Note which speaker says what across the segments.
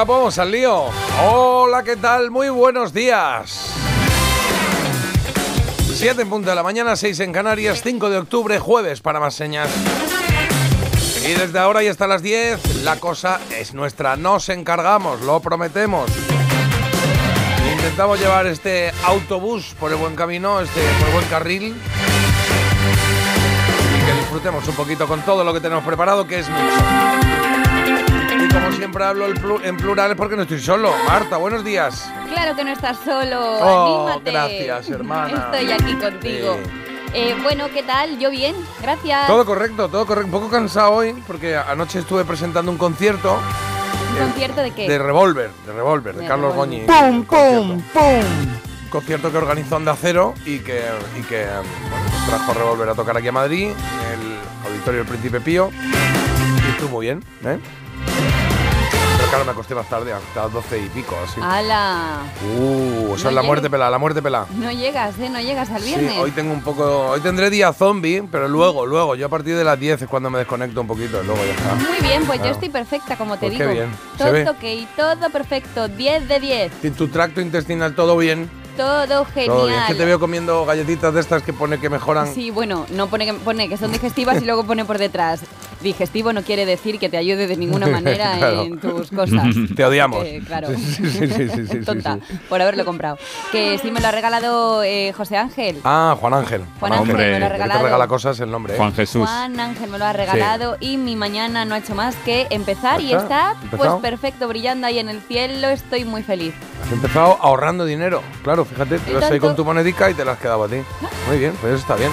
Speaker 1: Venga, vamos al lío. Hola, ¿qué tal? Muy buenos días. 7 en punto de la mañana, 6 en Canarias, 5 de octubre, jueves para más señas. Y desde ahora y hasta las 10, la cosa es nuestra. Nos encargamos, lo prometemos. Intentamos llevar este autobús por el buen camino, este, por el buen carril. Y que disfrutemos un poquito con todo lo que tenemos preparado, que es mucho. Como siempre hablo plu- en plural es porque no estoy solo. Marta, buenos días.
Speaker 2: Claro que no estás solo,
Speaker 1: Oh,
Speaker 2: anímate.
Speaker 1: gracias, hermana.
Speaker 2: Estoy aquí contigo.
Speaker 1: Sí.
Speaker 2: Eh, bueno, ¿qué tal? Yo bien, gracias.
Speaker 1: Todo correcto, todo correcto. Un poco cansado hoy porque anoche estuve presentando un concierto
Speaker 2: ¿Un concierto de qué?
Speaker 1: de Revolver, de Revolver, de,
Speaker 2: De
Speaker 1: Carlos
Speaker 2: Revolver.
Speaker 1: Goñi.
Speaker 3: ¡Pum,
Speaker 1: Un
Speaker 3: pum,
Speaker 1: concierto.
Speaker 3: pum!
Speaker 1: Un concierto que organizó Onda Cero y que, y que bueno, pues trajo Revolver a tocar aquí a Madrid, en el Auditorio del Príncipe Pío. Y estuvo muy bien, ¿eh? Claro, me acosté más tarde, hasta las 12 y pico, así.
Speaker 2: ¡Hala!
Speaker 1: Uh, eso
Speaker 2: No
Speaker 1: es la muerte pelada, la muerte pelada.
Speaker 2: No llegas, ¿eh? No llegas al
Speaker 1: Sí,
Speaker 2: viernes.
Speaker 1: hoy tengo un poco. Hoy tendré día zombie, pero luego, luego, yo a partir de las 10 es cuando me desconecto un poquito, y luego ya está.
Speaker 2: Muy bien, pues yo estoy perfecta, como te
Speaker 1: Pues qué
Speaker 2: digo.
Speaker 1: bien. Se
Speaker 2: Todo ok, todo perfecto, 10 de 10.
Speaker 1: Y tu tracto intestinal todo bien.
Speaker 2: Todo genial.
Speaker 1: Todo bien. Es que te veo comiendo galletitas de estas que pone que mejoran.
Speaker 2: Sí, bueno, no pone que, pone que son digestivas y luego pone por detrás. Digestivo no quiere decir que te ayude de ninguna manera
Speaker 1: Claro.
Speaker 2: en tus cosas.
Speaker 1: Te odiamos.
Speaker 2: Eh, claro.
Speaker 1: Sí, sí, sí, sí, sí, sí,
Speaker 2: Tonta,
Speaker 1: sí.
Speaker 2: por haberlo comprado. Que sí me lo ha regalado eh, José Ángel.
Speaker 1: Ah, Juan Ángel.
Speaker 2: Juan Ángel
Speaker 4: Hombre,
Speaker 2: me lo ha
Speaker 4: que te
Speaker 1: Que te
Speaker 2: regalado.
Speaker 1: regala cosas el nombre. ¿eh?
Speaker 4: Juan Jesús.
Speaker 2: Juan Ángel me lo ha regalado y mi mañana no ha hecho más que empezar y
Speaker 1: ¿Está?
Speaker 2: pues perfecto, brillando ahí en el cielo. Estoy muy feliz.
Speaker 1: Has empezado ahorrando dinero. Claro, fíjate, te
Speaker 2: ¿Y
Speaker 1: vas ahí con tu monedica y te la has quedado a ti. Muy bien, pues eso está bien.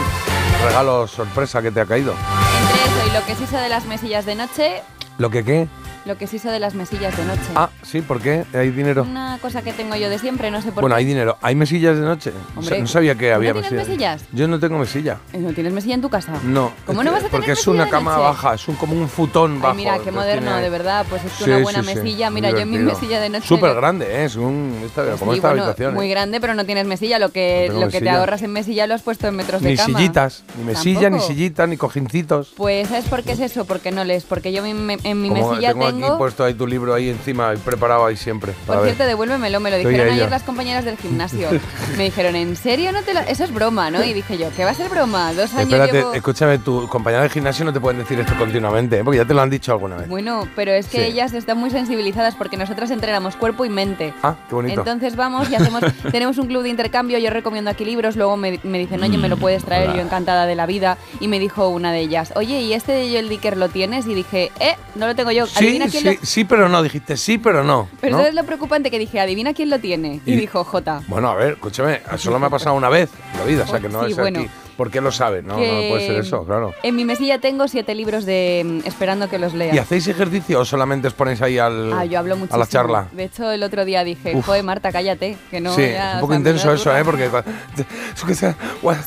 Speaker 1: Regalo sorpresa que te ha caído.
Speaker 2: Entre eso y lo que se hizo de las mesillas de noche,
Speaker 1: ¿Lo que qué?
Speaker 2: Lo que se hizo de las mesillas de noche.
Speaker 1: Ah, sí, ¿por qué? ¿Hay dinero?
Speaker 2: Una cosa que tengo yo de siempre, no sé por
Speaker 1: Bueno,
Speaker 2: qué.
Speaker 1: hay dinero. ¿Hay mesillas de noche? No
Speaker 2: Hombre,
Speaker 1: no sabía que
Speaker 2: ¿no
Speaker 1: había
Speaker 2: tienes
Speaker 1: mesillas.
Speaker 2: mesillas?
Speaker 1: Yo no tengo mesilla.
Speaker 2: Eh, ¿No tienes mesilla en tu casa?
Speaker 1: No.
Speaker 2: ¿Cómo no vas a tener
Speaker 1: Porque es una cama baja, es un, como un futón bajo.
Speaker 2: Ay, mira, qué moderno, de verdad. Pues es que
Speaker 1: Sí,
Speaker 2: una buena
Speaker 1: sí,
Speaker 2: mesilla.
Speaker 1: muy
Speaker 2: Mira, yo en mi mesilla de noche.
Speaker 1: Súper grande, ¿eh? Es un, esta, como
Speaker 2: Sí,
Speaker 1: esta
Speaker 2: bueno,
Speaker 1: habitación.
Speaker 2: Muy
Speaker 1: ¿eh?
Speaker 2: grande, pero no tienes mesilla. Lo que,
Speaker 1: No
Speaker 2: lo que te ahorras en mesilla lo has puesto en metros de
Speaker 1: Ni
Speaker 2: cama.
Speaker 1: sillitas, ni mesilla, ni sillita, ni cojincitos.
Speaker 2: Pues ¿sabes por qué es eso? Porque no lees. Porque yo en mi
Speaker 1: Como
Speaker 2: mesilla
Speaker 1: tengo,
Speaker 2: tengo...
Speaker 1: aquí puesto ahí tu libro ahí encima y preparado ahí siempre.
Speaker 2: Por
Speaker 1: ver.
Speaker 2: cierto, devuélvemelo, me lo
Speaker 1: Estoy
Speaker 2: dijeron ayer las compañeras del gimnasio. me dijeron, ¿en serio no te lo...? Eso es broma, ¿no? Y dije yo, ¿qué va a ser broma? Dos años
Speaker 1: Espérate,
Speaker 2: llevo...
Speaker 1: escúchame, tu compañera de gimnasio no te pueden decir esto continuamente, ¿eh? porque ya te lo han dicho alguna vez.
Speaker 2: Bueno, pero es que
Speaker 1: Sí.
Speaker 2: ellas están muy sensibilizadas porque nosotras entrenamos cuerpo y mente.
Speaker 1: Ah, qué bonito.
Speaker 2: Entonces vamos y hacemos, tenemos un club de intercambio, yo recomiendo aquí libros, luego me, me dicen, oye, me lo puedes traer, yo encantada de la vida. Y me dijo una de ellas, oye, ¿y este de Joel Dicker lo tienes? Y dije, eh, no lo tengo yo.
Speaker 1: sí,
Speaker 2: Adivina quién
Speaker 1: sí,
Speaker 2: lo...
Speaker 1: sí, pero no, dijiste sí, pero no.
Speaker 2: Pero
Speaker 1: ¿no?
Speaker 2: ¿sabes lo preocupante que dije? Adivina quién lo tiene. Y,
Speaker 1: Y-
Speaker 2: dijo J.
Speaker 1: Bueno, a ver, escúchame, solo me ha pasado una vez en la vida, o sea que no
Speaker 2: Sí,
Speaker 1: es
Speaker 2: bueno.
Speaker 1: aquí. ¿Por qué lo sabe? No, no puede ser eso, claro.
Speaker 2: En mi mesilla tengo siete libros de mm, esperando que los lea.
Speaker 1: ¿Y hacéis ejercicio o solamente os ponéis ahí al,
Speaker 2: Ah, yo hablo muchísimo.
Speaker 1: a la charla?
Speaker 2: De hecho, el otro día dije,
Speaker 1: Uf.
Speaker 2: joder, Marta, cállate, que no...
Speaker 1: sí,
Speaker 2: ya,
Speaker 1: es un poco intenso eso. ¿eh? Porque... es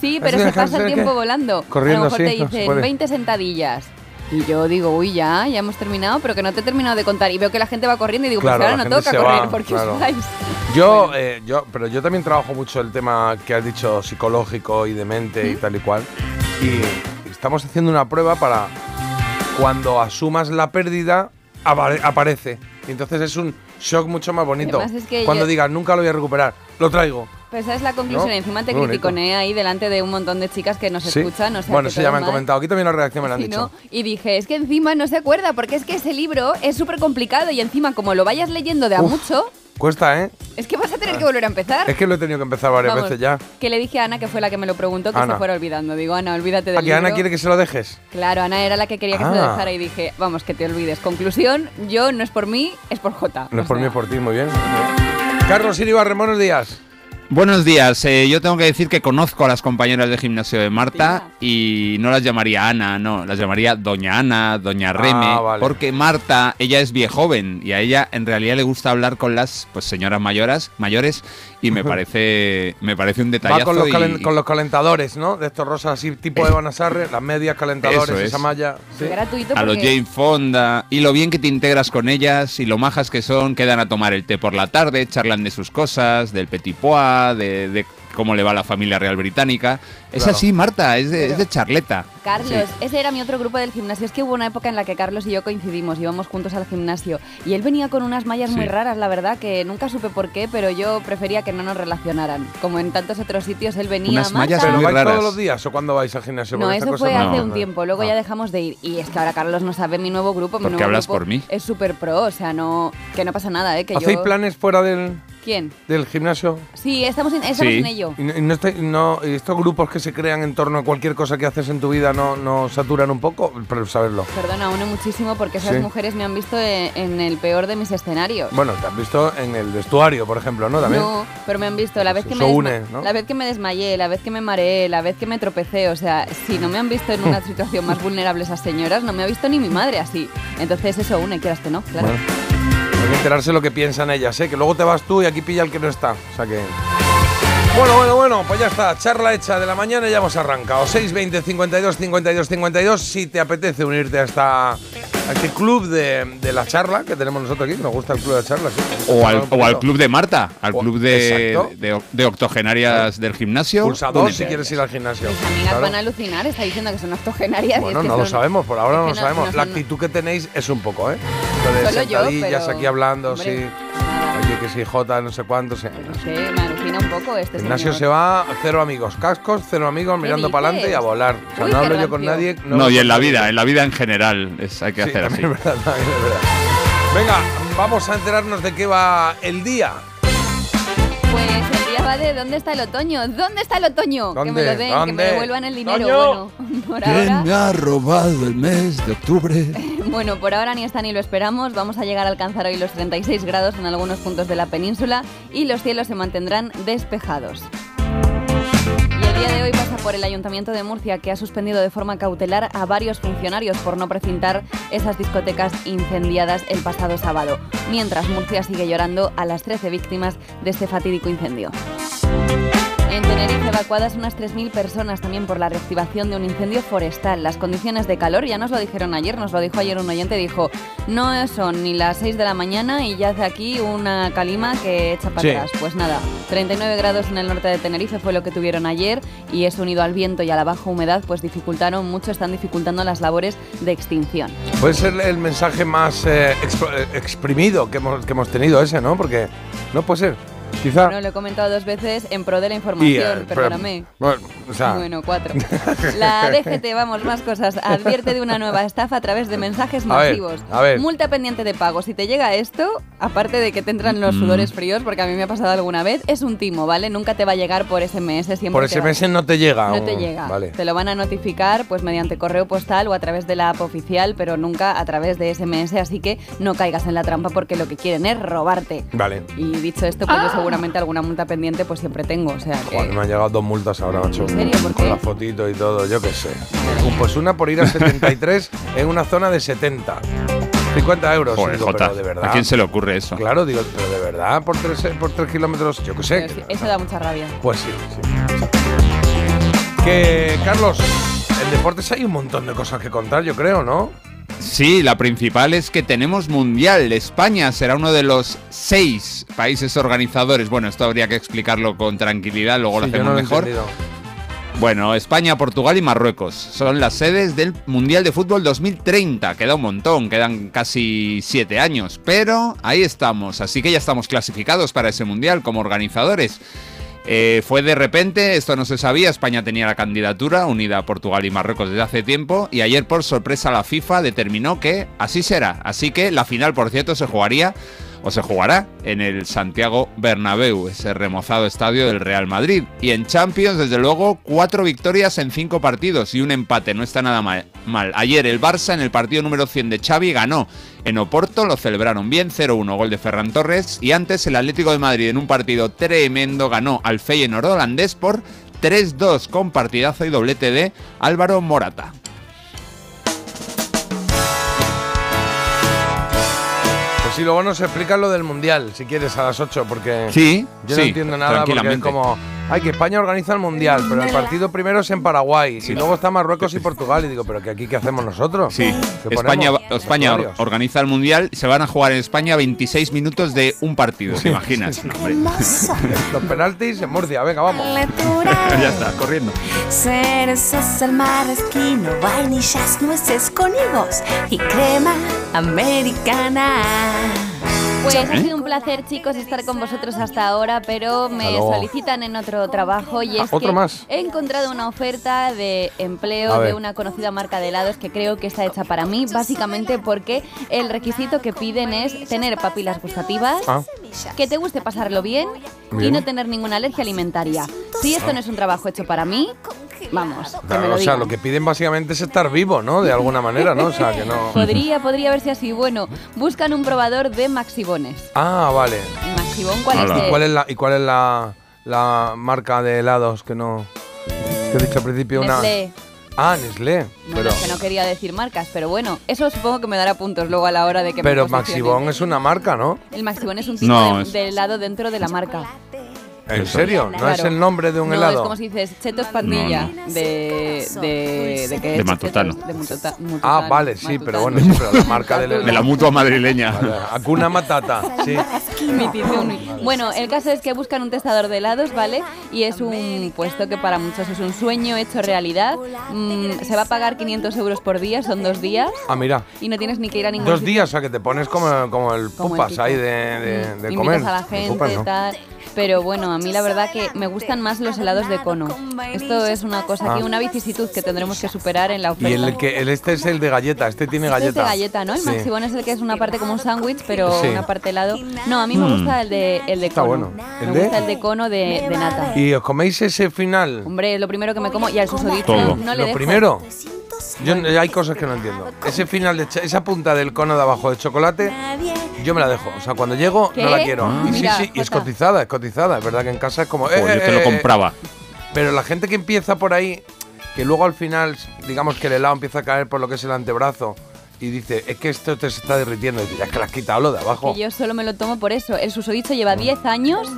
Speaker 2: Sí, pero se pasa el tiempo volando.
Speaker 1: Corriendo
Speaker 2: a lo mejor te dicen
Speaker 1: puede.
Speaker 2: 20 sentadillas. Y yo digo, uy, ya, ya hemos terminado, pero que no te he terminado de contar. Y veo que la gente va corriendo y digo,
Speaker 1: Claro,
Speaker 2: pues ahora no toca correr,
Speaker 1: va,
Speaker 2: porque
Speaker 1: claro.
Speaker 2: os vais.
Speaker 1: Yo, eh, yo, pero yo también trabajo mucho el tema que has dicho psicológico y de mente y tal y cual. Y estamos haciendo una prueba para cuando asumas la pérdida, apare- aparece. Y entonces es un shock mucho más bonito.
Speaker 2: Además es que
Speaker 1: cuando
Speaker 2: yo-
Speaker 1: digas, nunca lo voy a recuperar, lo traigo.
Speaker 2: Pues esa es la conclusión.
Speaker 1: ¿No?
Speaker 2: Encima te
Speaker 1: Muy bonito.
Speaker 2: criticoné ahí delante de un montón de chicas que nos
Speaker 1: ¿Sí?
Speaker 2: escuchan. O sea,
Speaker 1: bueno, sí, ya me han
Speaker 2: mal.
Speaker 1: comentado. Aquí también la redacción me lo han
Speaker 2: Sí,
Speaker 1: dicho.
Speaker 2: ¿no? Y dije, es que encima no se acuerda, porque es que ese libro es súper complicado y encima como lo vayas leyendo de a
Speaker 1: Uf.
Speaker 2: mucho,
Speaker 1: Cuesta, ¿eh?
Speaker 2: es que vas a tener que volver a empezar.
Speaker 1: Es que lo he tenido que empezar varias
Speaker 2: Vamos,
Speaker 1: veces ya.
Speaker 2: Que le dije a Ana, que fue la que me lo preguntó, que
Speaker 1: Ana.
Speaker 2: se fuera olvidando. Digo, Ana, olvídate del
Speaker 1: ¿A que Ana quiere que se lo dejes?
Speaker 2: Claro, Ana era la que quería que se lo
Speaker 1: Ah.
Speaker 2: dejara y dije, vamos, que te olvides. Conclusión, yo no es por mí, es por Jota.
Speaker 1: No es por mí, es por ti, muy bien. Carlos Iribarren, buenos días.
Speaker 5: Buenos días. Eh, yo tengo que decir que conozco a las compañeras de gimnasio de Marta y no las llamaría Ana, no, las llamaría Doña Ana, Doña Reme,
Speaker 1: Ah, vale.
Speaker 5: porque Marta, ella es viejoven y a ella en realidad le gusta hablar con las pues señoras mayoras, mayores y me parece me parece un detallazo
Speaker 1: Va con los,
Speaker 5: y-
Speaker 1: con los calentadores, ¿no? De estos rosas así, tipo de Banasarre, las medias calentadores,
Speaker 5: es.
Speaker 1: esa malla. Sí.
Speaker 2: Gratuito
Speaker 5: a los Jane Fonda y lo bien que te integras con ellas y lo majas que son, quedan a tomar el té por la tarde, charlan de sus cosas, del petit pois, de, de cómo le va a la familia real británica. Es
Speaker 1: Claro.
Speaker 5: así, Marta, es de, es de charleta.
Speaker 2: Carlos,
Speaker 5: Sí.
Speaker 2: ese era mi otro grupo del gimnasio. Es que hubo una época en la que Carlos y yo coincidimos, íbamos juntos al gimnasio. Y él venía con unas mallas muy
Speaker 5: Sí.
Speaker 2: raras, la verdad, que nunca supe por qué, pero yo prefería que no nos relacionaran. Como en tantos otros sitios, él venía
Speaker 5: Unas mallas.
Speaker 1: ¿Pero
Speaker 5: muy
Speaker 1: vais
Speaker 5: raras.
Speaker 1: todos los días o cuando vais al gimnasio?
Speaker 2: No, eso fue
Speaker 1: no-
Speaker 2: hace
Speaker 1: no-
Speaker 2: un tiempo, luego
Speaker 1: Ah.
Speaker 2: ya dejamos de ir. Y es que ahora Carlos no sabe mi nuevo grupo. Mi
Speaker 5: ¿Por qué
Speaker 2: nuevo
Speaker 5: hablas
Speaker 2: grupo
Speaker 5: por mí?
Speaker 2: Es súper pro, o sea, no, que no pasa nada, ¿eh? Que
Speaker 1: ¿Hacéis
Speaker 2: yo...
Speaker 1: planes fuera del,
Speaker 2: ¿Quién?
Speaker 1: del gimnasio?
Speaker 2: Sí, estamos en, estamos
Speaker 5: Sí.
Speaker 2: en ello.
Speaker 1: ¿Y, no no- estos grupos que se crean en torno a cualquier cosa que haces en tu vida no, no saturan un poco? Pero saberlo.
Speaker 2: Perdona, uno muchísimo porque esas
Speaker 1: Sí.
Speaker 2: mujeres me han visto en, en el peor de mis escenarios.
Speaker 1: Bueno, te has visto en el vestuario, por ejemplo, ¿no? También.
Speaker 2: No, pero me han visto la vez que me
Speaker 1: une, ¿no?
Speaker 2: la vez que me desmayé, la vez que me mareé, la vez que me tropecé, o sea, si no me han visto en una situación más vulnerable esas señoras, no me ha visto ni mi madre así. Entonces eso une, quieras que no, claro.
Speaker 1: Bueno, hay que enterarse lo que piensan ellas, ¿eh? Que luego te vas tú y aquí pilla el que no está. O sea que. Bueno, bueno, bueno, pues ya está. Charla hecha de la mañana y ya hemos arrancado. 620 52 52 52. Si te apetece unirte a esta. A este club de, de la charla que tenemos nosotros aquí, nos gusta el club de charla, sí.
Speaker 5: O al, o al club de Marta, al
Speaker 1: O-
Speaker 5: club de, de, de octogenarias del gimnasio.
Speaker 1: Pulsa dos si quieres ir al gimnasio.
Speaker 2: Mis amigas
Speaker 1: Claro.
Speaker 2: van a alucinar, está diciendo que son octogenarias. y
Speaker 1: Bueno,
Speaker 2: es que
Speaker 1: no lo sabemos, por ahora no lo sabemos.
Speaker 2: no
Speaker 1: la actitud que tenéis es un poco, ¿eh? Lo de
Speaker 2: Solo yo,
Speaker 1: sentadillas
Speaker 2: pero-
Speaker 1: aquí hablando,
Speaker 2: hombre,
Speaker 1: sí. Oye, que sí, J, no sé cuánto, sí.
Speaker 2: No sé, me alucina un poco este
Speaker 1: El gimnasio
Speaker 2: señor.
Speaker 1: se va, cero amigos, cascos, cero amigos, mirando para adelante y a volar. O sea,
Speaker 2: Uy,
Speaker 1: no hablo yo con nadie.
Speaker 5: No, y en la vida, en la vida en general, es, hay que
Speaker 1: Sí,
Speaker 5: hacer así.
Speaker 1: es verdad, también es verdad. Venga, vamos a enterarnos de qué va el día.
Speaker 2: Pues el día va de ¿dónde está el otoño? ¿Dónde está el otoño? Que me lo den, que me devuelvan el dinero.
Speaker 1: ¡Toño!
Speaker 2: Bueno, por ahora,
Speaker 5: ha robado el mes de octubre?
Speaker 2: bueno, por ahora ni está ni lo esperamos. Vamos a llegar a alcanzar hoy los 36 grados en algunos puntos de la península y los cielos se mantendrán despejados. Día de hoy pasa por el Ayuntamiento de Murcia, que ha suspendido de forma cautelar a varios funcionarios por no precintar esas discotecas incendiadas el pasado sábado, mientras Murcia sigue llorando a las 13 víctimas de este fatídico incendio. En Tenerife evacuadas unas 3.000 personas también por la reactivación de un incendio forestal. Las condiciones de calor ya nos lo dijeron ayer, nos lo dijo ayer un oyente, dijo, no son ni las 6 de la mañana y ya hace aquí una calima que echa para
Speaker 1: Sí.
Speaker 2: atrás. Pues nada, 39 grados en el norte de Tenerife fue lo que tuvieron ayer y eso unido al viento y a la baja humedad pues dificultaron mucho, están dificultando las labores de extinción.
Speaker 1: Puede ser el mensaje más eh, eh, exprimido que hemos, que hemos tenido ese, ¿no? Porque no puede ser. Quizá.
Speaker 2: Bueno, lo he comentado dos veces en pro de la información,
Speaker 1: eh,
Speaker 2: perdóname.
Speaker 1: pero- bueno, o sea,
Speaker 2: Bueno, cuatro. La DGT, vamos, más cosas. Advierte de una nueva estafa a través de mensajes
Speaker 1: A ver,
Speaker 2: masivos.
Speaker 1: a ver.
Speaker 2: Multa pendiente de pago. Si te llega esto, aparte de que te entran los
Speaker 5: Mm.
Speaker 2: sudores fríos, porque a mí me ha pasado alguna vez, es un timo, ¿vale? Nunca te va a llegar por SMS. Siempre
Speaker 1: por
Speaker 2: te va-
Speaker 1: SMS no te llega.
Speaker 2: No te llega.
Speaker 1: Vale.
Speaker 2: Te lo van a notificar pues mediante correo postal o a través de la app oficial, pero nunca a través de SMS, así que no caigas en la trampa porque lo que quieren es robarte.
Speaker 1: Vale.
Speaker 2: Y dicho esto, pues yo seguramente alguna multa pendiente pues siempre tengo, o sea que...
Speaker 1: Joder, me han llegado dos multas ahora, macho.
Speaker 2: ¿En serio? ¿Por
Speaker 1: Con la fotito y todo, yo qué sé. Pues una por ir a 73 en una zona de 70. 50 euros.
Speaker 5: Joder,
Speaker 1: Digo,
Speaker 5: Jota,
Speaker 1: pero de verdad.
Speaker 5: ¿a quién se le ocurre eso?
Speaker 1: Claro, digo, pero de verdad, por 3 por tres kilómetros, yo qué sé.
Speaker 2: Sí, eso da mucha rabia.
Speaker 1: Pues sí, sí. Que, Carlos, en deportes hay un montón de cosas que contar, yo creo, ¿no?
Speaker 5: Sí, la principal es que tenemos Mundial. España será uno de los seis países organizadores. Bueno, esto habría que explicarlo con tranquilidad, luego lo
Speaker 1: Sí,
Speaker 5: hacemos
Speaker 1: no lo he
Speaker 5: mejor. Bueno, España, Portugal y Marruecos son las sedes del Mundial de Fútbol 2030. Queda un montón, quedan casi siete años, pero ahí estamos. Así que ya estamos clasificados para ese Mundial como organizadores. Eh, fue de repente, esto no se sabía, España tenía la candidatura unida a Portugal y Marruecos desde hace tiempo y ayer por sorpresa la FIFA determinó que así será. Así que la final, por cierto, se jugaría o se jugará en el Santiago Bernabéu, ese remozado estadio del Real Madrid. Y en Champions, desde luego, cuatro victorias en cinco partidos y un empate, no está nada mal. Ayer el Barça en el partido número 100 de Xavi ganó. En Oporto lo celebraron bien, 0-1 gol de Ferran Torres y antes el Atlético de Madrid en un partido tremendo ganó al Feyenoord holandés por 3-2 con partidazo y doblete de Álvaro Morata.
Speaker 1: Sí, luego nos explicas lo del Mundial, si quieres, a las 8, porque
Speaker 5: Sí,
Speaker 1: yo no
Speaker 5: sí,
Speaker 1: entiendo nada porque es como... Ay, que España organiza el Mundial, pero el partido primero es en Paraguay y luego está Marruecos y Portugal. Y digo, ¿pero que aquí qué hacemos nosotros?
Speaker 5: Sí,
Speaker 1: ¿Qué
Speaker 5: España, organiza el Mundial y se van a jugar en España 26 minutos de un partido, ¿te imaginas?
Speaker 1: Los penaltis en Murcia, venga, vamos.
Speaker 5: ya está, corriendo.
Speaker 3: Cerezas al marrasquino, vainillas, nueces con higos y crema americana.
Speaker 2: Pues ha sido un placer, chicos, estar con vosotros hasta ahora, pero me solicitan en otro trabajo y
Speaker 1: Ah,
Speaker 2: es
Speaker 1: ¿otro
Speaker 2: que
Speaker 1: más?
Speaker 2: he encontrado una oferta de empleo de una conocida marca de helados que creo que está hecha para mí, básicamente porque el requisito que piden es tener papilas gustativas,
Speaker 1: Ah.
Speaker 2: que te guste pasarlo bien, y no tener ninguna alergia alimentaria. Si esto no es un trabajo hecho para mí, vamos,
Speaker 1: Claro,
Speaker 2: lo
Speaker 1: o sea, lo que piden básicamente es estar vivo, ¿no? De alguna manera, ¿no? O sea, que no...
Speaker 2: Podría, podría verse así. Bueno, buscan un probador de
Speaker 1: Ah, vale.
Speaker 2: Maxibón, ¿cuál
Speaker 5: Hola.
Speaker 2: es?
Speaker 1: ¿Y
Speaker 2: el-
Speaker 1: cuál es la, y cuál es la, la marca de helados que no... Que he dicho al principio una...
Speaker 2: Nestlé.
Speaker 1: Ah, Nestlé.
Speaker 2: No,
Speaker 1: Pero,
Speaker 2: no, es que no quería decir marcas, pero bueno, eso supongo que me dará puntos luego a la hora de que
Speaker 1: pero
Speaker 2: me posicione.
Speaker 1: Maxibón es una marca, ¿no?
Speaker 2: El Maxibón es un tipo
Speaker 5: No,
Speaker 2: de,
Speaker 5: es-
Speaker 2: de helado dentro de la marca.
Speaker 1: ¿En serio? ¿No es
Speaker 2: Claro.
Speaker 1: el nombre de un
Speaker 2: no,
Speaker 1: helado?
Speaker 2: es como si dices Chetos Pandilla
Speaker 5: No,
Speaker 2: de, de, de, qué
Speaker 5: De
Speaker 2: es?
Speaker 5: Matutano.
Speaker 2: De Mututa-
Speaker 1: Ah, vale, sí, pero
Speaker 2: Matutano.
Speaker 1: bueno, sí, pero la marca del
Speaker 5: De la
Speaker 1: helado.
Speaker 5: mutua madrileña.
Speaker 1: Vale, Hakuna Matata, sí.
Speaker 2: Bueno, el caso es que buscan un testador de helados, ¿vale? Y es un puesto que para muchos es un sueño hecho realidad. Mm, se va a pagar 500 euros por día, son dos días.
Speaker 1: Ah, mira.
Speaker 2: Y no tienes ni que ir a ningún
Speaker 1: Dos
Speaker 2: sitio.
Speaker 1: días, o sea, que te pones como, como el
Speaker 2: Como el
Speaker 1: pupas
Speaker 2: tipo.
Speaker 1: ahí de, de,
Speaker 2: Mm,
Speaker 1: de
Speaker 2: invitas
Speaker 1: comer.
Speaker 2: a la gente,
Speaker 1: pupas, ¿no?
Speaker 2: tal. Pero bueno, a mí la verdad que me gustan más los helados de cono. Esto es una cosa que
Speaker 1: Ah.
Speaker 2: una vicisitud que tendremos que superar en la oferta.
Speaker 1: Y el que el este es el de galleta, este tiene
Speaker 2: Este es
Speaker 1: galleta.
Speaker 2: de galleta, ¿no? El
Speaker 1: Sí.
Speaker 2: Maxibón es el que es una parte como un sándwich, pero
Speaker 1: Sí.
Speaker 2: una parte helado. No, a mí me gusta el de, el de
Speaker 1: Está
Speaker 2: cono.
Speaker 1: bueno.
Speaker 2: Me
Speaker 1: ¿El de?
Speaker 2: gusta el de cono de, de nata.
Speaker 1: ¿Y os coméis ese final?
Speaker 2: Hombre, lo primero que me como y al susodicho
Speaker 5: Todo.
Speaker 2: no le
Speaker 1: Lo
Speaker 2: dejo.
Speaker 1: primero. Yo, hay cosas que no entiendo. Ese final, de cha- esa punta del cono de abajo de chocolate, yo me la dejo. O sea, cuando llego,
Speaker 2: ¿Qué?
Speaker 1: no la quiero.
Speaker 2: Ah.
Speaker 1: Y sí,
Speaker 2: Mira,
Speaker 1: sí, y es cotizada, es cotizada. Es verdad que en casa es como. eh,
Speaker 5: Joder, yo
Speaker 1: eh,
Speaker 5: te lo
Speaker 1: eh,
Speaker 5: compraba.
Speaker 1: Pero la gente que empieza por ahí, que luego al final, digamos que el helado empieza a caer por lo que es el antebrazo y dice, es que esto te se está derritiendo. Y dice, ya es que le has quitado lo de abajo.
Speaker 2: Que yo solo me lo tomo por eso. El susodicho lleva 10 años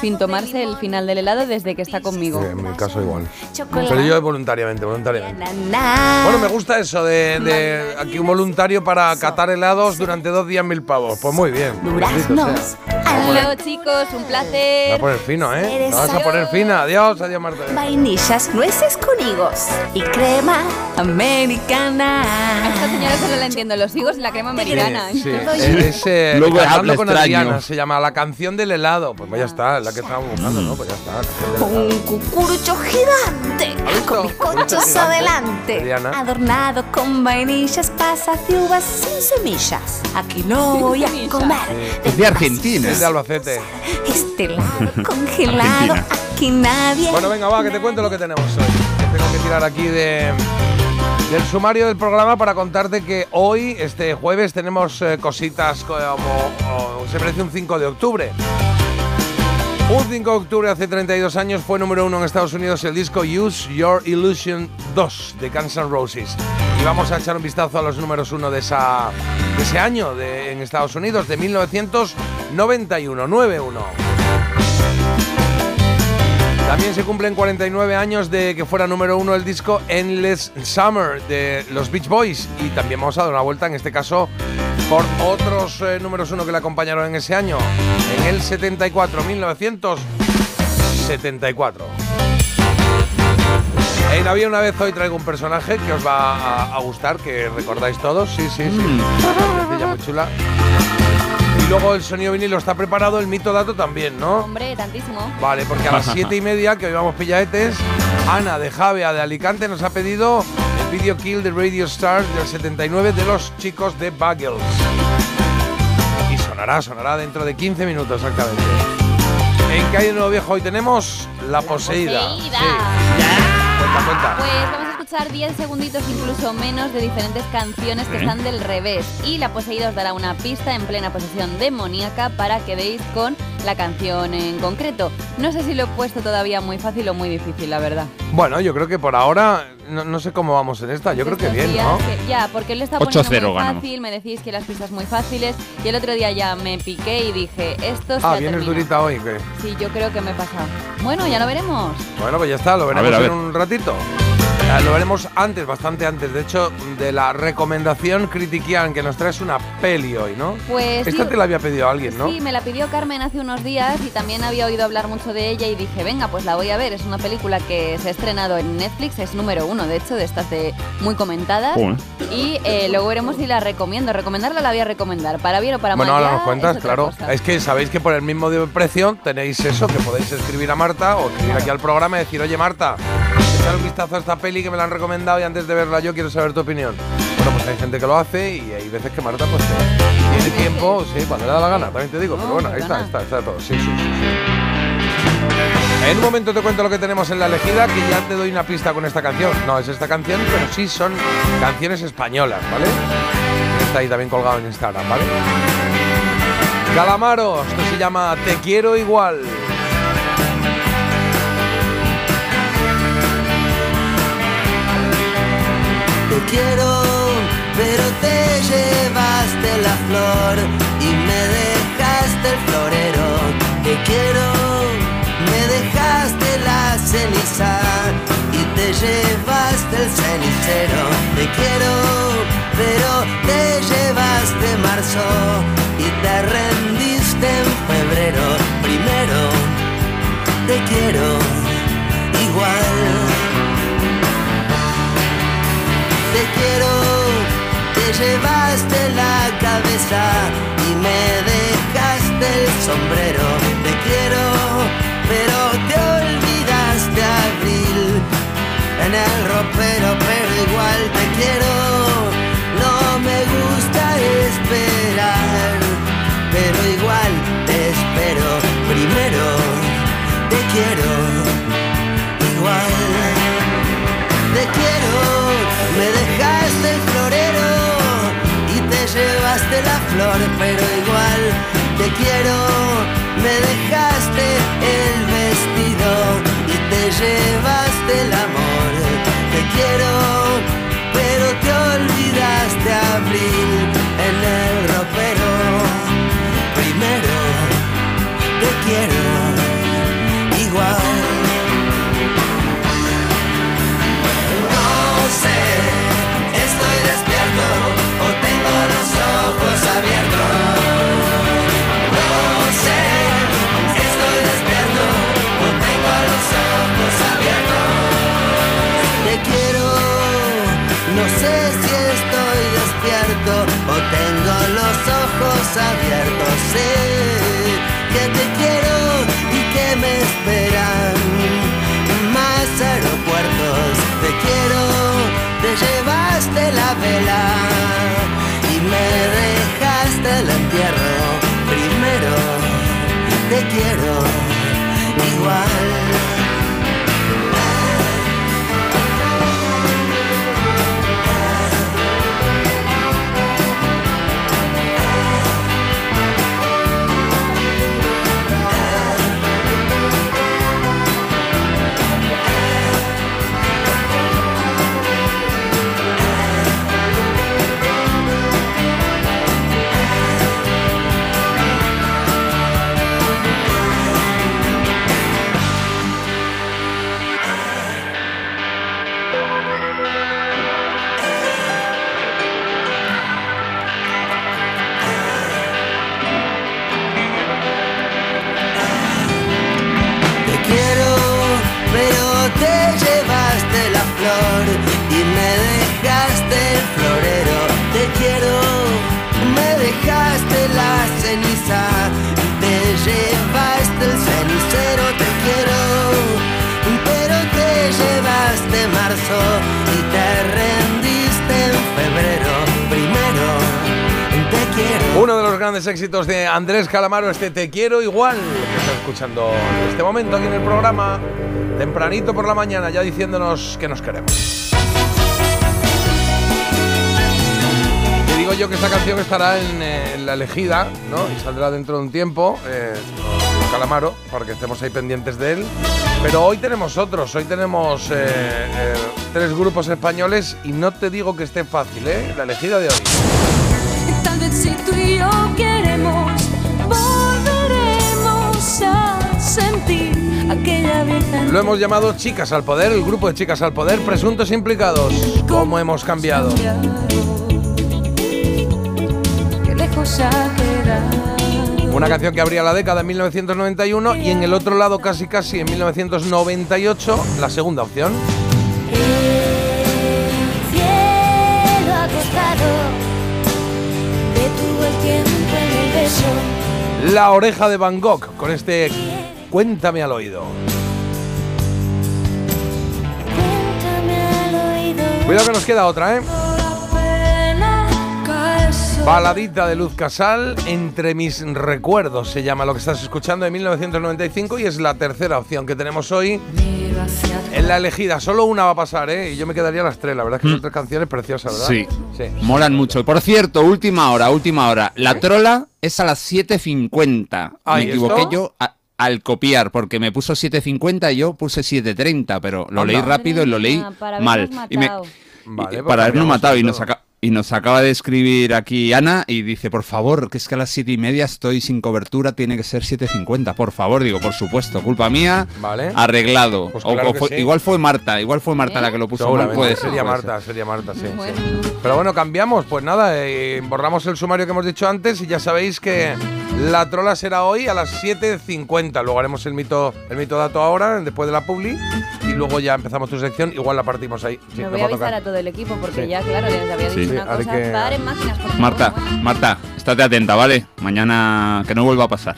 Speaker 2: sin tomarse el final del helado desde que está conmigo.
Speaker 1: Sí, en mi caso igual.
Speaker 3: Chocolate.
Speaker 1: Pero yo voluntariamente, voluntariamente. Bueno, me gusta eso de, de aquí un voluntario para catar helados durante dos días mil pavos. Pues muy bien.
Speaker 3: Duraznos.
Speaker 2: luego, chicos. Un
Speaker 1: Me va a
Speaker 2: placer.
Speaker 1: poner fino, ¿eh? Vas a poner fina. Adiós, adiós, Marta.
Speaker 3: Vainillas, nueces con higos y crema
Speaker 2: A
Speaker 3: americana.
Speaker 2: esta señora solo la entiendo los higos y la crema americana.
Speaker 1: Sí, sí. Es,
Speaker 5: Luego
Speaker 1: Cantando
Speaker 5: habla
Speaker 1: con. Adriana, se llama La canción del helado. Pues ya está, es la que estábamos buscando, ¿no? Pues ya está.
Speaker 3: Un cucurucho gigante con bizcochos adelante,
Speaker 1: Adriana.
Speaker 3: adornado con vainillas, pasas de uvas sin semillas. Aquí lo voy a comer.
Speaker 5: Es de Argentina.
Speaker 1: Es de Albacete.
Speaker 3: Este helado congelado,
Speaker 5: Argentina.
Speaker 3: aquí nadie.
Speaker 1: Bueno, venga, va, que te cuento lo que tenemos hoy. Que Tengo que tirar aquí de, del sumario del programa para contarte que hoy, este jueves, tenemos eh, cositas como, o- se merece un 5 de octubre. Un 5 de octubre hace 32 años fue número uno en Estados Unidos el disco Use Your Illusion 2 de Guns Roses. Y vamos a echar un vistazo a los números uno de, esa, de ese año de, en Estados Unidos, de 1991, 91. También se cumplen 49 años de que fuera número uno el disco Endless Summer de los Beach Boys. Y también vamos a dar una vuelta, en este caso, por otros eh, números uno que le acompañaron en ese año. En el 74, 1974. En Había una vez hoy traigo un personaje que os va a, a gustar, que recordáis todos. Sí, sí, sí. Una piecilla muy chula. Luego el sonido vinilo está preparado, el mito dato también, ¿no?
Speaker 2: hombre, tantísimo.
Speaker 1: Vale, porque a las siete y media, que hoy vamos pillaetes, Ana de Javea de Alicante nos ha pedido el video Kill de Radio Stars del 79 de los chicos de Buggles. Y sonará sonará, dentro de 15 minutos exactamente. En Calle Nuevo Viejo hoy tenemos La, Poseída.
Speaker 2: Poseída.
Speaker 1: Sí. Cuenta, cuenta.
Speaker 2: Pues vamos a escuchar 10 segunditos, incluso menos, de diferentes canciones que
Speaker 5: Sí.
Speaker 2: están del revés. Y la poseída os dará una pista en plena posesión demoníaca para que deis con la canción en concreto. No sé si lo he puesto todavía muy fácil o muy difícil, la verdad.
Speaker 1: Bueno, yo creo que por ahora no, no sé cómo vamos en esta. Yo creo que bien, ¿no?
Speaker 2: que- ya, porque él está poniendo
Speaker 5: 8-0
Speaker 2: muy
Speaker 5: ganó.
Speaker 2: fácil, me decís que las pistas muy fáciles. Y el otro día ya me piqué y dije, esto se
Speaker 1: Ah, vienes durita hoy. ¿qué?
Speaker 2: Sí, yo creo que me he pasado. Bueno, ya lo veremos.
Speaker 1: Bueno, pues ya está, lo veremos
Speaker 5: ver, a ver.
Speaker 1: en un ratito. Eh, Lo veremos antes, bastante antes. De hecho, de la recomendación critiquian que nos traes una peli hoy, ¿no?
Speaker 2: Pues
Speaker 1: Esta
Speaker 2: sí,
Speaker 1: te la había pedido alguien, ¿no?
Speaker 2: Sí, me la pidió Carmen hace unos días y también había oído hablar mucho de ella y dije, venga, pues la voy a ver. Es una película que se ha estrenado en Netflix, es número uno, de hecho, de estas de muy comentadas. Y eh, luego veremos si la recomiendo. Recomendarla la voy a recomendar, para bien o para
Speaker 1: Bueno,
Speaker 2: mal.
Speaker 1: ahora
Speaker 2: ya
Speaker 1: nos cuentas,
Speaker 2: es
Speaker 1: claro.
Speaker 2: cosa.
Speaker 1: Es que sabéis que por el mismo de precio tenéis eso, que podéis escribir a Marta o escribir aquí al programa y decir, oye Marta, echar un vistazo a esta peli que me la han recomendado y antes de verla yo quiero saber tu opinión. Bueno, pues hay gente que lo hace y hay veces que Marta pues eh, tiene tiempo, sí, cuando le da la gana, también te digo, pero
Speaker 2: No,
Speaker 1: bueno, ahí está, está, está todo. Sí, sí, sí, sí. En un momento te cuento lo que tenemos en la elegida, que ya te doy una pista con esta canción. No es esta canción, pero sí son canciones españolas, ¿vale? Está ahí también colgado en Instagram, ¿vale? Calamaro, esto se llama Te quiero igual.
Speaker 6: Quiero, pero te llevaste la flor y me dejaste el florero. Te quiero, me dejaste la ceniza y te llevaste el cenicero. Te quiero, pero te llevaste marzo y te rendiste en febrero. Primero, te quiero igual. Te quiero, te llevaste la cabeza y me dejaste el sombrero. La flor, pero igual te quiero, me dejaste el vestido y te llevaste el amor. Te quiero, pero te olvidaste abril en el abiertos. Sé que te quiero y que me esperan más aeropuertos. Te quiero, te llevaste la vela me dejaste el entierro. Primero, te quiero igual. y me dejaste el florero, te quiero, me dejaste la ceniza, te llevaste el cenicero, te quiero, pero te llevaste marzo.
Speaker 1: Grandes éxitos de Andrés Calamaro, este Te quiero igual, que está escuchando en este momento aquí en el programa, tempranito por la mañana, ya diciéndonos que nos queremos. Te digo yo que esta canción estará en, eh, la elegida, ¿no? Y saldrá dentro de un tiempo, eh, Calamaro, para que estemos ahí pendientes de él. Pero hoy tenemos otros, hoy tenemos eh, tres grupos españoles y no te digo que esté fácil, ¿eh? La elegida de hoy.
Speaker 7: Tal
Speaker 1: Lo hemos llamado Chicas al Poder, el grupo de Chicas al Poder, presuntos implicados. ¿Cómo hemos cambiado?
Speaker 7: Qué lejos ha quedado.
Speaker 1: Una canción que abría la década en 1991 y en el otro lado casi casi en 1998 la segunda opción.
Speaker 7: El cielo acostado detuvo el tiempo en el beso.
Speaker 1: La oreja de Van Gogh con este Cuéntame al oído. Cuidado que nos queda otra, ¿eh? Baladita de Luz Casal, Entre mis recuerdos se llama lo que estás escuchando de 1995 y es la tercera opción que tenemos hoy en la elegida. Solo una va a pasar, ¿eh? Y yo me quedaría a las tres. La verdad es que son tres canciones preciosas, ¿verdad?
Speaker 5: Sí.
Speaker 1: Sí.
Speaker 5: Molan mucho. Por cierto, última hora, última hora. La trola es a las 7.50.
Speaker 1: Ah,
Speaker 5: Me
Speaker 1: ¿y
Speaker 5: equivoqué
Speaker 1: esto?
Speaker 5: yo a- al copiar, porque me puso 7.50 y yo puse 7.30, pero lo
Speaker 1: Anda.
Speaker 5: leí rápido y lo leí
Speaker 2: Madre para
Speaker 5: mal. Y me-.
Speaker 1: Vale,
Speaker 5: y-
Speaker 1: pues
Speaker 5: para habernos matado y nos, y nos acaba de escribir aquí Ana y dice, por favor, que es que a las 7 y media estoy sin cobertura, tiene que ser 7.50. Por favor, digo, por supuesto, culpa mía,
Speaker 1: Vale.
Speaker 5: arreglado.
Speaker 1: Pues
Speaker 5: O-
Speaker 1: claro
Speaker 5: o
Speaker 1: que
Speaker 5: fue-
Speaker 1: sí.
Speaker 5: Igual fue Marta, igual fue Marta
Speaker 2: ¿Eh?
Speaker 5: la que lo puso mal.
Speaker 1: Seguramente.
Speaker 5: Puede ser,
Speaker 1: sería Marta, sería Marta, sí. Pero bueno, cambiamos. Pues nada, eh, borramos el sumario que hemos dicho antes y ya sabéis que la trola será hoy a las 7.50. Luego haremos el mito, el mito dato ahora, después de la publi. Y luego ya empezamos tu sección. Igual la partimos ahí. Sí,
Speaker 2: Me voy a avisar a todo el equipo porque
Speaker 1: Sí.
Speaker 2: ya, claro, les había
Speaker 5: Sí.
Speaker 2: dicho
Speaker 1: Sí,
Speaker 2: una
Speaker 1: haré
Speaker 2: cosa.
Speaker 1: que-
Speaker 2: Dar en máquinas, por favor.
Speaker 5: Marta. Marta, estate atenta, ¿vale? Mañana que no vuelva a pasar.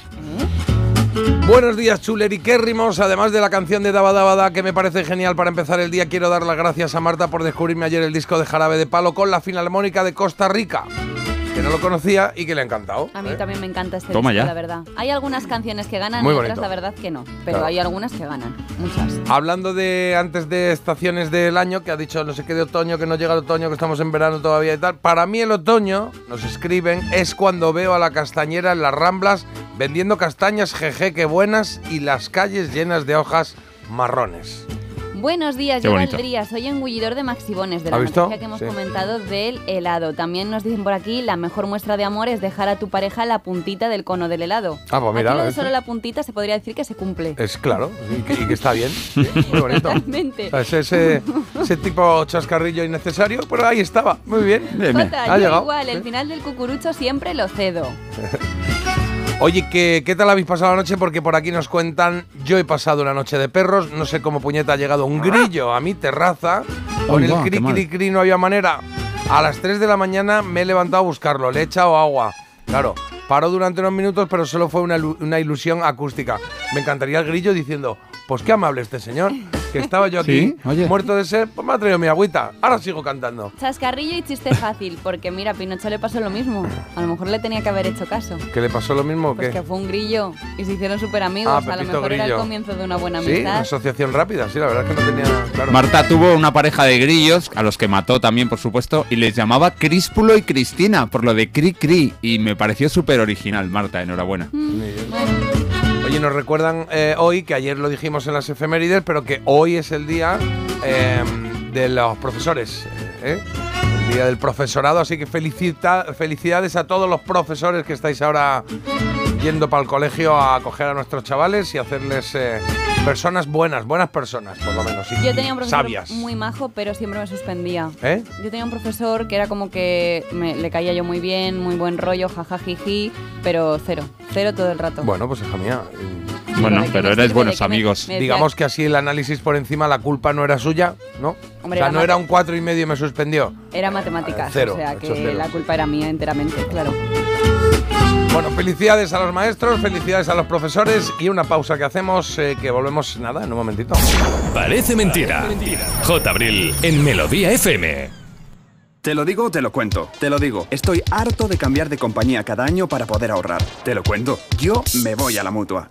Speaker 1: Buenos días, chulerikérrimos. Además de la canción de Daba Daba Da, que me parece genial para empezar el día, quiero dar las gracias a Marta por descubrirme ayer el disco de Jarabe de Palo con la Filarmónica de Costa Rica, que no lo conocía y que le ha encantado.
Speaker 2: A mí
Speaker 1: ¿eh?
Speaker 2: también me encanta este
Speaker 5: Toma
Speaker 2: disco,
Speaker 5: ya.
Speaker 2: la verdad. Hay algunas canciones que ganan
Speaker 1: Muy
Speaker 2: y otras
Speaker 1: bonito.
Speaker 2: la verdad que no. Pero
Speaker 1: Claro.
Speaker 2: hay algunas que ganan, muchas.
Speaker 1: Hablando de antes de estaciones del año, que ha dicho no sé qué de otoño, que no llega el otoño, que estamos en verano todavía y tal. Para mí el otoño, nos escriben, es cuando veo a la castañera en las ramblas vendiendo castañas, jeje, qué buenas, y las calles llenas de hojas marrones.
Speaker 2: Buenos días,
Speaker 5: Qué
Speaker 2: yo
Speaker 5: bonito.
Speaker 2: Valdría, soy engullidor de maxibones, de la noticia que hemos
Speaker 1: Sí.
Speaker 2: comentado del helado. También nos dicen por aquí, la mejor muestra de amor es dejar a tu pareja la puntita del cono del helado.
Speaker 1: Ah, pues mira,
Speaker 2: Aquí lo de
Speaker 1: ¿ves?
Speaker 2: solo la puntita se podría decir que se cumple.
Speaker 1: Es claro, y que, y que está bien, sí, muy bonito.
Speaker 2: Totalmente.
Speaker 1: O sea, ese, ese, ese tipo chascarrillo innecesario, pero ahí estaba, muy bien.
Speaker 2: Jota,
Speaker 1: Ha
Speaker 2: yo
Speaker 1: llegado,
Speaker 2: igual, el final del cucurucho siempre lo cedo.
Speaker 1: Oye, ¿qué, ¿qué tal habéis pasado la noche? Porque por aquí nos cuentan, yo he pasado una noche de perros, no sé cómo puñeta ha llegado un grillo a mi terraza, con el cri cri cri no había manera. A las 3 de la mañana me he levantado a buscarlo, le he echado agua. Claro, paró durante unos minutos, pero solo fue una, una ilusión acústica. Me encantaría el grillo diciendo, pues qué amable este señor, que estaba yo aquí
Speaker 5: Sí, oye.
Speaker 1: muerto de sed, pues me ha traído mi agüita, ahora sigo cantando.
Speaker 2: Chascarrillo y chiste fácil, porque mira, a Pinocho le pasó lo mismo. A lo mejor le tenía que haber hecho caso.
Speaker 1: ¿Que le pasó lo mismo o
Speaker 2: Pues
Speaker 1: qué?
Speaker 2: que fue un grillo y se hicieron súper amigos.
Speaker 1: Ah,
Speaker 2: a lo mejor era el comienzo de una buena
Speaker 1: Sí, una
Speaker 2: amistad.
Speaker 1: asociación rápida, sí, la verdad es que no tenía claro.
Speaker 5: Marta tuvo una pareja de grillos, a los que mató también, por supuesto, y les llamaba Críspulo y Cristina, por lo de Cri Cri, y me pareció súper original, Marta, enhorabuena.
Speaker 1: Oye, nos recuerdan eh, hoy, que ayer lo dijimos en las efemérides, pero que hoy es el día eh, de los profesores, eh, el día del profesorado, así que felicita, felicidades a todos los profesores que estáis ahora yendo para el colegio a acoger a nuestros chavales y hacerles eh, personas buenas, buenas personas, por lo menos, y,
Speaker 2: Yo tenía un profesor
Speaker 1: sabias.
Speaker 2: muy majo, pero siempre me suspendía.
Speaker 1: ¿Eh?
Speaker 2: Yo tenía un profesor que era como que me- le caía yo muy bien, muy buen rollo, jajajiji, pero cero, cero todo el rato.
Speaker 1: Bueno, pues hija mía.
Speaker 5: Bueno,
Speaker 2: ¿de qué
Speaker 5: pero eres buenos
Speaker 2: ¿De qué me-
Speaker 5: amigos.
Speaker 2: me decía-
Speaker 1: Digamos que así el análisis por encima, la culpa no era suya, ¿no?
Speaker 2: Hombre,
Speaker 1: o sea,
Speaker 2: era
Speaker 1: no
Speaker 2: mate-
Speaker 1: era un cuatro y medio y me suspendió.
Speaker 2: Era matemáticas,
Speaker 1: Cero,
Speaker 2: o sea que la culpa era mía enteramente, claro.
Speaker 1: Bueno, felicidades a los maestros, felicidades a los profesores y una pausa que hacemos, eh, que volvemos nada en un momentito.
Speaker 4: Parece mentira. J. Abril en Melodía FM.
Speaker 8: Te lo digo, te lo cuento. Te lo digo. Estoy harto de cambiar de compañía cada año para poder ahorrar. Te lo cuento. Yo me voy a la mutua.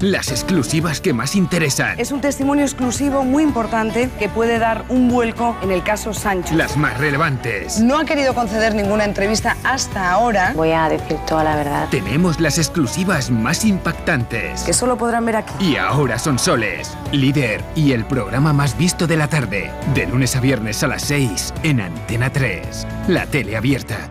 Speaker 9: Las exclusivas que más interesan.
Speaker 10: Es un testimonio exclusivo muy importante que puede dar un vuelco en el caso Sánchez.
Speaker 9: Las más relevantes.
Speaker 10: No ha querido conceder ninguna entrevista hasta ahora.
Speaker 11: Voy a decir toda la verdad.
Speaker 9: Tenemos las exclusivas más impactantes.
Speaker 10: Que solo podrán ver aquí.
Speaker 9: Y ahora son soles. Líder y el programa más visto de la tarde. De lunes a viernes a las 6 en Antena 3. La tele abierta.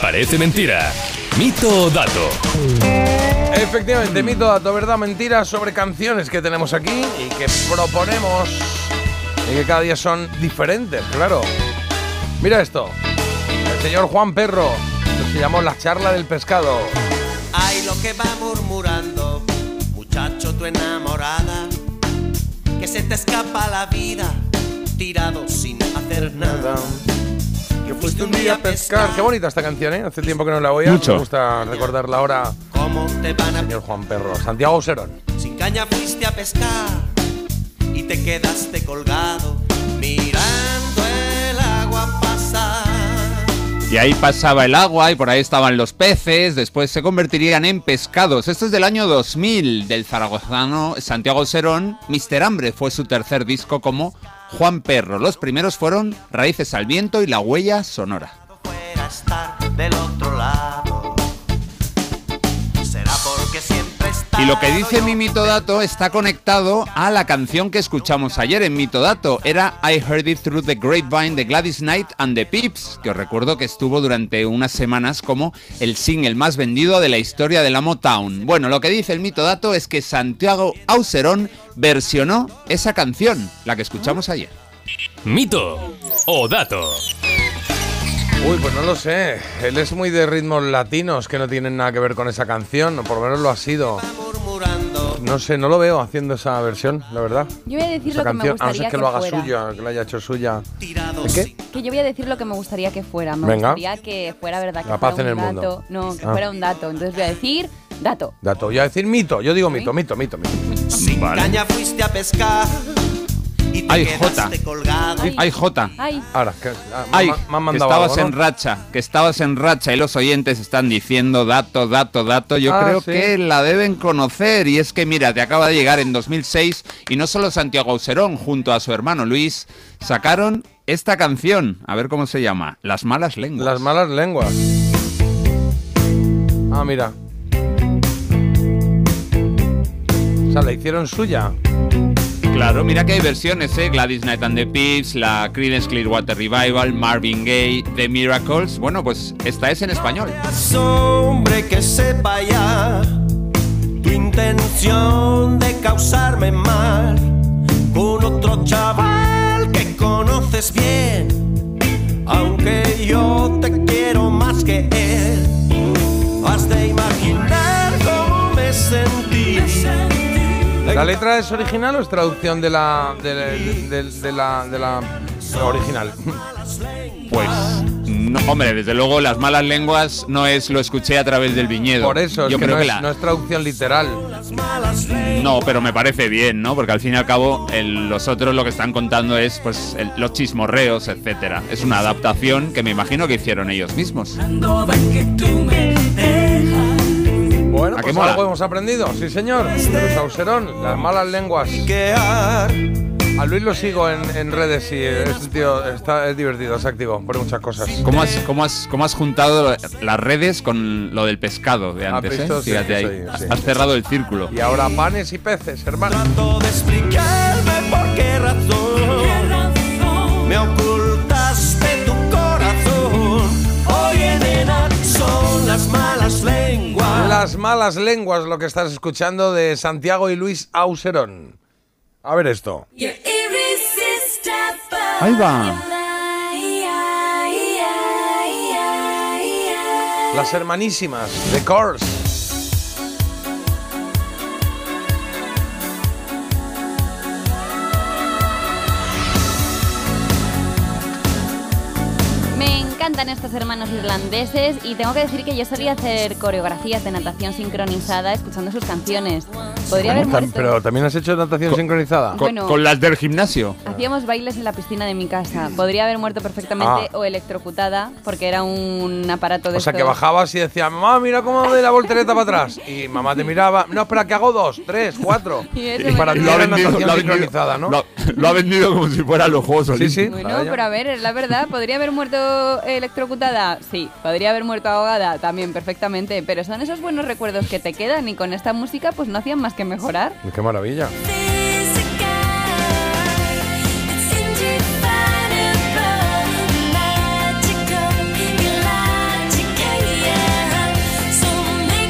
Speaker 12: Parece Mentira. Mito o dato.
Speaker 1: Efectivamente, mito, dato, verdad, mentira sobre canciones que tenemos aquí y que proponemos y que cada día son diferentes, claro. Mira esto. El señor Juan Perro, que se llamó La charla del pescado.
Speaker 13: Ay, lo que va murmurando, muchacho, tu enamorada, que se te escapa la vida, tirado sin hacer nada.
Speaker 1: Que fuiste un día a pescar. Qué bonita esta canción, ¿eh? Hace tiempo que no la oía.
Speaker 5: Mucho.
Speaker 1: Me gusta recordarla ahora.
Speaker 13: ¿Cómo te van a
Speaker 1: Señor Juan Perro. Santiago Serón.
Speaker 13: Sin caña fuiste a pescar y te quedaste colgado mirando el agua pasar.
Speaker 5: Y ahí pasaba el agua y por ahí estaban los peces, después se convertirían en pescados. Esto es del año 2000 del zaragozano Santiago Serón. Mister Hambre fue su tercer disco como Juan Perro. Los primeros fueron Raíces al Viento y La Huella Sonora. Y lo que dice mi mitodato está conectado a la canción que escuchamos ayer en mitodato. Era I Heard It Through the Grapevine de Gladys Knight and the Pips, que os recuerdo que estuvo durante unas semanas como el single más vendido de la historia de la Motown. Bueno, lo que dice el mitodato es que Santiago Auserón versionó esa canción, la que escuchamos ayer.
Speaker 4: Mito o dato.
Speaker 1: Uy, pues no lo sé. Él es muy de ritmos latinos que no tienen nada que ver con esa canción, o por lo menos lo ha sido. No sé, no lo veo haciendo esa versión, la verdad.
Speaker 2: Yo voy a decir
Speaker 1: Esa
Speaker 2: lo que me
Speaker 1: canción, a no
Speaker 2: gustaría
Speaker 1: ser que
Speaker 2: que
Speaker 1: lo haga
Speaker 2: fuera.
Speaker 1: suya, que lo haya hecho suya. ¿Qué?
Speaker 2: Que yo voy a decir lo que me gustaría que fuera. Me
Speaker 1: Venga.
Speaker 2: gustaría que fuera verdad que
Speaker 1: La
Speaker 2: fuera
Speaker 1: paz en
Speaker 2: un
Speaker 1: el
Speaker 2: dato.
Speaker 1: mundo.
Speaker 2: No, que
Speaker 1: Ah.
Speaker 2: fuera un dato. Entonces voy a decir dato.
Speaker 1: Dato, voy a decir mito. Yo digo mito, mito, mito, mito.
Speaker 14: Caña fuiste a pescar y
Speaker 5: Ay,
Speaker 14: colgado.
Speaker 5: Ay, Jota.
Speaker 2: Ay.
Speaker 1: Ahora, que, ah,
Speaker 5: Ay,
Speaker 1: me, me han
Speaker 5: que estabas
Speaker 1: algo, ¿no?
Speaker 5: en racha, que estabas en racha y los oyentes están diciendo dato, dato, dato. Yo
Speaker 1: Ah,
Speaker 5: creo
Speaker 1: sí.
Speaker 5: que la deben conocer y es que mira, te acaba de llegar en 2006 y no solo Santiago Auserón junto a su hermano Luis sacaron esta canción, a ver cómo se llama, Las malas lenguas.
Speaker 1: Las malas lenguas. Ah, mira. O sea, la hicieron suya.
Speaker 5: Claro, mira que hay versiones, ¿eh? Gladys Knight and the Pips, la Creedence Clearwater Revival, Marvin Gaye, The Miracles. Bueno, pues esta es en español.
Speaker 14: hombre que sepa ya tu intención de causarme mal con otro chaval que conoces bien, aunque yo te quiero más que él. Has de imaginar cómo me sentí.
Speaker 1: ¿La letra es original o es traducción de la. de, de- de la. de la original?
Speaker 5: Pues no, hombre, desde luego las malas lenguas no es lo escuché a través del viñedo.
Speaker 1: Por eso, es
Speaker 5: Yo
Speaker 1: que,
Speaker 5: creo
Speaker 1: no,
Speaker 5: que
Speaker 1: es, no es traducción literal.
Speaker 5: No, pero me parece bien, ¿no? Porque al fin y al cabo el- los otros lo que están contando es pues el- los chismorreos, etcétera. Es una adaptación que me imagino que hicieron ellos mismos.
Speaker 1: Bueno,
Speaker 5: ¿A qué
Speaker 1: pues algo hemos aprendido, sí señor. Los Auserón, las malas lenguas. A Luis lo sigo en, en redes y es tío, está, es divertido, es activo, pone muchas cosas.
Speaker 5: ¿Cómo has, cómo has, cómo has juntado las redes con lo del pescado de
Speaker 1: Ah,
Speaker 5: antes?
Speaker 1: visto,
Speaker 5: eh?
Speaker 1: sí,
Speaker 5: Fíjate ahí.
Speaker 1: sí, sí.
Speaker 5: Has cerrado el círculo.
Speaker 1: Y ahora panes y peces, hermano.
Speaker 14: Trato de explicarme por qué razón me ocultaste tu corazón. Oye, nena, son las malas lenguas.
Speaker 1: Las malas lenguas, lo que estás escuchando de Santiago y Luis Auserón. A ver esto.
Speaker 5: Ahí va.
Speaker 1: Las hermanísimas, The Course.
Speaker 2: Encantan estos hermanos irlandeses y tengo que decir que yo solía hacer coreografías de natación sincronizada escuchando sus canciones. Podría haber muerto.
Speaker 1: Pero también has hecho natación sincronizada.
Speaker 5: Con,
Speaker 2: Bueno.
Speaker 5: con las del gimnasio.
Speaker 2: Hacíamos bailes en la piscina de mi casa. Podría haber muerto perfectamente
Speaker 1: Ah.
Speaker 2: o electrocutada porque era un aparato de
Speaker 1: O sea, que bajabas y decías, mamá, mira cómo doy la voltereta para atrás. Y mamá te miraba, no, espera, que hago dos, tres, cuatro.
Speaker 2: Y
Speaker 1: Y para ti
Speaker 5: Lo ha
Speaker 1: era
Speaker 5: vendido-
Speaker 1: natación
Speaker 5: lo ha vendido-
Speaker 1: sincronizada, ¿no?
Speaker 5: Lo, lo ha vendido como si fueran los Juegos
Speaker 1: Sí, sí.
Speaker 2: Bueno, pero a ver, es la verdad. ¿Podría haber muerto electrocutada? Sí. ¿Podría haber muerto ahogada? También, perfectamente. Pero son esos buenos recuerdos que te quedan y con esta música pues no hacían más que mejorar.
Speaker 1: Qué maravilla.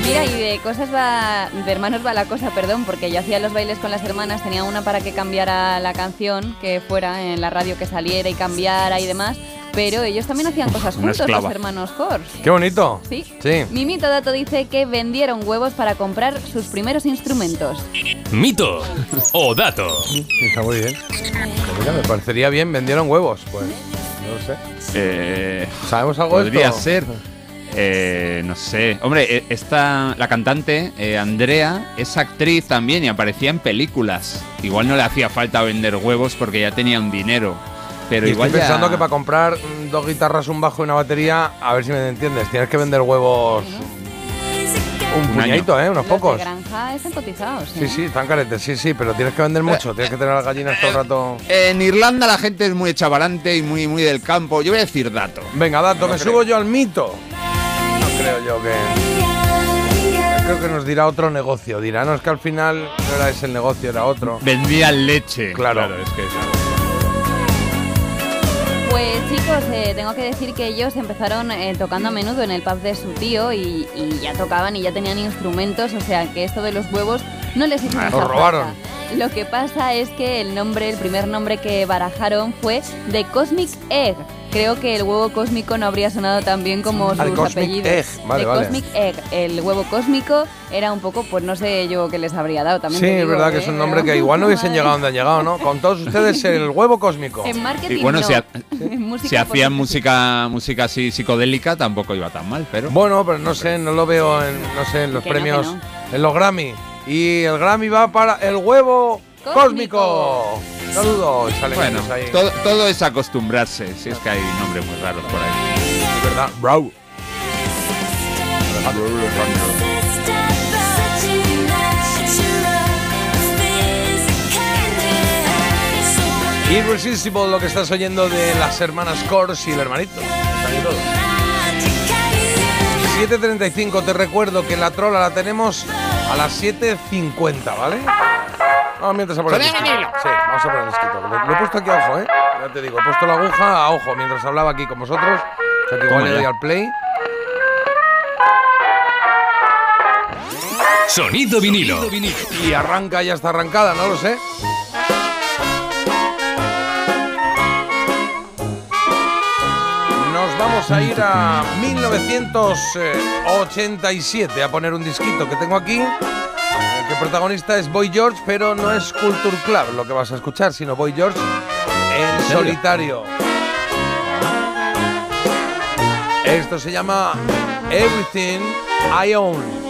Speaker 2: Mira, y de cosas va, de hermanos va la cosa, perdón, porque yo hacía los bailes con las hermanas, tenía una para que cambiara la canción, que fuera en la radio que saliera y cambiara y demás, pero ellos también hacían cosas
Speaker 1: una
Speaker 2: juntos,
Speaker 1: esclava.
Speaker 2: los hermanos Kors.
Speaker 1: Qué bonito.
Speaker 2: Sí.
Speaker 1: Sí.
Speaker 2: Mi mito dato dice que vendieron huevos para comprar sus primeros instrumentos.
Speaker 4: Mito o dato.
Speaker 1: Está muy bien. Pues mira, me parecería bien, vendieron huevos, pues. No lo sé.
Speaker 5: Eh,
Speaker 1: ¿Sabemos algo de
Speaker 5: Podría
Speaker 1: esto?
Speaker 5: ser. Eh, no sé. Hombre, eh, esta, la cantante, eh, Andrea, es actriz también y aparecía en películas. Igual no le hacía falta vender huevos porque ya tenía un dinero. Pero
Speaker 1: Y
Speaker 5: igual
Speaker 1: estoy
Speaker 5: ya-
Speaker 1: pensando que para comprar dos guitarras, un bajo y una batería, a ver si me entiendes, tienes que vender huevos un
Speaker 5: Un
Speaker 1: puñadito, ¿eh? Unos
Speaker 2: Los
Speaker 1: pocos.
Speaker 2: de granja están cotizados.
Speaker 1: Sí,
Speaker 2: ¿eh?
Speaker 1: sí, están caretes, sí, sí, pero tienes que vender mucho, tienes que tener las gallinas todo el rato.
Speaker 5: En Irlanda la gente es muy chavalante y muy, muy del campo. Yo voy a decir dato.
Speaker 1: Venga, dato,
Speaker 5: No
Speaker 1: me
Speaker 5: creo.
Speaker 1: subo yo al mito. No creo yo que. creo que nos dirá otro negocio. Dirá, no, es que al final no era ese el negocio, era otro.
Speaker 5: Vendían leche.
Speaker 1: Claro.
Speaker 5: es que
Speaker 2: Pues chicos, eh, tengo que decir que ellos empezaron eh, tocando a menudo en el pub de su tío y, y ya tocaban y ya tenían instrumentos, o sea que esto de los huevos no les hizo
Speaker 1: Ah,
Speaker 2: mucha
Speaker 1: robaron.
Speaker 2: falta. Lo que pasa es que el nombre, el primer nombre que barajaron fue The Cosmic Egg. Creo que el huevo cósmico no habría sonado tan bien como sus
Speaker 1: Cosmic
Speaker 2: apellidos.
Speaker 1: Egg, vale,
Speaker 2: The
Speaker 1: vale.
Speaker 2: Cosmic Egg. El huevo cósmico era un poco, pues no sé yo qué les habría dado también.
Speaker 1: Sí,
Speaker 2: te
Speaker 1: es verdad que
Speaker 2: ¿eh?
Speaker 1: es un nombre que igual no hubiesen llegado donde han llegado, ¿no? Con todos ustedes el huevo cósmico.
Speaker 2: En marketing
Speaker 5: Y bueno,
Speaker 2: no.
Speaker 5: si, ha-
Speaker 2: En música,
Speaker 5: si
Speaker 2: pues,
Speaker 5: hacían música, música así psicodélica, tampoco iba tan mal, pero.
Speaker 1: Bueno, pero no sé, no lo veo en, no sé, en los
Speaker 5: Que no,
Speaker 1: premios,
Speaker 5: no.
Speaker 1: en los Grammy. Y el Grammy va para el huevo cósmico. Saludos,
Speaker 5: Bueno,
Speaker 1: ahí.
Speaker 5: todo, todo es acostumbrarse, si es que hay nombres muy raros por ahí.
Speaker 1: Es verdad, bro. Irresistible lo que estás oyendo de las hermanas Kors y el hermanito. Están ahí todos. 7.35, te recuerdo que la trola la tenemos a las 7.50, ¿vale? Vamos mientras a poner el
Speaker 5: Sonido
Speaker 1: disquito.
Speaker 5: vinilo.
Speaker 1: Sí, vamos a poner el disquito. Lo, lo he puesto aquí a ojo, ¿eh? Ya te digo, he puesto la aguja a ojo mientras hablaba aquí con vosotros. O sea que igual le doy al play.
Speaker 4: Sonido vinilo.
Speaker 1: Y arranca, ya está arrancada, no lo sé. Vamos a ir a 1987 a poner un disquito que tengo aquí. El que protagonista es Boy George, pero no es Culture Club lo que vas a escuchar, sino Boy George en solitario. Esto se llama Everything I Own.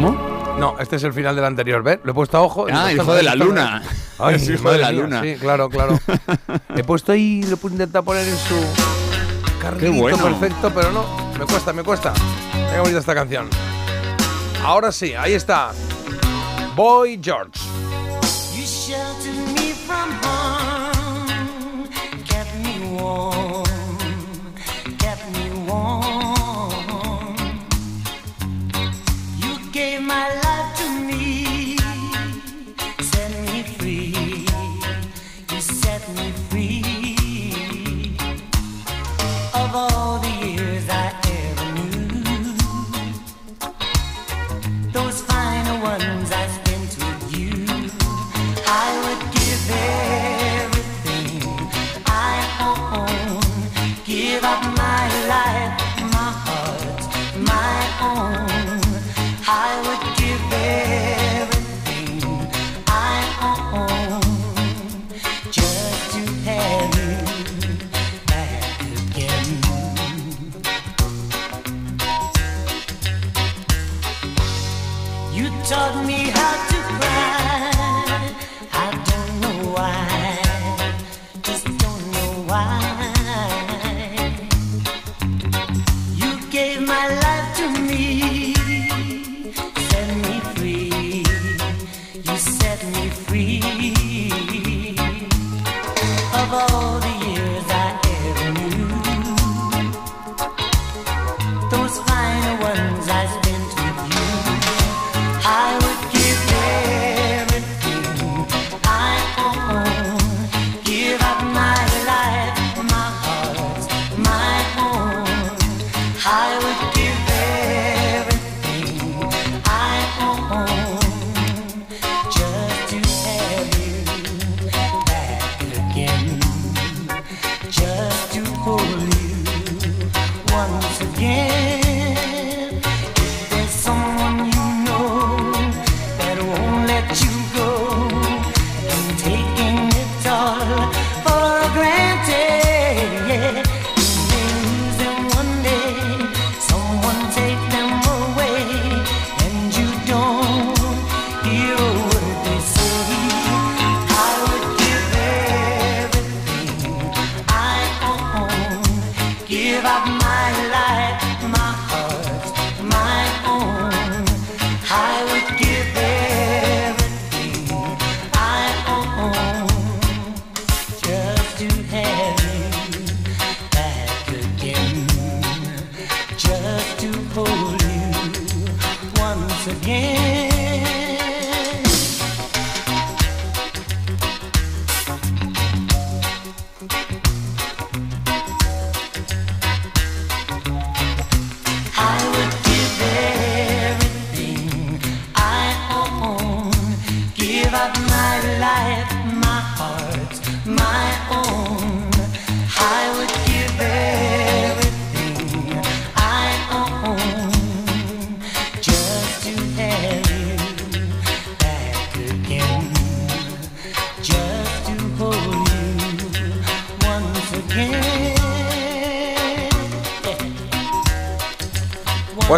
Speaker 5: ¿Cómo?
Speaker 1: No, este es el final del anterior, ¿ves? Lo he puesto a ojo.
Speaker 5: Ah, hijo de la luna.
Speaker 1: Ay,
Speaker 5: Es hijo de la luna.
Speaker 1: Sí, claro, claro. he puesto ahí, lo he intentado poner en su carrito
Speaker 5: bueno.
Speaker 1: perfecto, pero no, me cuesta, me cuesta. Qué bonita esta canción. Ahora sí, ahí está. Boy George.
Speaker 15: You sheltered me from harm, kept me warm,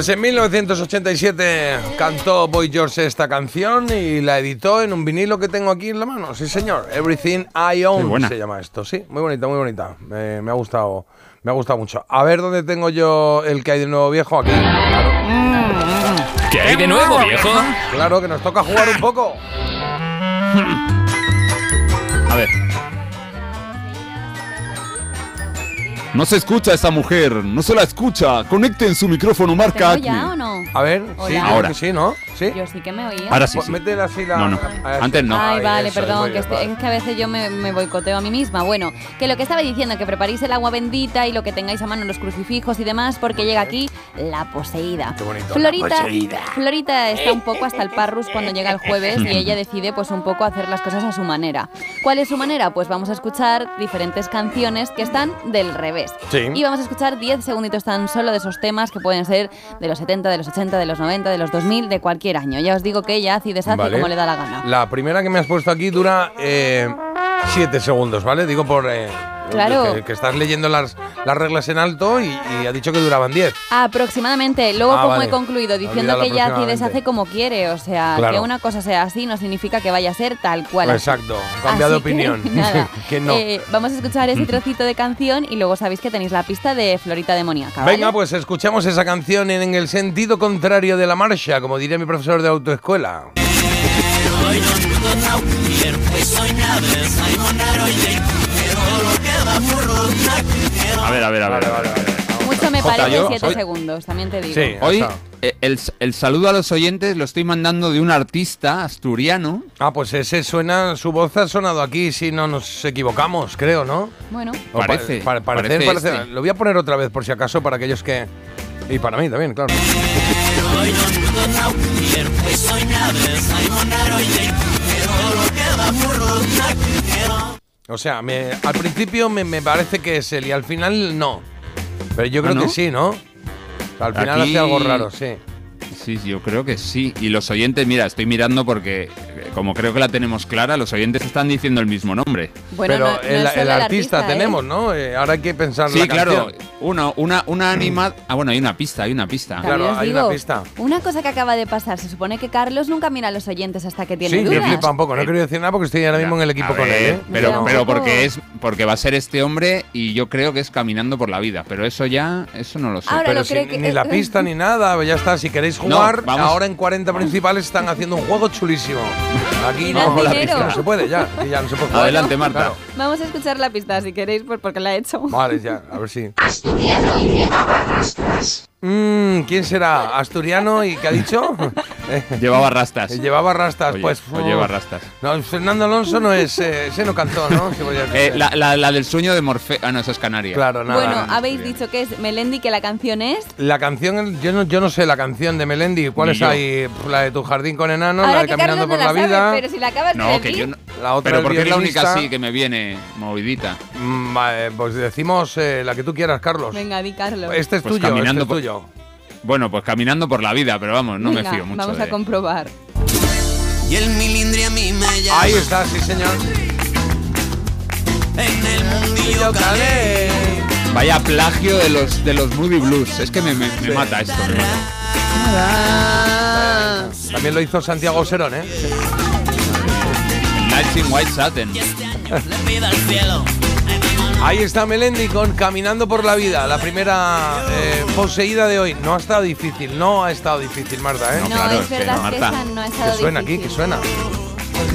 Speaker 1: Pues en 1987 cantó Boy George esta canción y la editó en un vinilo que tengo aquí en la mano. Sí, señor. Everything I Own se llama esto. Sí, muy bonita, muy bonita. Me, me ha gustado, me ha gustado mucho. A ver dónde tengo yo el que hay de nuevo viejo aquí. Claro.
Speaker 4: ¿Qué hay de nuevo, viejo?
Speaker 1: Claro que nos toca jugar un poco.
Speaker 5: A ver. No se escucha a esta mujer, no se la escucha. Conecten su micrófono marca
Speaker 2: ¿Tengo ya o no?
Speaker 1: A ver,
Speaker 2: Hola.
Speaker 1: sí,
Speaker 5: Ahora.
Speaker 1: creo que sí, ¿no? Sí.
Speaker 2: Yo sí que me oía.
Speaker 5: Ahora sí,
Speaker 1: Pues
Speaker 5: sí.
Speaker 1: así la.
Speaker 5: No, no. Antes no.
Speaker 2: Ay, vale,
Speaker 1: eso
Speaker 2: perdón, que,
Speaker 1: vale.
Speaker 2: es que a veces yo me, me boicoteo a mí misma. Bueno, que lo que estaba diciendo, que preparéis el agua bendita y lo que tengáis a mano los crucifijos y demás, porque llega aquí la poseída.
Speaker 1: Qué bonito, la
Speaker 2: Florita,
Speaker 1: poseída.
Speaker 2: Florita está un poco hasta el parrus cuando llega el jueves y ella decide pues un poco hacer las cosas a su manera. ¿Cuál es su manera? Pues vamos a escuchar diferentes canciones que están del revés.
Speaker 1: Sí.
Speaker 2: Y vamos a escuchar 10 segunditos tan solo de esos temas que pueden ser de los 70, de los 80, de los 90, de los 2000, de cualquier año. Ya os digo que ella hace y deshace
Speaker 1: Vale.
Speaker 2: como le da la gana.
Speaker 1: La primera que me has puesto aquí dura 7 segundos, ¿vale? Digo por. eh,
Speaker 2: Claro.
Speaker 1: Que, que estás leyendo las, las reglas en alto y, y ha dicho que duraban 10.
Speaker 2: Aproximadamente. Luego,
Speaker 1: Ah,
Speaker 2: como
Speaker 1: vale.
Speaker 2: he concluido diciendo que ella hace y
Speaker 1: aproximadamente.
Speaker 2: deshace como quiere. O sea,
Speaker 1: Claro.
Speaker 2: que una cosa sea así no significa que vaya a ser tal cual.
Speaker 1: Exacto, cambia de
Speaker 2: Así que,
Speaker 1: opinión.
Speaker 2: nada.
Speaker 1: que no.
Speaker 2: Eh, vamos a escuchar ese trocito de canción y luego sabéis que tenéis la pista de Florita Demoníaca. ¿vale?
Speaker 1: Venga, pues escuchamos esa canción en el sentido contrario de la marcha, como diría mi profesor de autoescuela.
Speaker 5: A ver, a ver, a ver. a ver, a ver.
Speaker 2: Mucho me
Speaker 5: Jota,
Speaker 2: parece
Speaker 5: yo
Speaker 2: 7
Speaker 5: soy-
Speaker 2: segundos, también te digo.
Speaker 1: Sí.
Speaker 5: Hoy eh, el, el saludo a los oyentes lo estoy mandando de un artista asturiano.
Speaker 1: Ah, pues ese suena, su voz ha sonado aquí, si no nos equivocamos, creo, ¿no?
Speaker 2: Bueno,
Speaker 1: O pa-
Speaker 5: Parece,
Speaker 1: pa- parecer,
Speaker 5: parece
Speaker 1: parecer.
Speaker 5: este.
Speaker 1: Lo voy a poner otra vez por si acaso para aquellos que. Y para mí también, claro. O sea, me- al principio me, me parece que es él y al final no. Pero yo
Speaker 5: ¿Ah,
Speaker 1: creo
Speaker 5: no?
Speaker 1: que sí, ¿no? O sea, al final
Speaker 5: Aquí-
Speaker 1: hace algo raro, sí.
Speaker 5: Sí, yo creo que sí. Y los oyentes, mira, estoy mirando porque eh, como creo que la tenemos clara, los oyentes están diciendo el mismo nombre.
Speaker 2: bueno
Speaker 1: Pero
Speaker 2: no- no
Speaker 1: el, artista,
Speaker 2: ¿eh?
Speaker 1: tenemos, ¿no? Eh, ahora hay que pensar
Speaker 5: Sí,
Speaker 1: la
Speaker 5: claro.
Speaker 1: canción.
Speaker 5: Uno, una, una animada. Ah, bueno, hay una pista, hay una pista.
Speaker 1: Claro, hay
Speaker 2: digo,
Speaker 1: una pista.
Speaker 2: Una cosa que acaba de pasar, se supone que Carlos nunca mira a los oyentes hasta que tiene
Speaker 1: Sí,
Speaker 2: dudas.
Speaker 1: flipa un poco. No quiero decir nada porque estoy ahora mismo en el equipo
Speaker 5: A
Speaker 1: con
Speaker 5: ver,
Speaker 1: él, ¿eh?
Speaker 5: Pero, pero porque es porque va a ser este hombre y yo creo que es caminando por la vida. Pero eso ya, eso no lo sé.
Speaker 2: Ahora
Speaker 1: Pero
Speaker 2: lo
Speaker 1: si
Speaker 2: que-
Speaker 1: ni la pista ni nada, ya está. Si queréis
Speaker 5: No, vamos.
Speaker 1: ahora en 40 principales están haciendo un juego chulísimo. Aquí
Speaker 2: Y
Speaker 1: no, la pista no se puede ya. ya no se puede jugar.
Speaker 5: Adelante, Marta.
Speaker 1: Claro.
Speaker 2: Vamos a escuchar la pista si queréis, pues porque la he hecho.
Speaker 1: Vale, ya, a ver si. Mm, ¿Quién será? ¿Asturiano y qué ha dicho?
Speaker 5: Llevaba rastas.
Speaker 1: Llevaba rastas,
Speaker 5: Oye,
Speaker 1: pues.
Speaker 5: o lleva rastas.
Speaker 1: No, Fernando Alonso no es. eh, ese no cantó, ¿no?
Speaker 5: Eh, la, la- la del sueño de Morfeo. Ah, no, eso es Canarias.
Speaker 1: Claro, nada.
Speaker 2: bueno,
Speaker 1: nada.
Speaker 2: habéis dicho que es Melendi, que la canción es.
Speaker 1: La canción, yo no, yo no sé la canción de Melendi. ¿Cuáles
Speaker 5: Ni yo.
Speaker 1: hay? La de Tu jardín con enanos,
Speaker 2: Ahora
Speaker 1: la de
Speaker 2: que
Speaker 1: Caminando
Speaker 2: Carlos no
Speaker 1: por la,
Speaker 2: la
Speaker 1: vida.
Speaker 2: sabe, pero si la acabas de
Speaker 5: No,
Speaker 2: decir.
Speaker 5: que yo no.
Speaker 1: La otra
Speaker 5: Pero porque es la única así que me viene movidita.
Speaker 1: Mm, vale, pues decimos eh, la que tú quieras, Carlos.
Speaker 2: Venga, di Carlos.
Speaker 1: Este es
Speaker 5: Pues
Speaker 1: tuyo,
Speaker 5: caminando
Speaker 1: este es
Speaker 5: por-
Speaker 1: tuyo.
Speaker 5: Bueno, pues caminando por la vida, pero vamos, no
Speaker 2: Venga,
Speaker 5: me fío mucho.
Speaker 2: Vamos
Speaker 5: de-
Speaker 2: a comprobar.
Speaker 14: Y el milindri a mí me llama.
Speaker 1: Ahí está, sí, señor.
Speaker 14: En el mundillo calé.
Speaker 5: Vaya plagio de los de los Moody Blues. Es que me, me- me mata esto. me mata.
Speaker 1: También lo hizo Santiago Serón, ¿eh?
Speaker 5: Nights in White Satin.
Speaker 1: Ahí está Melendi con Caminando por la vida, la primera eh, poseída de hoy. No ha estado difícil, no ha estado difícil, Marta, ¿eh?
Speaker 2: No,
Speaker 5: claro,
Speaker 2: es
Speaker 5: es que
Speaker 2: verdad que,
Speaker 5: Marta,
Speaker 2: esa no ha estado
Speaker 1: ¿Qué suena aquí? ¿Qué suena?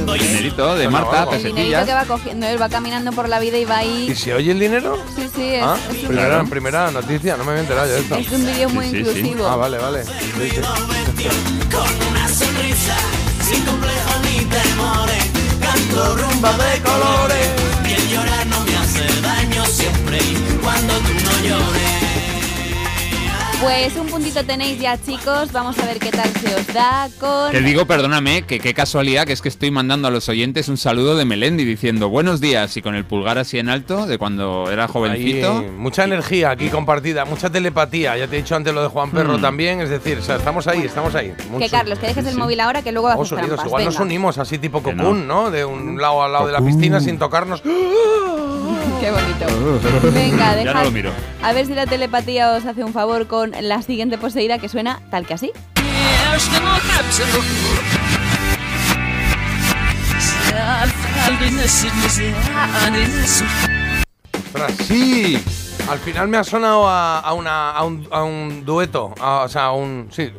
Speaker 5: Dinerito de
Speaker 1: Bueno,
Speaker 5: Marta,
Speaker 1: algo.
Speaker 2: El dinerito que va cogiendo, él va caminando por la vida y va ahí.
Speaker 1: ¿Y se oye el dinero?
Speaker 2: Sí, sí, es,
Speaker 1: Ah,
Speaker 2: es un,
Speaker 1: primera, primera noticia, no me había enterado yo de esto.
Speaker 2: es un vídeo muy inclusivo.
Speaker 1: Ah, vale, vale. Sí, sí.
Speaker 6: Con una sonrisa, sin complejo ni temores, canto rumba de colores. Y el llorar no me hace daño siempre y cuando tú no llores.
Speaker 2: Pues un puntito tenéis ya, chicos. Vamos a ver qué tal se os da con.
Speaker 5: Te digo, perdóname, que qué casualidad, que es que estoy mandando a los oyentes un saludo de Melendi diciendo buenos días y con el pulgar así en alto de cuando era jovencito.
Speaker 1: Ahí, mucha energía aquí compartida, mucha telepatía. Ya te he dicho antes lo de Juan Perro
Speaker 5: Mm.
Speaker 1: también. Es decir, o sea, estamos ahí, estamos ahí.
Speaker 2: Que
Speaker 1: Mucho.
Speaker 2: Carlos, que dejes el móvil ahora que luego
Speaker 1: Vamos
Speaker 2: haces.
Speaker 1: Igual nos
Speaker 2: Venga.
Speaker 1: unimos así tipo
Speaker 5: Que
Speaker 1: Cocoon,
Speaker 5: no.
Speaker 1: ¿no? De un lado al lado de la piscina sin tocarnos.
Speaker 2: Qué bonito. Venga,
Speaker 5: Ya no
Speaker 2: dejad.
Speaker 5: lo miro.
Speaker 2: A ver si la telepatía os hace un favor con la siguiente poseída que suena tal que así.
Speaker 1: Sí. Al final me ha sonado a, a una, a, un, a un dueto. o sea, a un. Sí.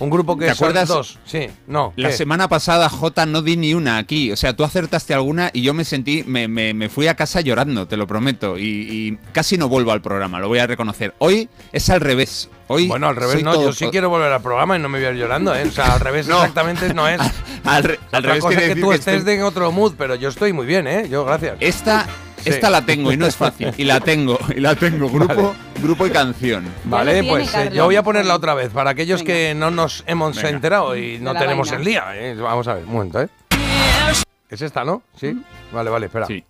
Speaker 1: un grupo que
Speaker 5: ¿te
Speaker 1: son
Speaker 5: acuerdas?
Speaker 1: dos. Sí, no.
Speaker 5: La
Speaker 1: ¿qué?
Speaker 5: semana pasada, J, no di ni una aquí. O sea, tú acertaste alguna y yo me sentí, me, me- me fui a casa llorando, te lo prometo. Y, y casi no vuelvo al programa, lo voy a reconocer. Hoy es al revés. Hoy
Speaker 1: Bueno, al revés no, yo sí quiero volver al programa y no me voy a ir llorando, ¿eh? O sea, al revés
Speaker 5: No.
Speaker 1: exactamente no es.
Speaker 5: Al, re- al
Speaker 1: Otra
Speaker 5: revés
Speaker 1: cosa es que tú estés
Speaker 5: estoy-
Speaker 1: de en otro mood, pero yo estoy muy bien, ¿eh? Yo, gracias.
Speaker 5: Esta,
Speaker 1: Sí.
Speaker 5: esta la tengo y no es fácil. Y la tengo, y la tengo. Grupo, grupo y canción.
Speaker 1: Vale,
Speaker 2: tiene,
Speaker 1: pues eh,
Speaker 2: Carlos.
Speaker 1: yo voy a ponerla otra vez para aquellos
Speaker 2: Venga.
Speaker 1: que no nos hemos
Speaker 5: Venga.
Speaker 1: enterado y no tenemos
Speaker 2: vaina.
Speaker 1: el día. ¿eh? Vamos a ver, un momento, ¿eh? Es esta, ¿no? Sí. Vale, vale, espera.
Speaker 5: Sí.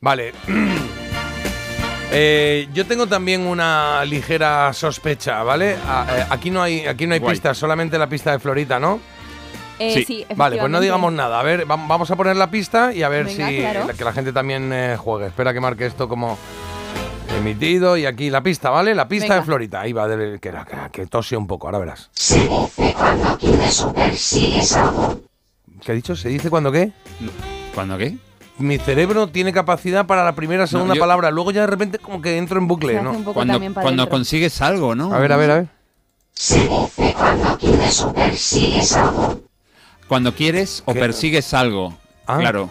Speaker 1: Vale. Eh, yo tengo también una ligera sospecha, ¿vale? A- eh, aquí no hay, aquí no hay
Speaker 5: Guay.
Speaker 1: pistas, solamente la pista de Florita, ¿no?
Speaker 2: Eh,
Speaker 5: Sí.
Speaker 2: sí,
Speaker 1: Vale, pues no digamos nada. A ver, vam- vamos a poner la pista y a ver
Speaker 2: Venga,
Speaker 1: si
Speaker 2: claro.
Speaker 1: que la gente también eh, juegue. Espera que marque esto como emitido y aquí la pista, ¿vale? La pista
Speaker 2: Venga.
Speaker 1: de Florita. Ahí va, que, que, que tose un poco, ahora verás. ¿Qué ha dicho? ¿Se dice cuando qué?
Speaker 5: ¿Cuándo qué?
Speaker 1: Mi cerebro tiene capacidad para la primera, segunda
Speaker 5: yo-
Speaker 1: palabra. Luego ya de repente como que entro en
Speaker 2: Se
Speaker 1: bucle, ¿no?
Speaker 2: un poco
Speaker 5: Cuando,
Speaker 2: también para
Speaker 5: cuando consigues algo, ¿no?
Speaker 1: A ver, a ver, a ver.
Speaker 5: Cuando quieres o
Speaker 1: ¿Qué?
Speaker 5: persigues algo.
Speaker 1: Ah.
Speaker 5: Claro.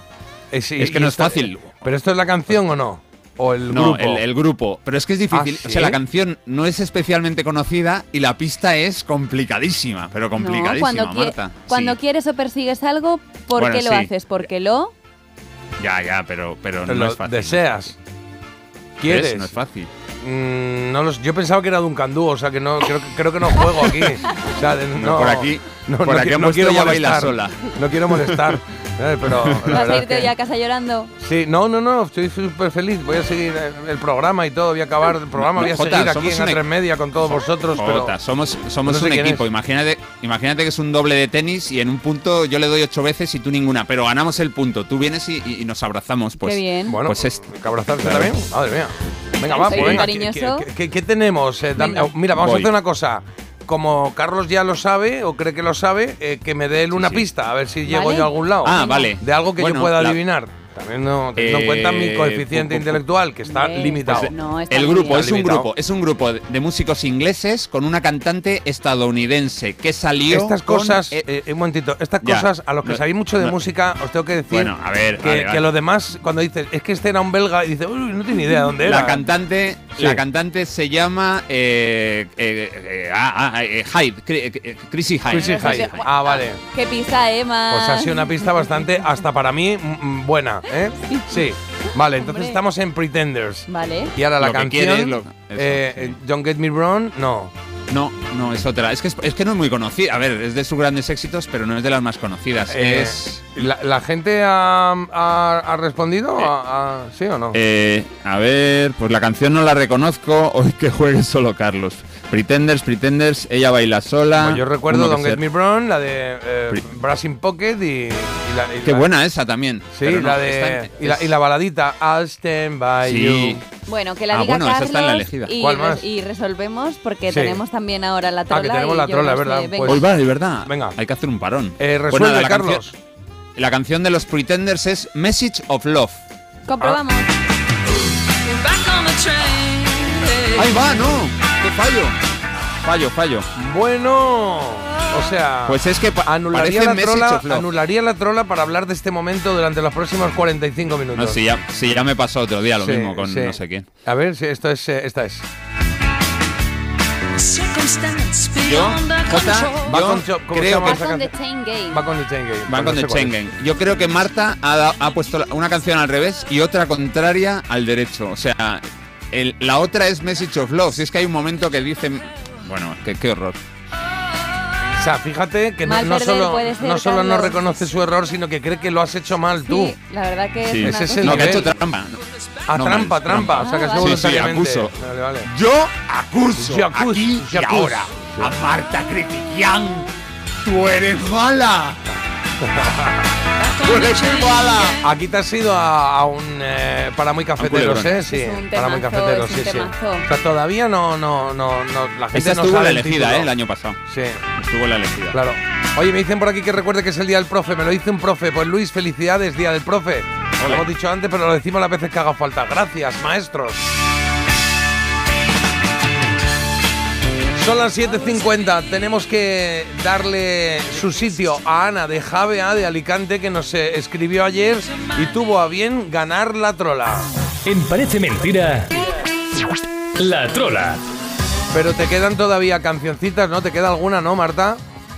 Speaker 1: Eh, sí,
Speaker 5: Es que no es fácil.
Speaker 1: ¿Pero esto es la canción o no? ¿O el
Speaker 5: No,
Speaker 1: grupo?
Speaker 5: el, el grupo. Pero es que es difícil.
Speaker 1: ¿Ah,
Speaker 5: O sea, la canción no es especialmente conocida y la pista es complicadísima, pero
Speaker 2: No,
Speaker 5: complicadísima,
Speaker 2: cuando, qui-
Speaker 5: Marta.
Speaker 2: cuando
Speaker 5: Sí.
Speaker 2: quieres o persigues algo, ¿por
Speaker 5: Bueno,
Speaker 2: qué lo
Speaker 5: sí.
Speaker 2: haces? Porque lo.
Speaker 5: Ya, ya, pero, pero
Speaker 1: Pero
Speaker 5: no
Speaker 1: lo
Speaker 5: es fácil.
Speaker 1: deseas.
Speaker 5: ¿Ves?
Speaker 1: ¿Quieres?
Speaker 5: No es fácil.
Speaker 1: Mm, no los, yo pensaba que era de un candú, o sea que no creo, que- creo que no juego aquí. O sea, de- no,
Speaker 5: por aquí-
Speaker 1: no,
Speaker 5: por
Speaker 1: no
Speaker 5: aquí
Speaker 1: no quiero molestar.
Speaker 5: sola.
Speaker 1: No quiero molestar. ¿sabes? Pero
Speaker 2: ¿Vas a irte hoy a casa llorando?
Speaker 1: Sí, no, no, no, estoy súper feliz. Voy a seguir eh, el programa y todo. Voy a acabar el programa. Voy a
Speaker 5: Jota,
Speaker 1: seguir aquí
Speaker 5: somos
Speaker 1: en
Speaker 5: e-
Speaker 1: A3 Media con todos vosotros. pero
Speaker 5: Jota, somos, somos
Speaker 1: no sé
Speaker 5: un equipo. Imagínate, imagínate que es un doble de tenis y en un punto yo le doy ocho veces y tú ninguna, pero ganamos el punto. Tú vienes y, y- y nos abrazamos. Pues,
Speaker 2: Qué bien.
Speaker 1: Bueno,
Speaker 5: pues es,
Speaker 1: ¿que abrazarse también? Madre mía. Venga, va, pues venga. ¿Qué-
Speaker 2: cariñoso.
Speaker 1: ¿Qué, qué- qué tenemos? Eh, mira, vamos
Speaker 5: Voy.
Speaker 1: a hacer una cosa. Como Carlos ya lo sabe o cree que lo sabe, eh, que me dé él una
Speaker 5: sí.
Speaker 1: pista, a ver si llego yo a algún lado.
Speaker 5: Ah, vale.
Speaker 1: De algo que
Speaker 5: Bueno,
Speaker 1: yo pueda
Speaker 5: la-
Speaker 1: adivinar. También no, teniendo en
Speaker 5: Eh,
Speaker 1: cuenta mi coeficiente
Speaker 5: pu- pu-
Speaker 1: intelectual, que está
Speaker 2: Hombre,
Speaker 1: limitado.
Speaker 2: pues, no, está
Speaker 5: el grupo es un grupo, es un grupo de, músicos ingleses con una cantante estadounidense que salió.
Speaker 1: Estas
Speaker 5: con,
Speaker 1: cosas,
Speaker 5: eh,
Speaker 1: eh, un momentito, estas
Speaker 5: ya.
Speaker 1: cosas, a los que
Speaker 5: No,
Speaker 1: sabéis mucho de
Speaker 5: no.
Speaker 1: música, os tengo que decir
Speaker 5: Bueno, a ver,
Speaker 1: que,
Speaker 5: vale,
Speaker 1: que los demás, cuando dices, es que este era un belga, y dices, uy, no tiene ni idea de dónde era.
Speaker 5: la cantante,
Speaker 1: Sí.
Speaker 5: la cantante se llama eh, eh, eh, ah, ah, eh, Hyde, Cri- eh, Chrissy Hyde.
Speaker 1: Chrissy Hyde. Ah, vale.
Speaker 2: ¿Qué pisa, Emma?
Speaker 1: Pues ha sido una pista bastante, hasta para mí, buena, ¿eh? Sí. Vale, entonces
Speaker 2: Hombre.
Speaker 1: estamos en Pretenders.
Speaker 2: Vale.
Speaker 1: Y ahora la
Speaker 5: Lo que
Speaker 1: canción.
Speaker 5: quiere es lo- eso,
Speaker 1: eh,
Speaker 5: sí.
Speaker 1: eh, Don't Get Me Wrong, no.
Speaker 5: No, no, es otra. Es que, es, es que no es muy conocida. A ver, es de sus grandes éxitos, pero no es de las más conocidas.
Speaker 1: Eh,
Speaker 5: es.
Speaker 1: ¿la, la gente ha, ha- ha respondido? ¿A- a- ¿Sí o no?
Speaker 5: eh, a ver, pues la canción no la reconozco. Hoy que juegue solo Carlos. Pretenders, Pretenders, ella baila sola.
Speaker 1: Pues yo recuerdo
Speaker 5: uno que
Speaker 1: Don't Get Me Wrong, la de eh,
Speaker 5: Pri-
Speaker 1: Brass in Pocket y, y la, y
Speaker 5: Qué
Speaker 1: la-
Speaker 5: buena esa también.
Speaker 1: Sí,
Speaker 5: pero no,
Speaker 1: la de.
Speaker 5: en-
Speaker 1: y, la, y la baladita I'll stand by
Speaker 5: Sí.
Speaker 1: you.
Speaker 2: Bueno, que la
Speaker 5: Ah,
Speaker 2: diga
Speaker 5: bueno, esa
Speaker 2: Carlos
Speaker 5: está en la elegida.
Speaker 2: y,
Speaker 1: ¿Cuál más?
Speaker 2: y resolvemos porque
Speaker 1: Sí.
Speaker 2: tenemos también ahora la trola.
Speaker 1: Ah, que tenemos la trola, ¿verdad? Pues-
Speaker 2: venga.
Speaker 5: Hoy va, de verdad.
Speaker 1: Venga.
Speaker 5: Hay que hacer un parón.
Speaker 1: Eh,
Speaker 5: Pues
Speaker 1: resuelve,
Speaker 5: nada, la
Speaker 1: Carlos.
Speaker 5: canción- la canción de los Pretenders es Message of Love.
Speaker 2: Comprobamos.
Speaker 1: Ah.
Speaker 7: Back on the train.
Speaker 5: Ahí va, no. Qué fallo. Fallo, fallo.
Speaker 1: Bueno, o sea,
Speaker 5: Pues es que pa-
Speaker 1: anularía
Speaker 5: parece
Speaker 1: la, trola, anularía la trola para hablar de este momento durante los próximos 45 minutos.
Speaker 5: No, si ya, si ya me pasó otro día lo
Speaker 1: Sí,
Speaker 5: mismo con
Speaker 1: sí.
Speaker 5: no sé quién.
Speaker 1: A ver, si esto es, eh, esta es.
Speaker 5: Yo, Jota,
Speaker 1: Va
Speaker 5: yo
Speaker 1: con Cho- ¿cómo se
Speaker 5: creo que
Speaker 2: Va con The? Chain Game.
Speaker 1: Va con The Chain Game.
Speaker 5: Yo creo que Marta ha, da- ha puesto una canción al revés y otra contraria al derecho. O sea, el- la otra es Message of Love. Si es que hay un momento que dicen. Bueno, que, qué horror.
Speaker 1: O sea, fíjate que no, solo, no, solo no
Speaker 2: Carlos.
Speaker 1: reconoce su error, sino que cree que lo has hecho mal tú.
Speaker 2: Sí, la verdad que
Speaker 5: Sí.
Speaker 2: es una
Speaker 1: Ese es el
Speaker 5: No, que ha hecho trampa.
Speaker 1: Ah,
Speaker 5: No,
Speaker 1: trampa,
Speaker 5: mal,
Speaker 1: trampa. O sea, que es
Speaker 2: Ah, vale.
Speaker 5: Sí, sí,
Speaker 1: voluntariamente.
Speaker 5: acuso.
Speaker 1: Vale, vale.
Speaker 5: Yo acuso
Speaker 1: Yo acuso,
Speaker 5: aquí
Speaker 1: yo
Speaker 5: y
Speaker 1: acuso.
Speaker 5: ahora a Marta Critiquian. Tú eres mala.
Speaker 1: Aquí te has ido a, a un eh, para muy cafeteros. ¿eh? Sí,
Speaker 2: Es un
Speaker 1: para muy cafeteros,
Speaker 2: es un
Speaker 1: sí, sí. O sea, todavía no, no, no, no la gente
Speaker 5: Esa
Speaker 1: no
Speaker 5: estuvo
Speaker 1: sabe
Speaker 5: la
Speaker 1: el
Speaker 5: elegida. ¿eh? El año pasado.
Speaker 1: Sí,
Speaker 5: Estuvo la elegida.
Speaker 1: claro. Oye, me dicen por aquí que recuerde que es el día del profe. Me lo dice un profe. Pues Luis, felicidades, día del profe. Lo hemos dicho antes, pero lo decimos las veces que haga falta. Gracias, maestros. Son las 7.50. Tenemos que darle su sitio a Ana de Javea de Alicante, que nos eh, escribió ayer y tuvo a bien ganar la trola.
Speaker 4: En Parece Mentira, La Trola.
Speaker 1: Pero te quedan todavía cancioncitas, ¿no? ¿Te queda alguna, no, Marta?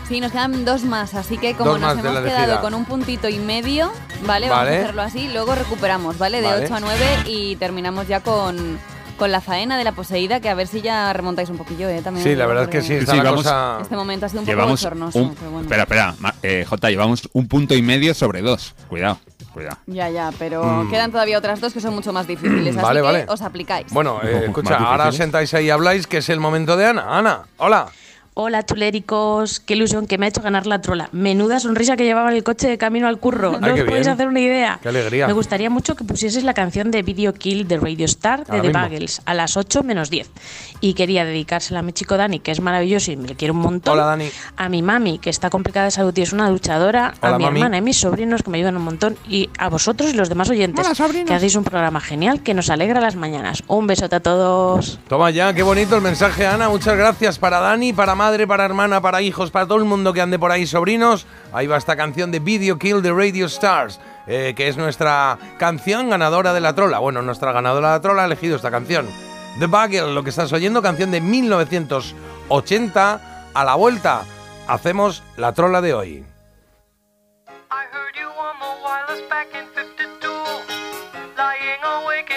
Speaker 2: Sí, nos quedan dos más, así que como
Speaker 1: Dos
Speaker 2: nos hemos quedado
Speaker 1: elegida.
Speaker 2: con un puntito y medio, ¿vale? Vamos a hacerlo así, luego recuperamos, ¿vale? De
Speaker 1: Vale.
Speaker 2: 8 a 9 y terminamos ya con, con la faena de la poseída, que a ver si ya remontáis un poquillo, ¿eh? También
Speaker 1: Sí, la verdad es que
Speaker 2: porque
Speaker 1: sí,
Speaker 5: Sí, vamos-
Speaker 1: cosa...
Speaker 2: Este momento ha sido un poco
Speaker 5: Llevamos
Speaker 2: bochornoso,
Speaker 5: un,
Speaker 2: bueno.
Speaker 5: Espera, espera. Eh, Jota, llevamos un punto y medio sobre dos. Cuidado, cuidado.
Speaker 2: Ya, ya, pero
Speaker 1: Mm.
Speaker 2: quedan todavía otras dos que son mucho más difíciles, así
Speaker 1: Vale,
Speaker 2: que
Speaker 1: vale.
Speaker 2: os aplicáis.
Speaker 1: Bueno, eh, escucha, ahora sentáis ahí y habláis, que es el momento de Ana. Ana, hola.
Speaker 16: Hola, chuléricos. Qué ilusión que me ha hecho ganar la trola. Menuda sonrisa que llevaba en el coche de camino al curro.
Speaker 1: Ay,
Speaker 16: No os podéis
Speaker 1: bien.
Speaker 16: hacer una idea.
Speaker 1: Qué alegría.
Speaker 16: Me gustaría mucho que pusieses la canción de Video Kill de Radio Star de
Speaker 1: Ahora
Speaker 16: The
Speaker 1: mismo.
Speaker 16: Bagels a las 8 menos 10. Y quería dedicársela a mi chico Dani, que es maravilloso y me le quiero un montón.
Speaker 1: Hola, Dani.
Speaker 16: A mi mami, que está complicada de salud y es una luchadora.
Speaker 1: Hola,
Speaker 16: a mi
Speaker 1: mami.
Speaker 16: hermana y mis sobrinos, que me ayudan un montón. Y a vosotros y los demás oyentes, que hacéis un programa genial que nos alegra las mañanas. Un besote a todos.
Speaker 1: Toma ya, qué bonito el mensaje, Ana. Muchas gracias para Dani, para madre, para hermana, para hijos, para todo el mundo que ande por ahí, sobrinos. Ahí va esta canción de Video Kill de Radio Stars, eh, que es nuestra canción ganadora de la trola. Bueno, nuestra ganadora de la trola ha elegido esta canción. The Bagel, lo que estás oyendo, canción de 1980. A la vuelta, hacemos la trola de hoy.
Speaker 6: Lying awake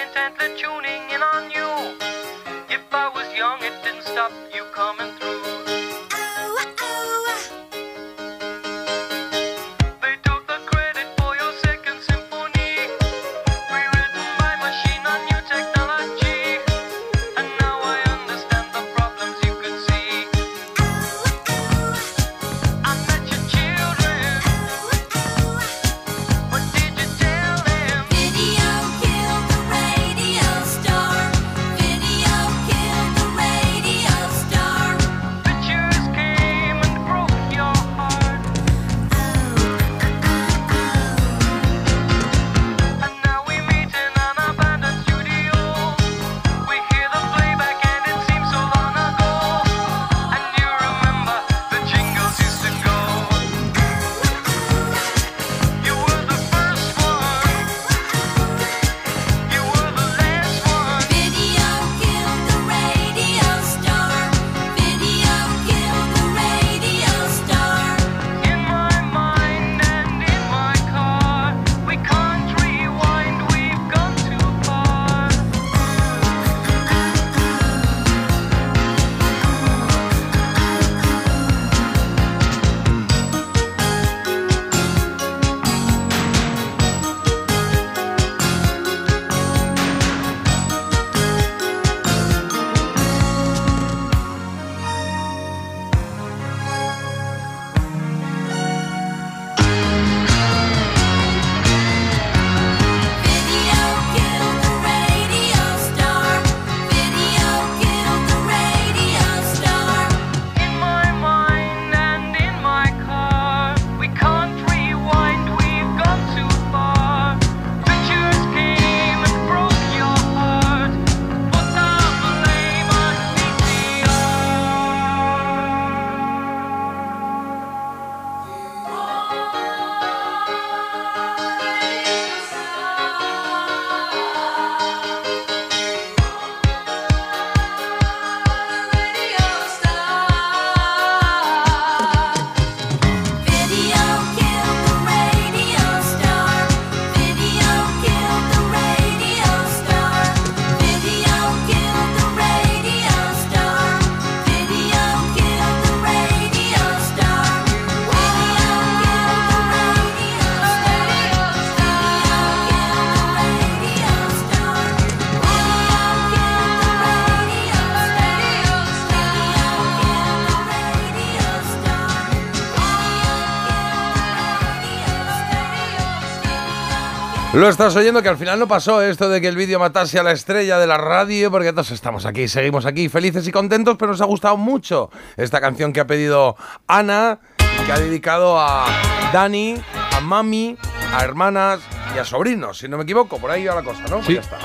Speaker 1: Lo estás oyendo que al final no pasó esto de que el vídeo matase a la estrella de la radio, porque todos estamos aquí, seguimos aquí felices y contentos, pero nos ha gustado mucho esta canción que ha pedido Ana, que ha dedicado a Dani, a mami, a hermanas y a sobrinos, si no me equivoco, por ahí va la cosa, ¿no? Pues
Speaker 5: Sí.
Speaker 1: ya está.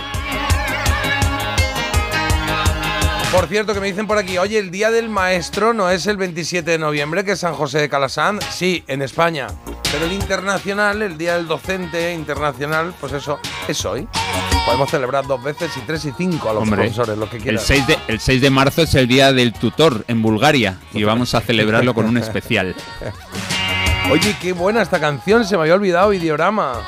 Speaker 1: Por cierto, que me dicen por aquí, oye, el Día del Maestro no es el 27 de noviembre, que es San José de Calasán. Sí, en España. Pero el internacional, el Día del Docente Internacional, pues eso, es hoy. Podemos celebrar dos veces y tres y cinco a los
Speaker 5: Hombre,
Speaker 1: profesores, lo que
Speaker 5: el
Speaker 1: quieran.
Speaker 5: 6, de, el 6 de marzo es el día del tutor en Bulgaria y vamos a celebrarlo con un especial.
Speaker 1: Oye, qué buena esta canción, se me había olvidado Videorama.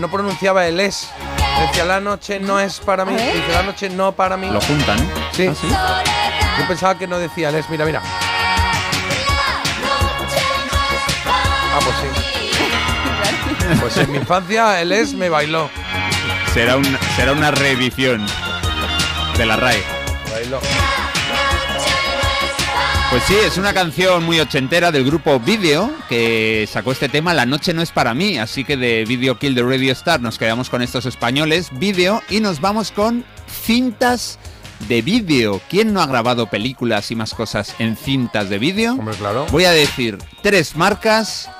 Speaker 1: No, pronunciaba el es. Decía la noche no es para mí. Dice la noche no para mí.
Speaker 5: Lo juntan.
Speaker 1: Sí.
Speaker 5: ¿Ah, sí?
Speaker 1: Yo pensaba que no decía el es. Mira, mira. Ah, pues sí. Pues en mi infancia el es me bailó.
Speaker 5: Será, un- será una reedición de la RAE.
Speaker 1: Bailó.
Speaker 5: Pues sí, es una canción muy ochentera del grupo Video que sacó este tema La noche no es para mí, así que de Video Kill the Radio Star nos quedamos con estos españoles, Video, y nos vamos con cintas de vídeo. ¿Quién no ha grabado películas y más cosas en cintas de vídeo?
Speaker 1: Hombre, claro.
Speaker 5: Voy a decir tres marcas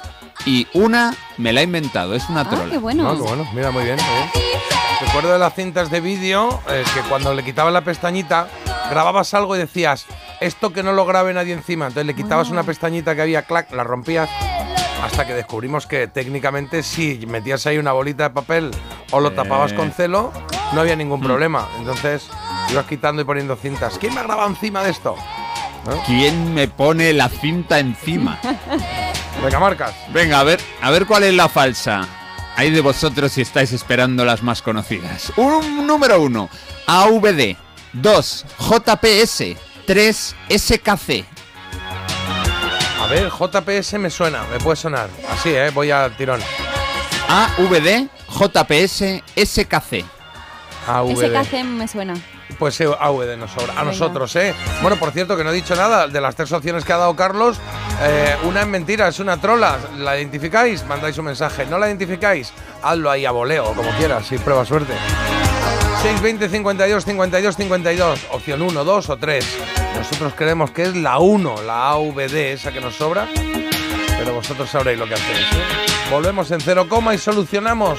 Speaker 5: y una me la he inventado, es una
Speaker 2: Ah,
Speaker 5: trola.
Speaker 2: qué bueno.
Speaker 1: No, qué bueno. Mira, muy bien, muy bien. Recuerdo de las cintas de vídeo eh, que cuando le quitabas la pestañita, grababas algo y decías, esto que no lo grabe nadie encima. Entonces le quitabas
Speaker 2: Ah.
Speaker 1: una pestañita que había, clac, la rompías, hasta que descubrimos que técnicamente si metías ahí una bolita de papel o lo tapabas
Speaker 5: Eh.
Speaker 1: con celo, no había ningún
Speaker 5: Mm.
Speaker 1: problema. Entonces ibas quitando y poniendo cintas. ¿Quién me ha grabado encima de esto?
Speaker 5: ¿Quién me pone la cinta encima?
Speaker 1: Venga, marcas.
Speaker 5: Venga, a ver, a ver cuál es la falsa. Hay de vosotros si estáis esperando las más conocidas. Un número 1, AVD. 2, JPS. 3, SKC.
Speaker 1: A ver, JPS me suena, me puede sonar. Así, ¿eh? Voy al tirón.
Speaker 5: AVD, JPS, SKC.
Speaker 1: AVD.
Speaker 2: Ese café me suena.
Speaker 1: Pues eh, AVD nos sobra. A nosotros, ¿eh? Bueno, por cierto, que no he dicho nada de las tres opciones que ha dado Carlos. eh, una es mentira, es una trola. ¿La identificáis? Mandáis un mensaje. ¿No la identificáis? Hazlo ahí a voleo, como quieras, sin prueba suerte. 620 52 52 52. Opción 1, 2 o 3. Nosotros creemos que es la 1, la AVD, esa que nos sobra. Pero vosotros sabréis lo que hacéis. ¿eh? Volvemos en cero coma y solucionamos.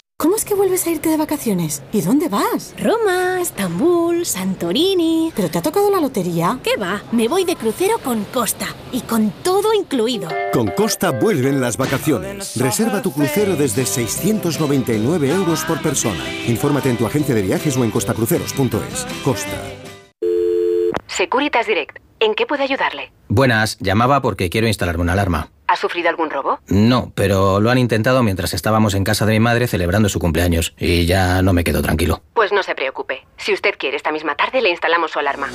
Speaker 17: ¿Cómo es que vuelves a irte de vacaciones? ¿Y dónde vas?
Speaker 18: Roma, Estambul, Santorini.
Speaker 17: ¿Pero te ha tocado la lotería?
Speaker 18: ¿Qué va? Me voy de crucero con Costa y con todo incluido.
Speaker 19: Con Costa vuelven las vacaciones. Reserva tu crucero desde 699 euros por persona. Infórmate en tu agencia de viajes o en costacruceros.es. Costa.
Speaker 20: Securitas Direct. ¿En qué puedo ayudarle?
Speaker 15: Buenas, llamaba porque quiero instalarme una alarma.
Speaker 20: ¿Ha sufrido algún robo?
Speaker 15: No, pero lo han intentado mientras estábamos en casa de mi madre celebrando su cumpleaños y ya no me quedo tranquilo.
Speaker 20: Pues no se preocupe. Si usted quiere, esta misma tarde le instalamos su alarma.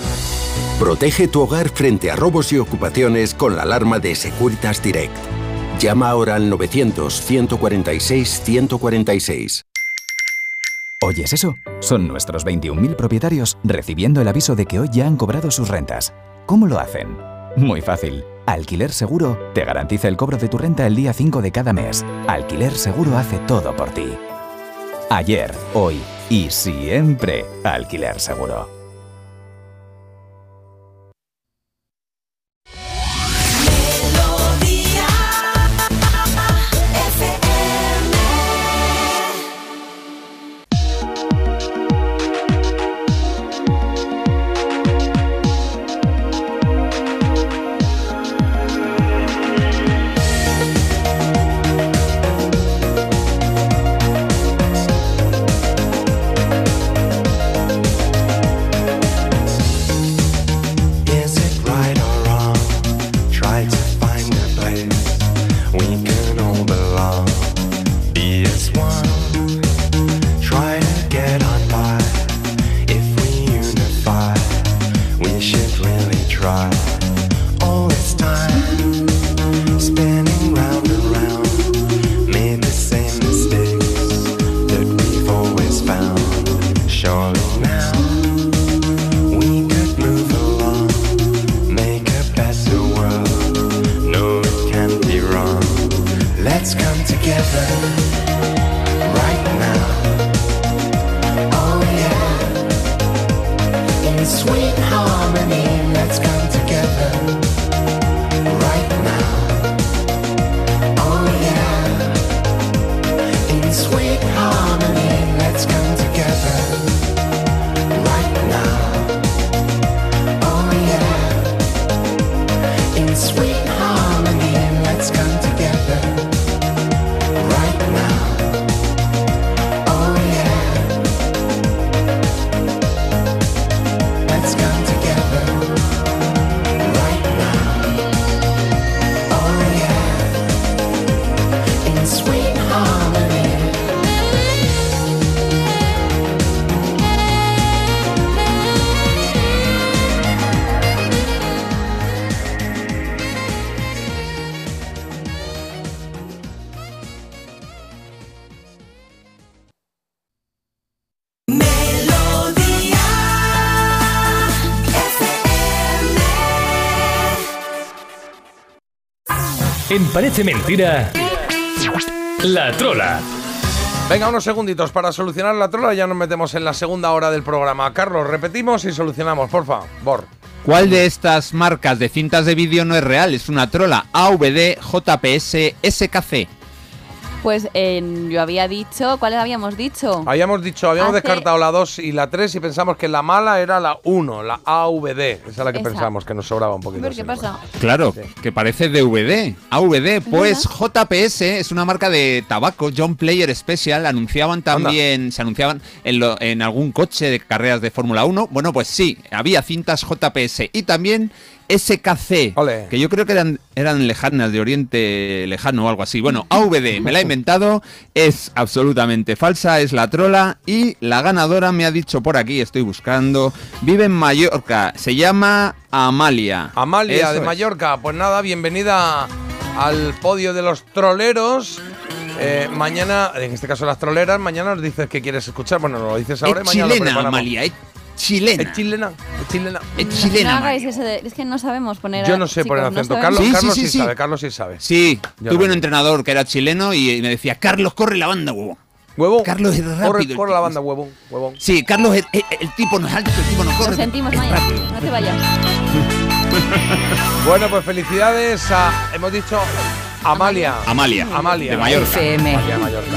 Speaker 12: Protege tu hogar frente a robos y ocupaciones con la alarma de Securitas Direct. Llama ahora al 900-146-146.
Speaker 21: ¿Oyes eso? Son nuestros 21.000 propietarios recibiendo el aviso de que hoy ya han cobrado sus rentas. ¿Cómo lo hacen? Muy fácil. Alquiler Seguro te garantiza el cobro de tu renta el día 5 de cada mes. Alquiler Seguro hace todo por ti. Ayer, hoy y siempre Alquiler Seguro.
Speaker 4: En Parece Mentira, La Trola.
Speaker 1: Venga, unos segunditos para solucionar la trola ya nos metemos en la segunda hora del programa. Carlos, repetimos y solucionamos, por favor.
Speaker 5: ¿Cuál de estas marcas de cintas de vídeo no es real? Es una trola AVD, JPS, SKC.
Speaker 2: Pues eh, yo había dicho, ¿cuáles habíamos dicho?
Speaker 1: Habíamos dicho, habíamos
Speaker 2: Hace-
Speaker 1: descartado la 2 y la 3 y pensamos que la mala era la 1, la AVD. Esa es la que
Speaker 2: Esa.
Speaker 1: pensamos que nos sobraba un poquito.
Speaker 2: ¿qué pasa?
Speaker 5: Claro, que parece DVD. AVD, pues JPS es una marca de tabaco, John Player Special. Anunciaban también, se anunciaban en, lo- en algún coche de carreras de Fórmula 1. Bueno, pues sí, había cintas JPS y también SKC, que yo creo que eran, eran lejanas de Oriente Lejano o algo así. Bueno, AVD, me la he inventado, es absolutamente falsa, es la trola y la ganadora me ha dicho por aquí, estoy buscando, vive en Mallorca, se llama Amalia.
Speaker 1: Amalia
Speaker 5: Eso
Speaker 1: de
Speaker 5: es.
Speaker 1: Mallorca, pues nada, bienvenida al podio de los troleros. Eh, mañana, en este caso las troleras, mañana nos dices que quieres escuchar. Bueno, lo dices ahora y mañana
Speaker 5: chilena. Amalia, es chilena.
Speaker 1: Es chilena, es chilena.
Speaker 5: Es
Speaker 2: no de- es que no sabemos poner.
Speaker 1: Yo no sé poner
Speaker 2: no
Speaker 1: acento. Carlos, Carlos sí, sabe, Carlos sí sabe.
Speaker 5: Sí,
Speaker 1: Yo
Speaker 5: tuve
Speaker 1: no.
Speaker 5: un entrenador que era chileno y me decía, Carlos, corre la banda, huevón.
Speaker 1: Huevón.
Speaker 5: Carlos es rápido.
Speaker 1: Corre, corre la banda, huevón, huevón.
Speaker 5: Sí, Carlos, es- es- el, tipo no es alto, el tipo no corre.
Speaker 2: Lo sentimos, Maya. No te vayas.
Speaker 1: Bueno, pues felicidades a, hemos dicho, Amalia.
Speaker 5: Amalia,
Speaker 1: Amalia.
Speaker 5: de Mallorca.
Speaker 17: FM.
Speaker 1: Amalia de Mallorca.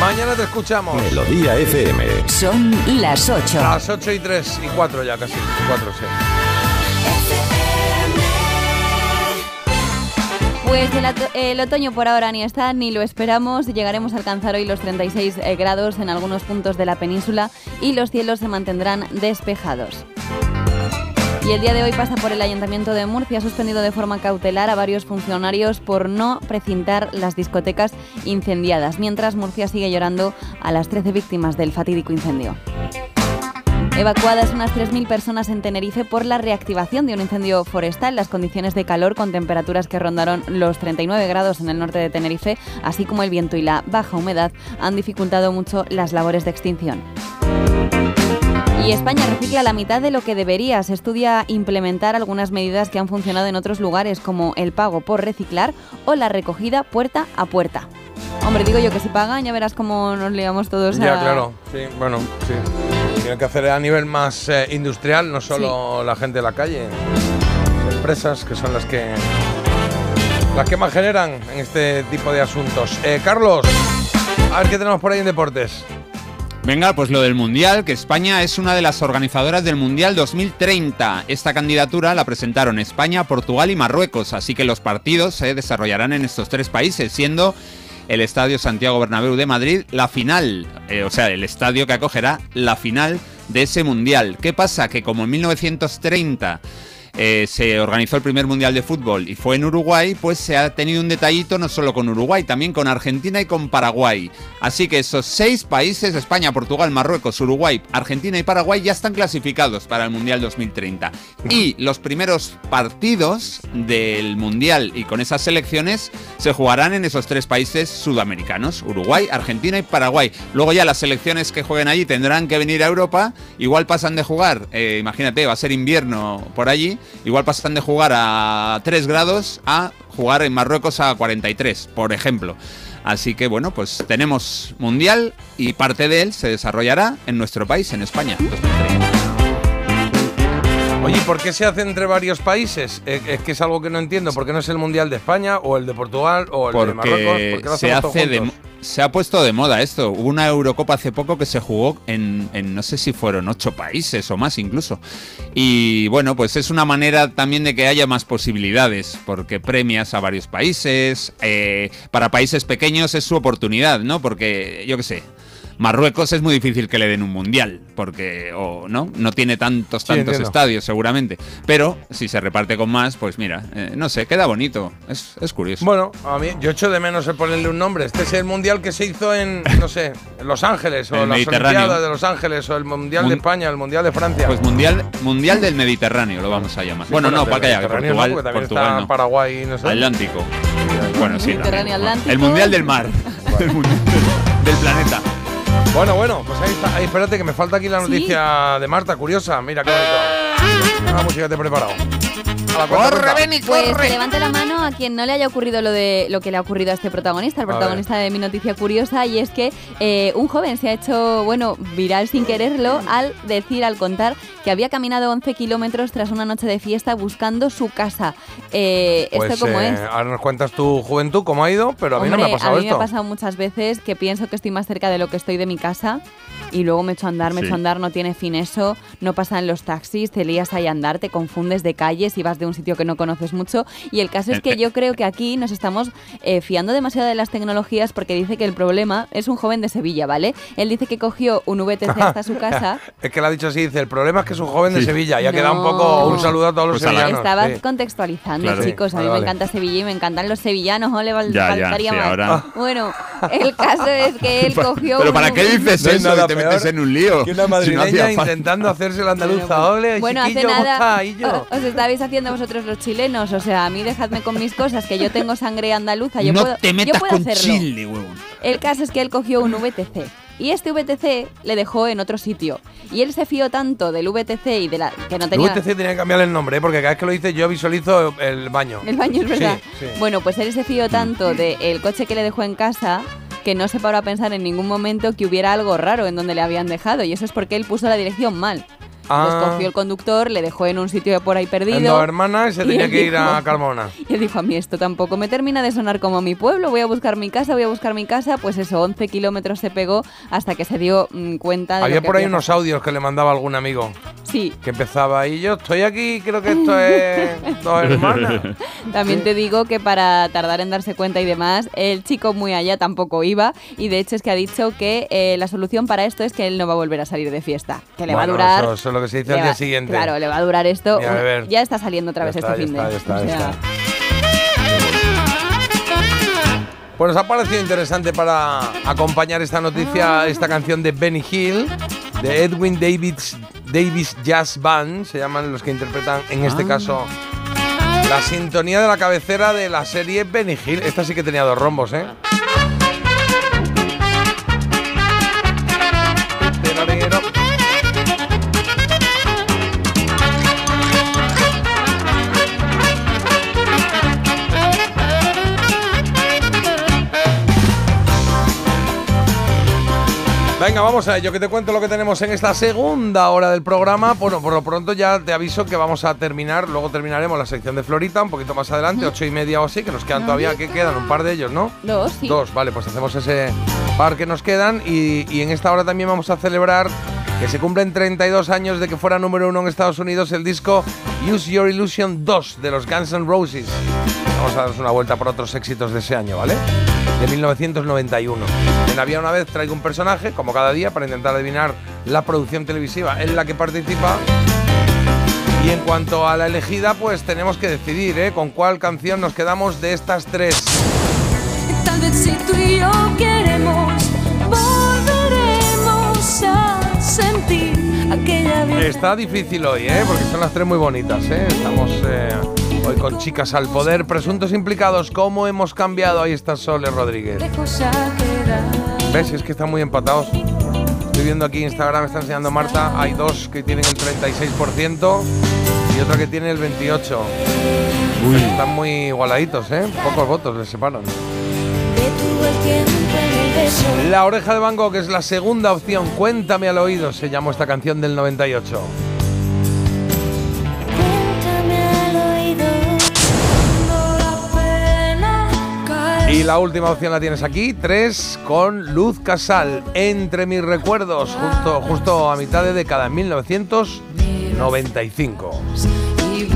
Speaker 1: Mañana te escuchamos.
Speaker 12: Melodía FM.
Speaker 17: Son las 8.
Speaker 1: Las 8 y 3 y 4 ya casi. 4, sí.
Speaker 2: Pues el, el otoño por ahora ni está ni lo esperamos. Llegaremos a alcanzar hoy los 36 eh, grados en algunos puntos de la península y los cielos se mantendrán despejados. Y el día de hoy pasa por el Ayuntamiento de Murcia, ha suspendido de forma cautelar a varios funcionarios por no precintar las discotecas incendiadas, mientras Murcia sigue llorando a las 13 víctimas del fatídico incendio. Evacuadas unas 3.000 personas en Tenerife por la reactivación de un incendio forestal. Las condiciones de calor con temperaturas que rondaron los 39 grados en el norte de Tenerife, así como el viento y la baja humedad, han dificultado mucho las labores de extinción. Y España recicla la mitad de lo que debería. Se estudia implementar algunas medidas que han funcionado en otros lugares, como el pago por reciclar o la recogida puerta a puerta. Hombre, digo yo que si pagan, ya verás cómo nos liamos todos
Speaker 1: Ya,
Speaker 2: a...
Speaker 1: claro. Sí, bueno, sí. Tiene que hacer a nivel más eh, industrial, no solo la gente de la calle. Las empresas que son las que las que más generan en este tipo de asuntos. Eh, Carlos, a ver qué tenemos por ahí en deportes.
Speaker 5: Venga, pues lo del Mundial, que España es una de las organizadoras del Mundial 2030. Esta candidatura la presentaron España, Portugal y Marruecos, así que los partidos se desarrollarán en estos tres países, siendo el Estadio Santiago Bernabéu de Madrid la final, eh, o sea, el estadio que acogerá la final de ese Mundial. ¿Qué pasa? Que como en 1930 eh, se organizó el primer Mundial de Fútbol y fue en Uruguay, pues se ha tenido un detallito no solo con Uruguay, también con Argentina y con Paraguay. Así que esos seis países, España, Portugal, Marruecos, Uruguay, Argentina y Paraguay, ya están clasificados para el Mundial 2030. Y los primeros partidos del Mundial y con esas selecciones se jugarán en esos tres países sudamericanos, Uruguay, Argentina y Paraguay. Luego ya las selecciones que jueguen allí tendrán que venir a Europa, igual pasan de jugar, eh, imagínate, va a ser invierno por allí, igual pasan de jugar a 3 grados a jugar en Marruecos a 43, por ejemplo. Así que bueno, pues tenemos mundial y parte de él se desarrollará en nuestro país, en España.
Speaker 1: Oye, ¿y ¿por qué se hace entre varios países? Eh, es que es algo que no entiendo. ¿Por qué no es el Mundial de España o el de Portugal o el de Marruecos? ¿Por
Speaker 5: Porque
Speaker 1: qué lo
Speaker 5: se hace de, se ha puesto de moda esto. Hubo una Eurocopa hace poco que se jugó en, en no sé si fueron ocho países o más incluso. Y bueno, pues es una manera también de que haya más posibilidades, porque premias a varios países. eh, para países pequeños es su oportunidad, ¿no? Porque yo qué sé. Marruecos es muy difícil que le den un mundial, porque o no, no tiene tantos
Speaker 1: Sí,
Speaker 5: tantos
Speaker 1: entiendo.
Speaker 5: estadios seguramente. Pero si se reparte con más, pues mira, eh, no sé, queda bonito, es, es curioso.
Speaker 1: Bueno, a mí yo echo de menos el ponerle un nombre. Este es el mundial que se hizo en, no sé, en Los Ángeles o
Speaker 5: El
Speaker 1: las
Speaker 5: Mediterráneo.
Speaker 1: Olimpiadas de Los Ángeles o el mundial de España, el mundial de Francia.
Speaker 5: Pues mundial, mundial del Mediterráneo lo vamos a llamar.
Speaker 1: Sí,
Speaker 5: bueno, no, para que haya
Speaker 1: no,
Speaker 5: Portugal,
Speaker 1: está
Speaker 5: no.
Speaker 1: Paraguay no sé.
Speaker 5: Atlántico. Bueno, sí.
Speaker 2: Atlántico.
Speaker 5: El mundial del mar. El del planeta.
Speaker 1: Bueno, bueno, pues ahí está. Ahí, espérate, que me falta aquí la
Speaker 2: ¿Sí?
Speaker 1: noticia de Marta, curiosa. Mira qué bonito. La música te he preparado. La cuenta,
Speaker 5: ¡Corre. Beni,
Speaker 2: Pues que levante la mano a quien no le haya ocurrido lo de lo que le ha ocurrido a este protagonista, el
Speaker 1: A
Speaker 2: protagonista de mi noticia curiosa, y es que eh, un joven se ha hecho, bueno, viral sin quererlo al decir, al contar que había caminado 11 kilómetros tras una noche de fiesta buscando su casa. Eh,
Speaker 1: Pues,
Speaker 2: ¿Esto cómo
Speaker 1: eh,
Speaker 2: es?
Speaker 1: Ahora nos cuentas tu juventud, cómo ha ido, pero a mí no me ha pasado
Speaker 2: a mí
Speaker 1: esto.
Speaker 2: me ha pasado muchas veces que pienso que estoy más cerca de lo que estoy de mi casa y luego me echo a andar, me
Speaker 5: Sí.
Speaker 2: echo a andar, no tiene fin eso, no pasan los taxis, te lías ahí a andar, te confundes de calles y vas de un sitio que no conoces mucho. Y el caso es
Speaker 5: Eh,
Speaker 2: que
Speaker 5: eh.
Speaker 2: yo creo que aquí nos estamos eh, fiando demasiado de las tecnologías porque dice que el problema es un joven de Sevilla, ¿vale? Él dice que cogió un VTC hasta su casa.
Speaker 1: Es que lo ha dicho así, dice, el problema es que es un joven de
Speaker 5: Sí.
Speaker 1: Sevilla. Ya
Speaker 2: No.
Speaker 1: queda un poco un saludo a todos los
Speaker 5: Pues
Speaker 1: sevillanos.
Speaker 2: Estaba
Speaker 1: sí.
Speaker 2: contextualizando,
Speaker 5: Claro.
Speaker 2: chicos. A mí
Speaker 1: Vale,
Speaker 2: me
Speaker 1: vale.
Speaker 2: encanta Sevilla y me encantan los sevillanos, ¿no? Le val-
Speaker 5: Ya, ya,
Speaker 2: faltaría
Speaker 5: sí,
Speaker 2: más.
Speaker 5: ahora-
Speaker 2: Bueno, el caso es que él cogió.
Speaker 5: ¿Pero
Speaker 2: un-
Speaker 5: para qué dices
Speaker 1: No
Speaker 5: eso? Que te metes en un lío.
Speaker 1: Que una
Speaker 5: Si no hacía
Speaker 1: madrileña
Speaker 5: falta.
Speaker 1: intentando hacerse la andaluza. Ole,
Speaker 2: Bueno, hace
Speaker 1: chiquillo, ¿cómo
Speaker 2: nada os estabais haciendo vosotros los chilenos, o sea, a mí dejadme con mis cosas, que yo tengo sangre andaluza, yo
Speaker 5: no
Speaker 2: puedo,
Speaker 5: te
Speaker 2: yo
Speaker 5: metas
Speaker 2: puedo
Speaker 5: con
Speaker 2: hacerlo.
Speaker 5: Chile, huevón.
Speaker 2: El caso es que él cogió un VTC y este VTC le dejó en otro sitio y él se fió tanto del VTC y de la que no
Speaker 1: El
Speaker 2: tenía
Speaker 1: VTC tenía que cambiarle el nombre, ¿eh? porque cada vez que lo dice yo visualizo el baño.
Speaker 2: el baño es verdad.
Speaker 1: Sí, sí.
Speaker 2: Bueno, pues él se fió tanto del coche que le dejó en casa que no se paró a pensar en ningún momento que hubiera algo raro en donde le habían dejado y eso es porque él puso la dirección mal.
Speaker 1: Ah.
Speaker 2: Los cogió el conductor, le dejó en un sitio por ahí perdido.
Speaker 1: En dos hermanas y se
Speaker 2: Y
Speaker 1: tenía que ir
Speaker 2: dijo-
Speaker 1: a Carmona.
Speaker 2: Y él dijo, a mí esto tampoco me termina de sonar como mi pueblo, voy a buscar mi casa, voy a buscar mi casa. Pues eso, 11 kilómetros se pegó hasta que se dio mm, cuenta de
Speaker 1: Había
Speaker 2: lo que
Speaker 1: por ahí
Speaker 2: había
Speaker 1: unos audios que le mandaba algún amigo.
Speaker 2: Sí,
Speaker 1: que empezaba y yo estoy aquí, creo que esto es dos hermanas.
Speaker 2: también te digo que para tardar en darse cuenta y demás, el chico muy allá tampoco iba. Y de hecho es que ha dicho que eh, la solución para esto es que él no va a volver a salir de fiesta. Que le va a
Speaker 1: Bueno,
Speaker 2: durar...
Speaker 1: Lo que se dice
Speaker 2: le
Speaker 1: al día siguiente.
Speaker 2: Claro, le va a durar esto. Ya está saliendo otra
Speaker 1: Ya
Speaker 2: vez
Speaker 1: está,
Speaker 2: este
Speaker 1: ya
Speaker 2: fin
Speaker 1: está,
Speaker 2: de.
Speaker 1: ya está, ya está. Pues nos ha parecido interesante para acompañar esta noticia, esta canción de Benny Hill, de Edwin Davis, Davis Jazz Band, se llaman los que interpretan en este
Speaker 5: Ah.
Speaker 1: caso la sintonía de la cabecera de la serie Benny Hill. Esta sí que tenía dos rombos, ¿eh? Venga, vamos a ello, que te cuento lo que tenemos en esta segunda hora del programa. Bueno, por lo pronto ya te aviso que vamos a terminar, luego terminaremos la sección de Florita un poquito más adelante, ocho y media o así, que nos quedan todavía, que quedan un par de ellos, ¿no?
Speaker 2: Dos, sí.
Speaker 1: Dos, vale, pues hacemos ese par que nos quedan y, y en esta hora también vamos a celebrar que se cumplen 32 años de que fuera número uno en Estados Unidos el disco Use Your Illusion 2 de los Guns N' Roses. Vamos a darnos una vuelta por otros éxitos de ese año, ¿vale? De 1991. En Había una vez traigo un personaje, como cada día, para intentar adivinar la producción televisiva en la que participa. Y en cuanto a la elegida, pues tenemos que decidir, ¿eh? Con cuál canción nos quedamos de estas tres.
Speaker 7: Tal vez si tú y yo queremos, volveremos a sentir aquella vida.
Speaker 1: Está difícil hoy, ¿eh? Porque son las tres muy bonitas, ¿eh? Estamos eh, hoy con chicas al poder, presuntos implicados. ¿Cómo hemos cambiado? Ahí está Sole Rodríguez. ¿Ves? Es que están muy empatados. Estoy viendo aquí Instagram, me está enseñando Marta. Hay dos que tienen el 36% y otra que tiene el 28%. Están muy igualaditos, ¿eh? Pocos votos les separan. La oreja de Van Gogh es la segunda opción. Cuéntame al oído, se llamó esta canción del 98. Y la última opción la tienes aquí, tres con Luz Casal, Entre mis recuerdos, justo, justo a mitad de década, en 1995.
Speaker 7: Y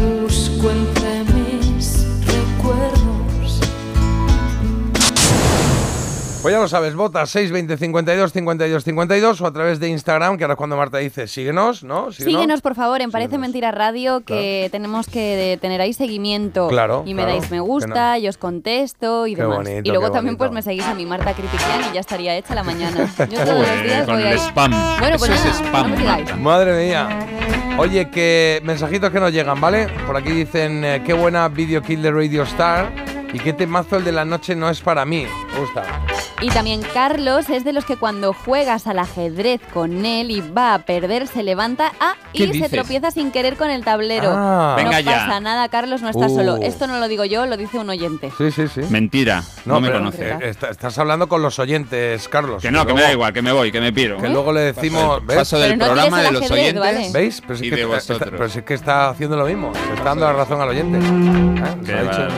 Speaker 1: Pues ya lo sabes, vota 620 52 52 52 o a través de Instagram, que ahora es cuando Marta dice, síguenos, ¿no?
Speaker 2: Síguenos, por favor, en Parece Mentira Radio, que tenemos que tener ahí seguimiento.
Speaker 1: Claro,
Speaker 2: Y me
Speaker 1: claro,
Speaker 2: dais me gusta,
Speaker 1: no.
Speaker 2: y os contesto y
Speaker 1: Qué
Speaker 2: demás.
Speaker 1: bonito,
Speaker 2: y luego
Speaker 1: qué
Speaker 2: también pues me seguís a mi Marta Critiquian y ya estaría hecha la mañana. Yo todos los
Speaker 5: Joder,
Speaker 2: días
Speaker 5: con
Speaker 2: voy
Speaker 5: el
Speaker 2: ahí.
Speaker 5: spam.
Speaker 2: Bueno, pues
Speaker 5: Eso es
Speaker 2: nada,
Speaker 5: spam,
Speaker 2: no me digáis.
Speaker 5: Marta.
Speaker 1: Madre mía. Oye, que mensajitos que nos llegan, ¿vale? Por aquí dicen, eh, qué buena video kill de Radio Star y qué temazo el de la noche no es para mí. Me gusta.
Speaker 2: Y también Carlos es de los que cuando juegas al ajedrez con él y va a perder, se levanta ah,
Speaker 5: ¿Qué
Speaker 2: y se tropieza sin querer con el tablero.
Speaker 1: Ah.
Speaker 2: No
Speaker 5: Venga ya.
Speaker 2: pasa nada, Carlos, no estás
Speaker 1: Uh.
Speaker 2: solo. Esto no lo digo yo, lo dice un oyente.
Speaker 1: Sí, sí, sí.
Speaker 5: Mentira, no, me
Speaker 1: pero,
Speaker 5: conoce.
Speaker 1: eh, está- estás hablando con los oyentes, Carlos.
Speaker 5: Que no, que me da igual, que me voy, que me piro.
Speaker 1: Que luego le decimos. ¿ves?
Speaker 5: Paso del
Speaker 2: Pero no
Speaker 5: programa de los
Speaker 2: ajedrez,
Speaker 5: oyentes.
Speaker 2: ¿vale?
Speaker 1: ¿Veis? Pero
Speaker 5: Y
Speaker 1: es que
Speaker 5: de
Speaker 1: está, está-
Speaker 5: vosotros.
Speaker 1: pero si es que está haciendo lo mismo. Está dando la razón al oyente. ¿Eh?
Speaker 5: Que
Speaker 1: Ha dicho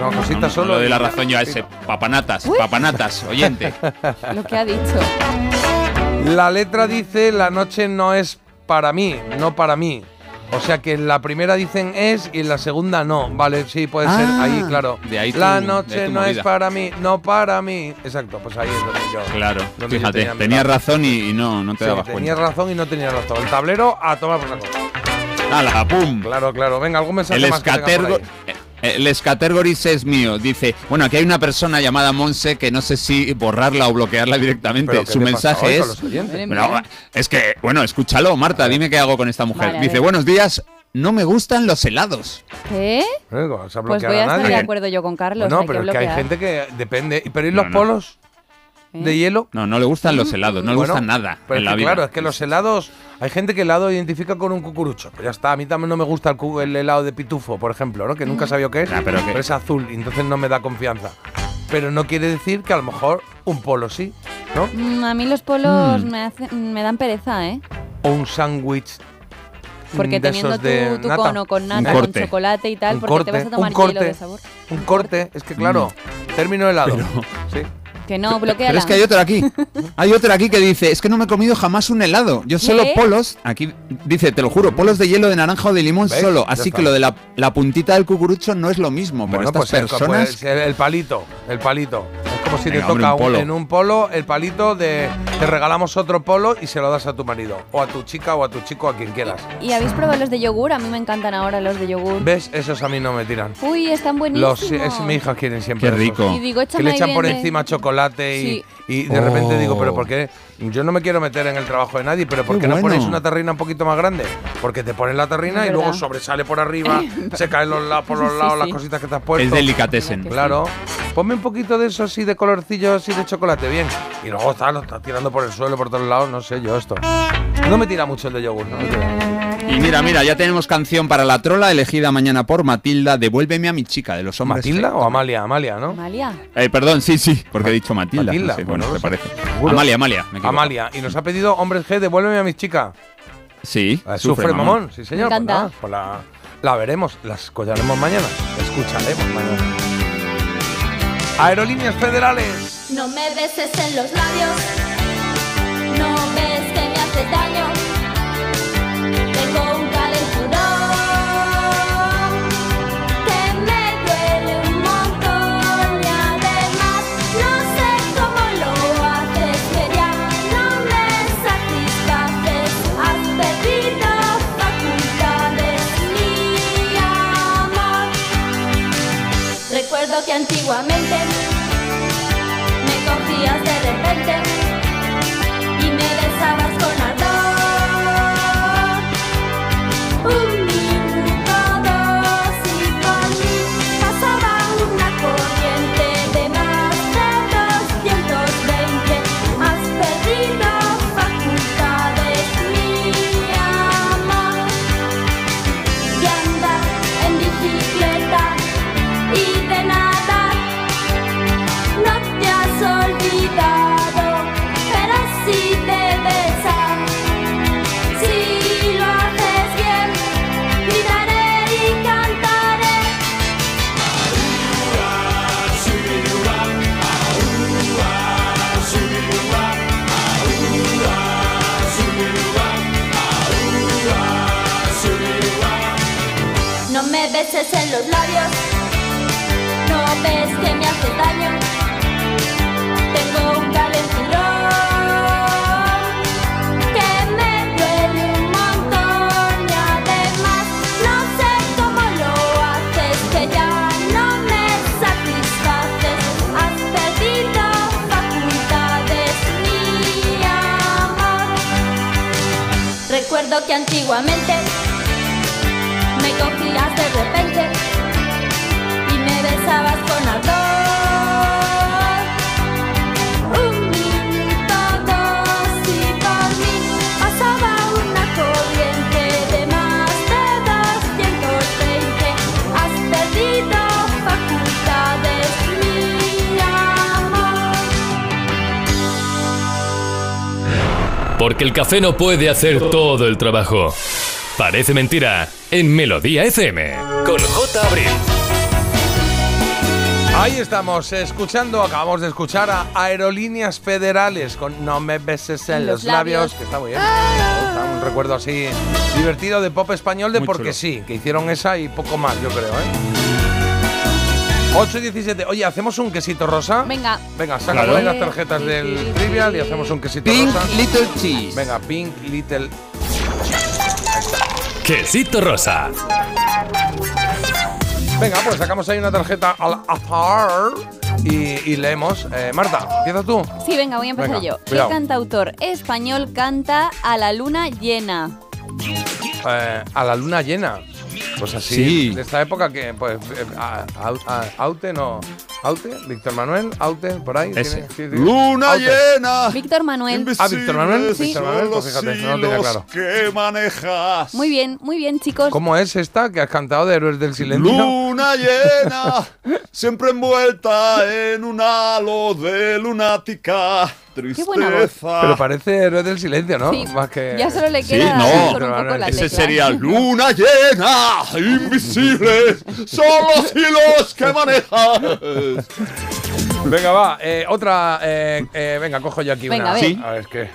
Speaker 5: no,
Speaker 1: solo.
Speaker 5: Doy la razón yo a ese papanatas, papanatas, oyente.
Speaker 2: Lo que ha dicho.
Speaker 1: La letra dice: La noche no es para mí, no para mí. O sea que en la primera dicen es y en la segunda no. Vale, sí, puede ser.
Speaker 5: Ah,
Speaker 1: Ahí, claro.
Speaker 5: de ahí tu-
Speaker 1: la noche no es para mí, no para mí. Exacto, pues ahí es donde yo.
Speaker 5: Claro,
Speaker 1: donde yo
Speaker 5: fíjate,
Speaker 1: tenía razón.
Speaker 5: y, y no, no te
Speaker 1: Sí,
Speaker 5: dabas
Speaker 1: tenías
Speaker 5: cuenta.
Speaker 1: razón y no tenías razón. El tablero a tomar por saco.
Speaker 5: ¡Hala, pum!
Speaker 1: Claro, claro. Venga, algún mensaje
Speaker 5: El
Speaker 1: más que tenga por
Speaker 5: escatergo...
Speaker 1: ahí.
Speaker 5: El escatergoris es mío. Dice, bueno, aquí hay una persona llamada Monse que no sé si borrarla o bloquearla directamente.
Speaker 1: ¿Pero qué
Speaker 5: Su mensaje es... Pero, es que, bueno, escúchalo, Marta, dime qué hago con esta mujer.
Speaker 2: Vale,
Speaker 5: Dice, buenos días, no me gustan los helados.
Speaker 2: ¿Qué?
Speaker 1: Venga, ¿vas a
Speaker 2: Pues
Speaker 1: bloquear
Speaker 2: voy a estar
Speaker 1: nadie?
Speaker 2: de acuerdo yo con Carlos.
Speaker 1: No, pero
Speaker 2: que
Speaker 1: es que hay gente que depende. ¿Pero y los
Speaker 5: No, no.
Speaker 1: polos
Speaker 2: ¿Eh?
Speaker 1: de hielo?
Speaker 5: No, no le gustan los helados, no le
Speaker 1: Bueno,
Speaker 5: gusta nada
Speaker 1: Pero
Speaker 5: en
Speaker 1: es
Speaker 5: la
Speaker 1: que,
Speaker 5: vida.
Speaker 1: claro, es que los helados. Hay gente que el helado identifica con un cucurucho. Pues ya está. A mí también no me gusta el, cu- el helado de pitufo, por ejemplo, ¿no? Que nunca sabía qué es.
Speaker 5: Ah, pero que-
Speaker 1: es azul y entonces no me da confianza. Pero no quiere decir que a lo mejor un polo sí, ¿no?
Speaker 2: Mm, a mí los polos
Speaker 1: Mm.
Speaker 2: me, hacen- me dan pereza, ¿eh?
Speaker 1: O un sándwich.
Speaker 2: Porque
Speaker 1: de
Speaker 2: teniendo
Speaker 1: esos de
Speaker 2: tu, cono con nata, con chocolate y tal,
Speaker 1: Un
Speaker 2: porque
Speaker 1: corte,
Speaker 2: te vas a tomar
Speaker 1: un corte,
Speaker 2: hielo de sabor.
Speaker 1: Un corte, es que claro, término helado. Sí.
Speaker 2: Que no, bloquea
Speaker 5: Pero es que hay otro aquí. Hay otro aquí que dice, es que no me he comido jamás un helado. Yo solo
Speaker 2: ¿Qué?
Speaker 5: polos, aquí dice, te lo juro, polos de hielo de naranja o de limón
Speaker 1: ¿Ves?
Speaker 5: solo.
Speaker 1: Ya
Speaker 5: Así
Speaker 1: está.
Speaker 5: que lo de la, la puntita del cucurucho no es lo mismo. Pero
Speaker 1: Bueno,
Speaker 5: estas
Speaker 1: pues, el-
Speaker 5: personas...
Speaker 1: el, el palito, el palito. Es como si
Speaker 5: Venga,
Speaker 1: te
Speaker 5: hombre,
Speaker 1: toca
Speaker 5: un polo.
Speaker 1: un- en un polo el palito de te regalamos otro polo y se lo das a tu marido o a tu chica o a tu chico a quien quieras.
Speaker 2: ¿Y habéis probado los de yogur? A mí me encantan ahora los de yogur.
Speaker 1: ¿Ves? Esos a mí no me tiran.
Speaker 2: Uy, están buenísimos.
Speaker 1: Los es, mi hija quieren siempre
Speaker 5: Qué
Speaker 1: esos.
Speaker 5: rico.
Speaker 2: Y digo,
Speaker 1: que le echan por
Speaker 2: de-
Speaker 1: encima chocolate y,
Speaker 2: Sí.
Speaker 1: Y de repente digo,
Speaker 5: Oh.
Speaker 1: pero ¿por qué? Yo no me quiero meter en el trabajo de nadie, pero ¿por
Speaker 5: Qué
Speaker 1: qué no ponéis una terrina un poquito más grande? Porque te pones la terrina y luego sobresale por arriba, se caen los lados, por los
Speaker 2: Sí,
Speaker 1: lados
Speaker 2: sí.
Speaker 1: las cositas que te has puesto.
Speaker 5: Es delicatessen.
Speaker 1: Claro. Ponme un poquito de eso así de colorcillo así de chocolate, bien. Y luego está, lo está tirando por el suelo, por todos lados, no sé yo esto. No me tira mucho el de yogur, no me tira.
Speaker 5: Y mira, mira, ya tenemos canción para la trola elegida mañana por Matilda, Devuélveme a mi chica, de los hombres.
Speaker 1: ¿Matilda o Amalia? Amalia, ¿no?
Speaker 2: Amalia.
Speaker 5: Eh, perdón, sí, sí, porque he dicho Matilda.
Speaker 1: Matilda,
Speaker 5: no sé,
Speaker 1: bueno,
Speaker 5: bueno,
Speaker 1: no
Speaker 5: me
Speaker 1: sé.
Speaker 5: parece.
Speaker 1: Seguro.
Speaker 5: Amalia, Amalia. me.
Speaker 1: Amalia. Y nos ha pedido, hombres G, devuélveme a mis chicas.
Speaker 5: Sí,
Speaker 1: Eh, Sufre, mamón. sí señor.
Speaker 2: Me
Speaker 1: Pues
Speaker 2: encanta.
Speaker 1: pues la, la veremos, la escollaremos mañana. Escucharemos mañana. Aerolíneas Federales.
Speaker 22: No me beses en los labios, que antiguamente En los labios, no ves que me hace daño. Tengo un calenturón que me duele un montón además no sé cómo lo haces, que ya no me satisfaces. Has perdido facultades, mi amor. Recuerdo que antiguamente de repente y me besabas con ardor. Un minuto, dos y por mí pasaba una corriente de más de 220. Has perdido facultades, mi amor.
Speaker 4: Porque el café no puede hacer todo el trabajo. Parece mentira en Melodía FM con J. Abril.
Speaker 1: Ahí estamos, escuchando, acabamos de escuchar a Aerolíneas Federales con No me beses en los,
Speaker 2: Los
Speaker 1: labios,
Speaker 2: labios.
Speaker 1: que está muy bien. Un recuerdo así divertido de pop español de
Speaker 5: Muy
Speaker 1: porque
Speaker 5: chulo.
Speaker 1: sí, que hicieron esa y poco más, yo creo, ¿eh? 8 y 17. Oye, ¿hacemos un quesito rosa?
Speaker 2: Venga.
Speaker 1: Venga, saca
Speaker 5: Claro.
Speaker 1: las tarjetas del trivial y hacemos un quesito
Speaker 5: Pink
Speaker 1: rosa.
Speaker 5: Little Cheese.
Speaker 1: Venga, Pink Little.
Speaker 4: Quesito rosa.
Speaker 1: Venga, pues sacamos ahí una tarjeta al azar y, y leemos. Eh, Marta, empieza tú.
Speaker 2: Sí, venga, voy a empezar
Speaker 1: Venga,
Speaker 2: yo.
Speaker 1: cuidado.
Speaker 2: ¿Qué cantautor español canta a la luna llena?
Speaker 1: Eh, a la luna llena. Pues así,
Speaker 5: Sí.
Speaker 1: de esta época que, pues, eh, a- a- a- Aute, no. Aute, Víctor Manuel, Aute, por ahí.
Speaker 5: Ese.
Speaker 1: tiene- sí, sí.
Speaker 5: Luna
Speaker 1: Aute.
Speaker 5: llena.
Speaker 2: Víctor Manuel.
Speaker 1: Ah, Víctor Manuel.
Speaker 2: Sí.
Speaker 1: Víctor Manuel, pues fíjate, no lo tenía claro.
Speaker 5: que manejas.
Speaker 2: Muy bien, muy bien, chicos.
Speaker 1: ¿Cómo es esta que has cantado de Héroes del Silencio?
Speaker 5: Luna llena, siempre envuelta en un halo de lunática
Speaker 2: Qué buena voz.
Speaker 5: tristeza.
Speaker 1: Pero parece Héroes del Silencio, ¿no?
Speaker 2: Sí.
Speaker 1: Más que.
Speaker 2: Ya solo le
Speaker 5: Sí,
Speaker 2: queda
Speaker 5: no.
Speaker 2: dar con un
Speaker 1: Víctor
Speaker 2: poco
Speaker 1: Manuel.
Speaker 2: la
Speaker 5: Ese
Speaker 2: tecla.
Speaker 5: sería luna llena, invisibles, son los hilos que manejas.
Speaker 1: Venga, va. eh, otra. eh, eh, venga, cojo yo aquí
Speaker 2: Venga,
Speaker 1: una.
Speaker 2: a ver.
Speaker 5: Sí.
Speaker 1: A ver, es que.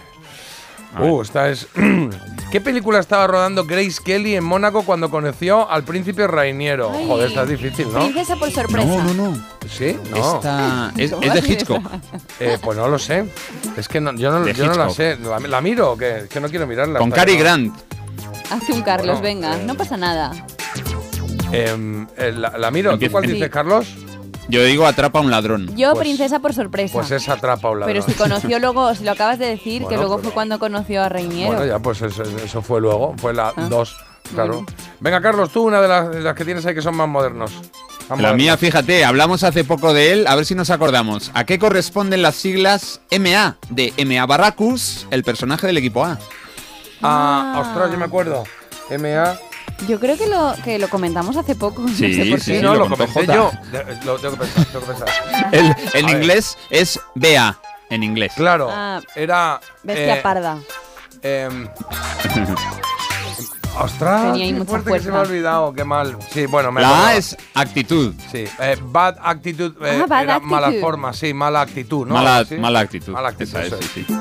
Speaker 1: Uh, esta es. ¿Qué película estaba rodando Grace Kelly en Mónaco cuando conoció al príncipe Rainiero?
Speaker 2: Ay.
Speaker 1: Joder, esta es difícil, ¿no?
Speaker 2: Princesa por sorpresa.
Speaker 5: No, no, no.
Speaker 1: ¿Sí? No.
Speaker 5: Esta es,
Speaker 2: ¿Cómo
Speaker 5: es de Hitchcock.
Speaker 1: Eh, pues no lo sé. Es que no- yo, no, yo no la sé. ¿La, la miro o qué? Es que no quiero mirarla.
Speaker 5: Con Cary. Grant.
Speaker 2: Hace un Carlos,
Speaker 1: Bueno,
Speaker 2: venga,
Speaker 1: eh.
Speaker 2: no pasa nada.
Speaker 1: Em, eh, la, la miro. ¿Tú cuál
Speaker 2: Sí.
Speaker 1: dices, Carlos?
Speaker 5: Yo digo atrapa a un ladrón.
Speaker 2: Yo,
Speaker 1: Pues-
Speaker 2: princesa por sorpresa.
Speaker 1: Pues esa atrapa un
Speaker 2: Pero
Speaker 1: ladrón.
Speaker 2: si conoció luego, si lo acabas de decir, que luego
Speaker 1: pues-
Speaker 2: fue cuando conoció a Reiniero.
Speaker 1: Bueno, ya, pues eso, eso fue luego. Fue la
Speaker 2: Ah.
Speaker 1: 2. Claro.
Speaker 2: Bueno.
Speaker 1: Venga, Carlos, tú una de las, de las que tienes ahí que son más modernos. Más
Speaker 5: La
Speaker 1: modernos.
Speaker 5: mía, fíjate, hablamos hace poco de él, a ver si nos acordamos. ¿A qué corresponden las siglas MA? De MA Barracus, el personaje del equipo A.
Speaker 1: Ah,
Speaker 2: Ah.
Speaker 1: ostras, yo me acuerdo. MA.
Speaker 2: Yo creo que lo, que lo comentamos hace poco. no
Speaker 5: Sí,
Speaker 2: sé por
Speaker 5: sí,
Speaker 2: qué.
Speaker 1: Sí, no,
Speaker 5: lo
Speaker 1: lo, comenté
Speaker 5: Jota.
Speaker 1: yo. De- Lo tengo que pensar, tengo que pensar.
Speaker 5: El, en
Speaker 1: A ver.
Speaker 5: inglés es BA, en inglés.
Speaker 1: Claro,
Speaker 2: Ah,
Speaker 1: era.
Speaker 2: Bestia
Speaker 1: eh,
Speaker 2: parda.
Speaker 1: em, ostras,
Speaker 2: Tenía ahí
Speaker 1: qué
Speaker 2: mucha
Speaker 1: fuerte que se me ha
Speaker 2: fuerza.
Speaker 1: olvidado, qué mal. Sí, bueno, me
Speaker 5: La A es actitud.
Speaker 1: Sí, eh, bad attitude, eh,
Speaker 2: Ah, bad
Speaker 1: era
Speaker 2: attitude.
Speaker 1: mala forma, sí, mala actitud, ¿no?
Speaker 5: mala,
Speaker 1: así.
Speaker 5: mala actitud.
Speaker 1: Mala actitud,
Speaker 5: Esa es. sí, sí.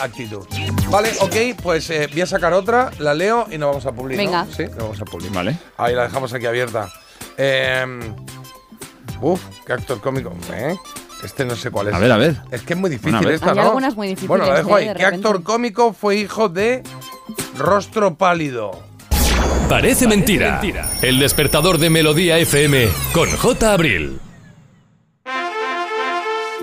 Speaker 1: Actitud. Vale, ok, pues eh, voy a sacar otra, la leo y nos vamos a publicar.
Speaker 2: Venga.
Speaker 1: Sí, nos vamos a publicar.
Speaker 5: Vale.
Speaker 1: Ahí la dejamos aquí abierta. Eh, uf, qué actor cómico. ¿eh? Este no sé cuál es.
Speaker 5: A ver, a ver.
Speaker 1: Es que es muy difícil esta,
Speaker 2: Hay
Speaker 1: ¿no?
Speaker 2: algunas muy difíciles,
Speaker 1: Bueno, la dejo
Speaker 2: ¿eh?
Speaker 1: ahí.
Speaker 2: De
Speaker 1: ¿Qué actor cómico fue hijo de Rostro Pálido?
Speaker 4: Parece mentira. El despertador de Melodía FM con J. Abril.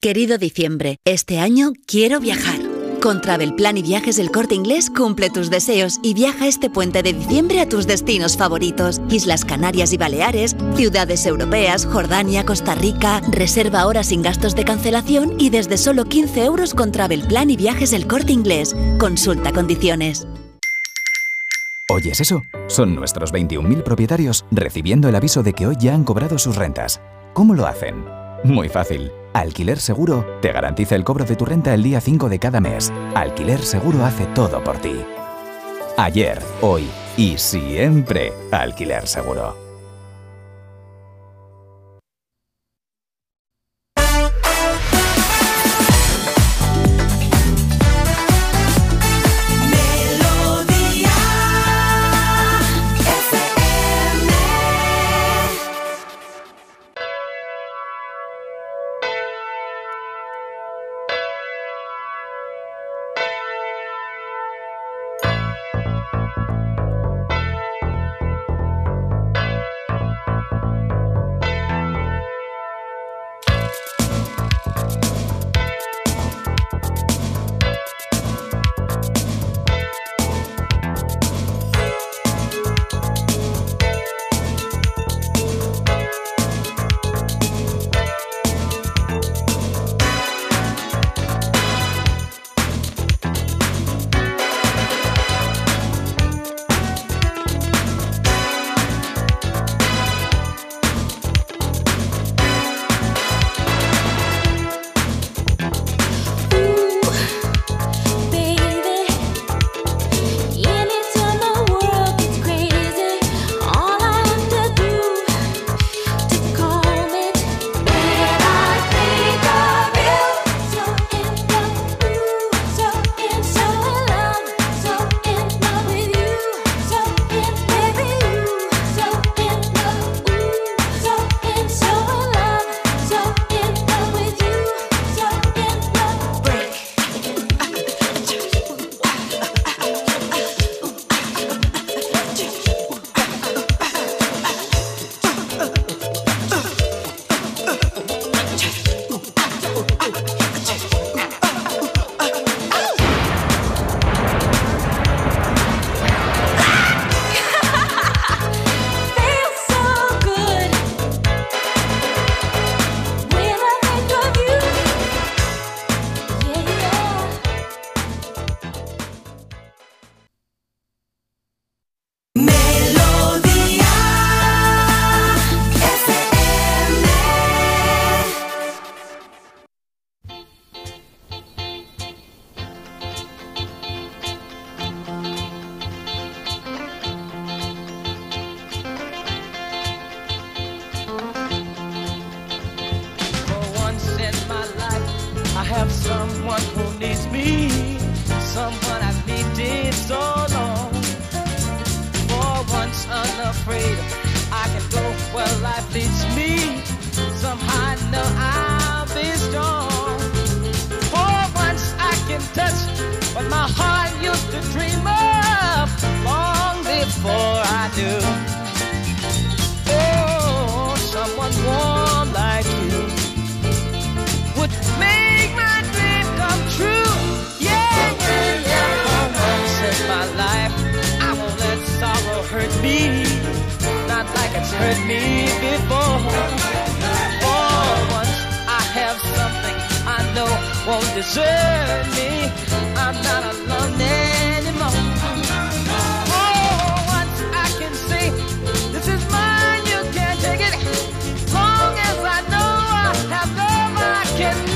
Speaker 23: Querido diciembre, este año quiero viajar. Con Travel Plan y Viajes del Corte Inglés cumple tus deseos y viaja este puente de diciembre a tus destinos favoritos. Islas Canarias y Baleares, ciudades europeas, Jordania, Costa Rica. Reserva ahora sin gastos de cancelación y desde solo 15 euros con Travel Plan y Viajes del Corte Inglés. Consulta condiciones.
Speaker 21: ¿Oyes eso? Son nuestros 21.000 propietarios recibiendo el aviso de que hoy ya han cobrado sus rentas. ¿Cómo lo hacen? Muy fácil. Alquiler Seguro te garantiza el cobro de tu renta el día 5 de cada mes. Alquiler Seguro hace todo por ti. Ayer, hoy y siempre Alquiler Seguro.
Speaker 24: Hurt me before. For once, I have something I know won't desert me. I'm not alone anymore. For once, I can say, this is mine, you can't take it. Long as I know I have love, I can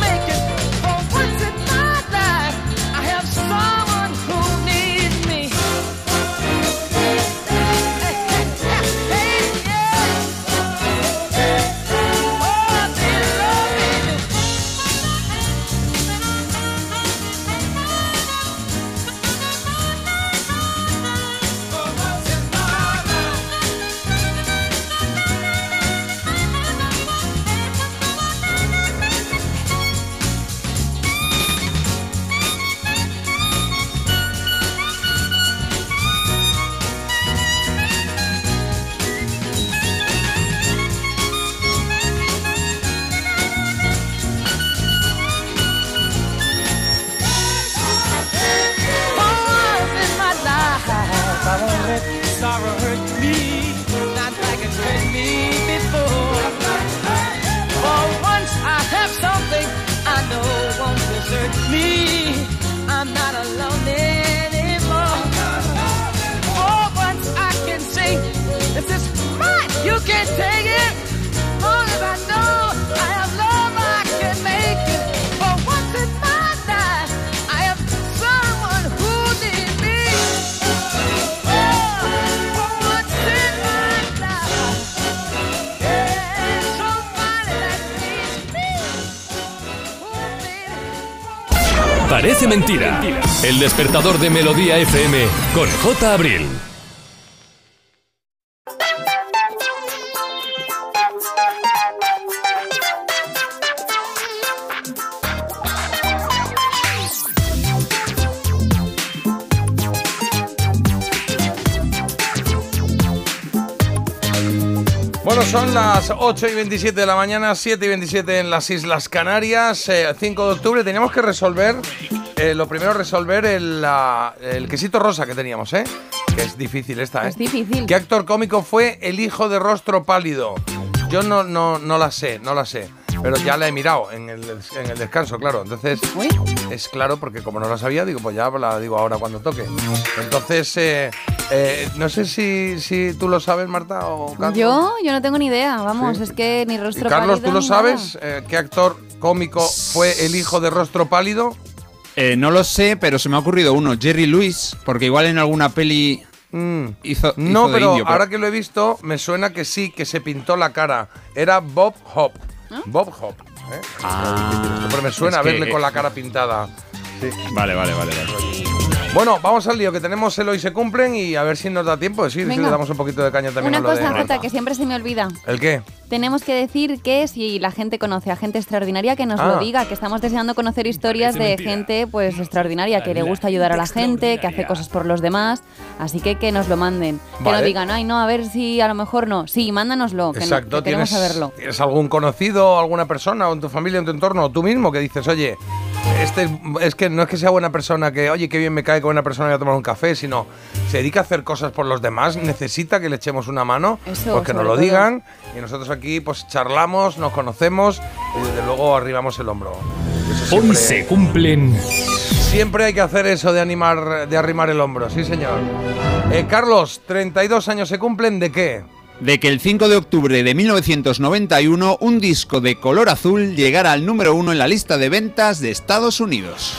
Speaker 4: El despertador de Melodía FM con J. Abril.
Speaker 1: Bueno, son las 8 y 27 de la mañana, 7 y 27 en las Islas Canarias, eh, 5 de octubre. Teníamos que resolver, eh, lo primero resolver el, la- el quesito rosa que teníamos, ¿eh? Que es difícil esta, ¿eh?
Speaker 2: Es difícil.
Speaker 1: ¿Qué actor cómico fue el hijo de rostro pálido? Yo no, no, no la sé, no la sé. Pero ya la he mirado en el, en el descanso, claro. Entonces, es claro, porque como no la sabía, digo, pues ya la digo ahora cuando toque. Entonces, eh, eh, no sé si, si tú lo sabes, Marta o Carlos.
Speaker 2: Yo, yo no tengo ni idea, vamos,
Speaker 1: Sí.
Speaker 2: es que ni
Speaker 1: Y
Speaker 2: rostro
Speaker 1: Carlos,
Speaker 2: pálido
Speaker 1: ¿tú lo
Speaker 2: ni
Speaker 1: sabes? Eh, ¿Qué actor cómico fue el hijo de rostro pálido?
Speaker 5: Eh, no lo sé, pero se me ha ocurrido uno, Jerry Lewis, porque igual en alguna peli hizo,
Speaker 1: Mm. No,
Speaker 5: hizo de
Speaker 1: pero
Speaker 5: indio,
Speaker 1: ahora que lo he visto, me suena que sí, que se pintó la cara. Era Bob Hop. Bob Hop. ¿eh?
Speaker 5: Ah,
Speaker 1: pero me suena
Speaker 5: que-
Speaker 1: verle con la cara pintada. Sí.
Speaker 5: Vale, vale, vale, vale.
Speaker 1: Bueno, vamos al lío, que tenemos el hoy se cumplen y a ver si nos da tiempo. Sí, le damos un poquito de caña también
Speaker 2: Una
Speaker 1: de
Speaker 2: cosa. Jota, que siempre se me olvida.
Speaker 1: ¿El qué?
Speaker 2: Tenemos que decir que si la gente conoce a gente extraordinaria, que nos
Speaker 1: Ah.
Speaker 2: lo diga, que estamos deseando conocer historias de gente pues extraordinaria, que le gusta ayudar a la gente, que hace cosas por los demás. Así que que nos lo manden. Que no
Speaker 1: Vale.
Speaker 2: digan, ay, no, a ver si a lo mejor no. Sí, mándanoslo, que, no-
Speaker 1: Exacto,
Speaker 2: que queremos
Speaker 1: ¿tienes,
Speaker 2: saberlo.
Speaker 1: ¿tienes algún conocido, alguna persona o en tu familia, en tu entorno, o tú mismo que dices, oye, este es, es que no es que sea buena persona, que oye, qué bien me cae con una persona y a tomar un café, sino se dedica a hacer cosas por los demás, necesita que le echemos una mano,
Speaker 2: Eso,
Speaker 1: pues que nos lo
Speaker 2: todo.
Speaker 1: digan y nosotros aquí pues charlamos, nos conocemos y desde luego arribamos el hombro. Eso
Speaker 4: Hoy
Speaker 1: siempre-
Speaker 4: se cumplen
Speaker 1: Siempre hay que hacer eso de animar, de arrimar el hombro, sí señor. Eh, Carlos, 32 años se cumplen de qué?
Speaker 5: De que el 5 de octubre de 1991 un disco de color azul llegara al número uno en la lista de ventas de Estados Unidos.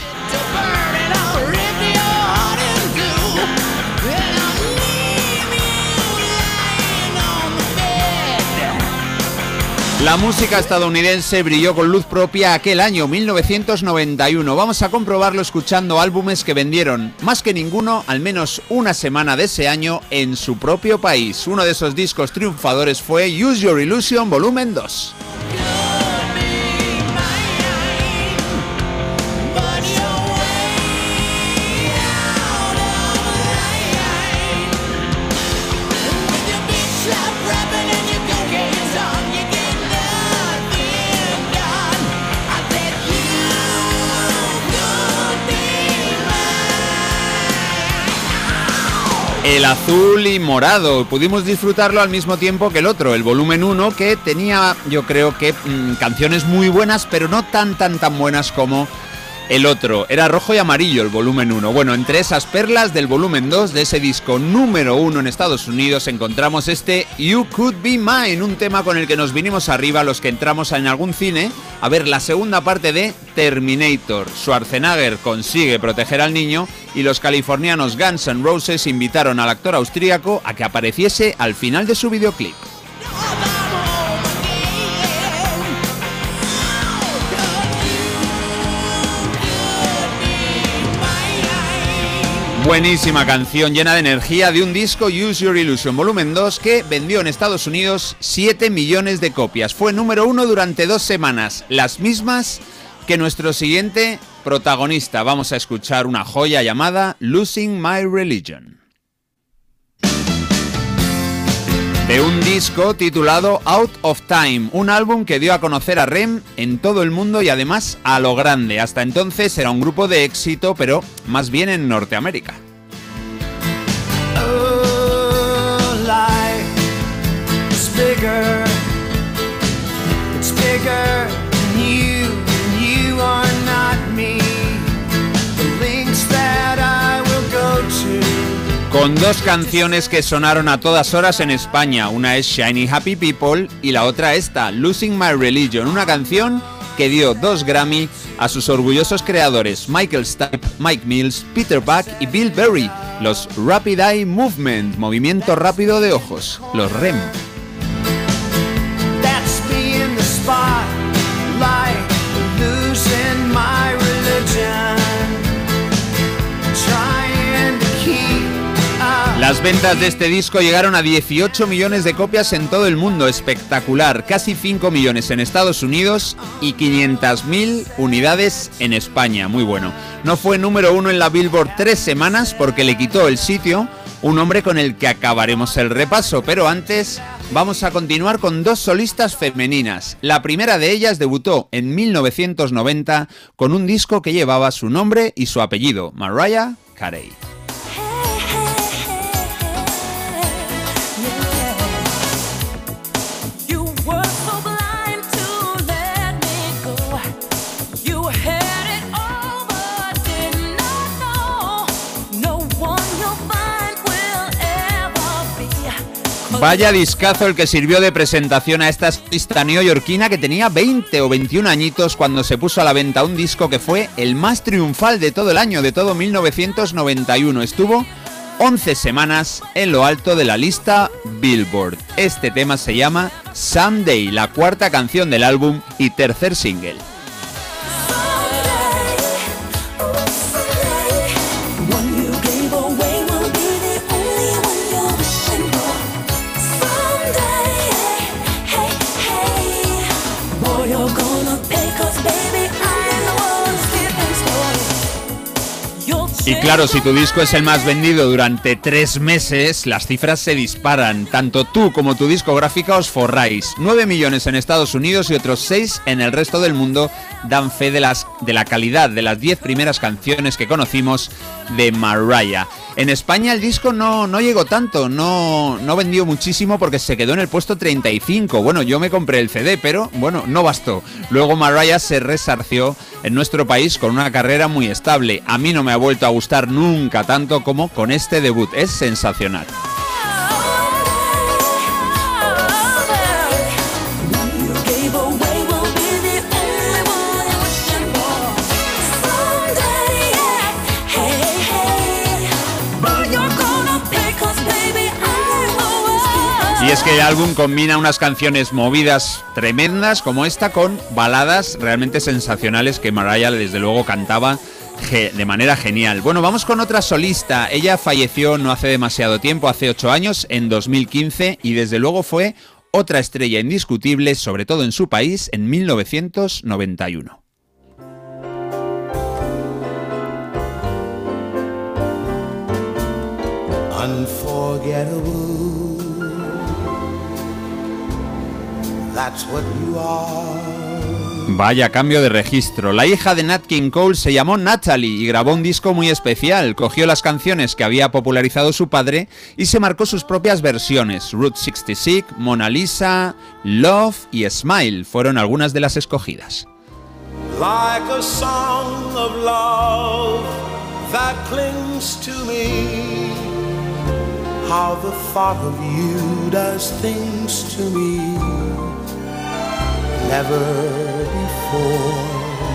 Speaker 5: La música estadounidense brilló con luz propia aquel año 1991. Vamos a comprobarlo escuchando álbumes que vendieron más que ninguno al menos una semana de ese año en su propio país. Uno de esos discos triunfadores fue Use Your Illusion Volumen 2. El azul y morado. Pudimos disfrutarlo al mismo tiempo que el otro, el volumen 1, que tenía, yo creo que, mm, canciones muy buenas, pero no tan, tan, tan buenas como el otro. Era rojo y amarillo el volumen 1. Bueno, entre esas perlas del volumen 2 de ese disco número 1 en Estados Unidos encontramos este You Could Be Mine, un tema con el que nos vinimos arriba los que entramos en algún cine a ver la segunda parte de Terminator. Schwarzenegger consigue proteger al niño y los californianos Guns N' Roses invitaron al actor austríaco a que apareciese al final de su videoclip. Buenísima canción llena de energía de un disco Use Your Illusion Volumen 2 que vendió en Estados Unidos 7 millones de copias. Fue número uno durante dos semanas, las mismas que nuestro siguiente protagonista. Vamos a escuchar una joya llamada Losing My Religion. De un disco titulado Out of Time, un álbum que dio a conocer a Rem en todo el mundo y además a lo grande. Hasta entonces era un grupo de éxito, pero más bien en Norteamérica.
Speaker 6: Oh,
Speaker 5: Con dos canciones que sonaron a todas horas en España. Una es Shiny Happy People y la otra esta, Losing My Religion, una canción que dio dos Grammy a sus orgullosos creadores Michael Stipe, Mike Mills, Peter Buck y Bill Berry, los Rapid Eye Movement, movimiento rápido de ojos, los REM. Las ventas de este disco llegaron a 18 millones de copias en todo el mundo, espectacular, casi 5 millones en Estados Unidos y 500.000 unidades en España, muy bueno. No fue número uno en la Billboard tres semanas porque le quitó el sitio un hombre con el que acabaremos el repaso, pero antes vamos a continuar con dos solistas femeninas. La primera de ellas debutó en 1990 con un disco que llevaba su nombre y su apellido, Mariah Carey. Vaya discazo el que sirvió de presentación a esta artista neoyorquina que tenía 20 o 21 añitos cuando se puso a la venta un disco que fue el más triunfal de todo el año, de todo 1991. Estuvo 11 semanas en lo alto de la lista Billboard. Este tema se llama Someday, la cuarta canción del álbum y tercer single. Y claro, si tu disco es el más vendido durante tres meses, las cifras se disparan. Tanto tú como tu discográfica os forráis. 9 millones en Estados Unidos y otros 6 en el resto del mundo dan fe de, de la calidad de las 10 primeras canciones que conocimos de Mariah. En España el disco no, no llegó tanto, no, no vendió muchísimo porque se quedó en el puesto 35. Bueno, yo me compré el CD, pero bueno, no bastó. Luego Mariah se resarció en nuestro país con una carrera muy estable. A mí no me ha vuelto a gustar nunca tanto como con este debut. Es sensacional. Que el álbum combina unas canciones movidas tremendas como esta con baladas realmente sensacionales que Mariah desde luego cantaba de manera genial. Bueno, vamos con otra solista. Ella falleció no hace demasiado tiempo, hace 8 años, en 2015, y desde luego fue otra estrella indiscutible, sobre todo en su país, en 1991.
Speaker 12: Unforgettable.
Speaker 5: Vaya cambio de registro. La hija de Nat King Cole se llamó Natalie y grabó un disco muy especial. Cogió las canciones que había popularizado su padre y se marcó sus propias versiones. Route 66, Mona Lisa, Love y Smile fueron algunas de las escogidas.
Speaker 12: Like a song of love that clings to me. How the thought of you does things to me.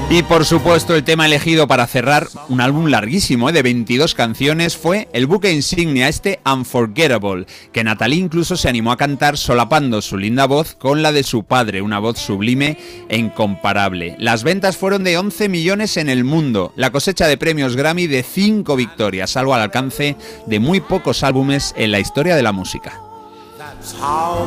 Speaker 5: Y por supuesto el tema elegido para cerrar un álbum larguísimo ¿eh? de 22 canciones fue el buque insignia este Unforgettable, que Natalie incluso se animó a cantar solapando su linda voz con la de su padre, una voz sublime e incomparable. Las ventas fueron de 11 millones en el mundo, la cosecha de premios Grammy de 5 victorias, algo al alcance de muy pocos álbumes en la historia de la música.
Speaker 12: That's how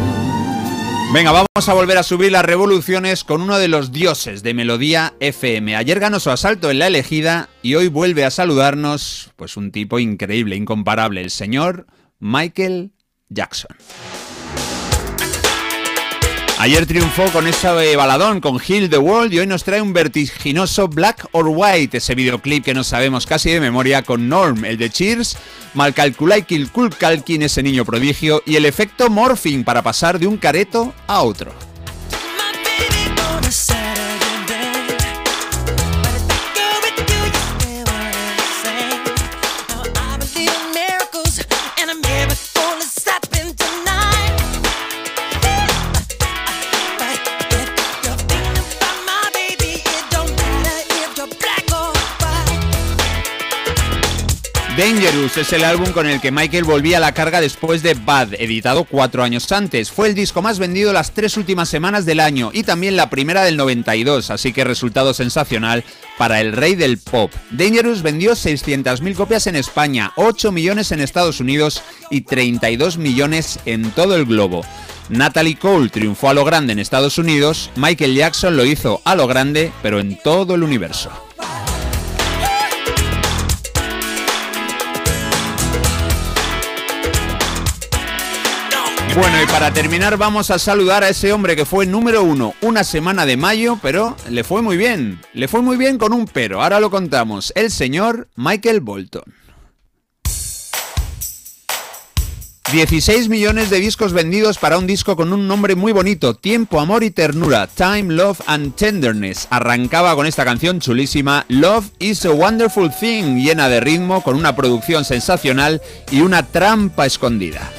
Speaker 5: Venga, vamos a volver a subir las revoluciones con uno de los dioses de Melodía FM. Ayer ganó su asalto en la elegida y hoy vuelve a saludarnos, pues un tipo increíble, incomparable, el señor Michael Jackson. Ayer triunfó con ese baladón, con Heal the World, y hoy nos trae un vertiginoso Black or White, ese videoclip que no sabemos casi de memoria, con Norm, el de Cheers, Malcalculay Kilkul Kalkin, ese niño prodigio, y el efecto Morphing para pasar de un careto a otro. Dangerous es el álbum con el que Michael volvía a la carga después de Bad, editado cuatro años antes. Fue el disco más vendido las tres últimas semanas del año y también la primera del 92, así que resultado sensacional para el rey del pop. Dangerous vendió 600.000 copias en España, 8 millones en Estados Unidos y 32 millones en todo el globo. Natalie Cole triunfó a lo grande en Estados Unidos, Michael Jackson lo hizo a lo grande, pero en todo el universo. Bueno, y para terminar vamos a saludar a ese hombre que fue número uno una semana de mayo, pero le fue muy bien. Le fue muy bien con un pero, ahora lo contamos. El señor Michael Bolton. 16 millones de discos vendidos para un disco con un nombre muy bonito, Tiempo, Amor y Ternura, Time, Love and Tenderness. Arrancaba con esta canción chulísima, Love is a Wonderful Thing, llena de ritmo, con una producción sensacional y una trampa escondida.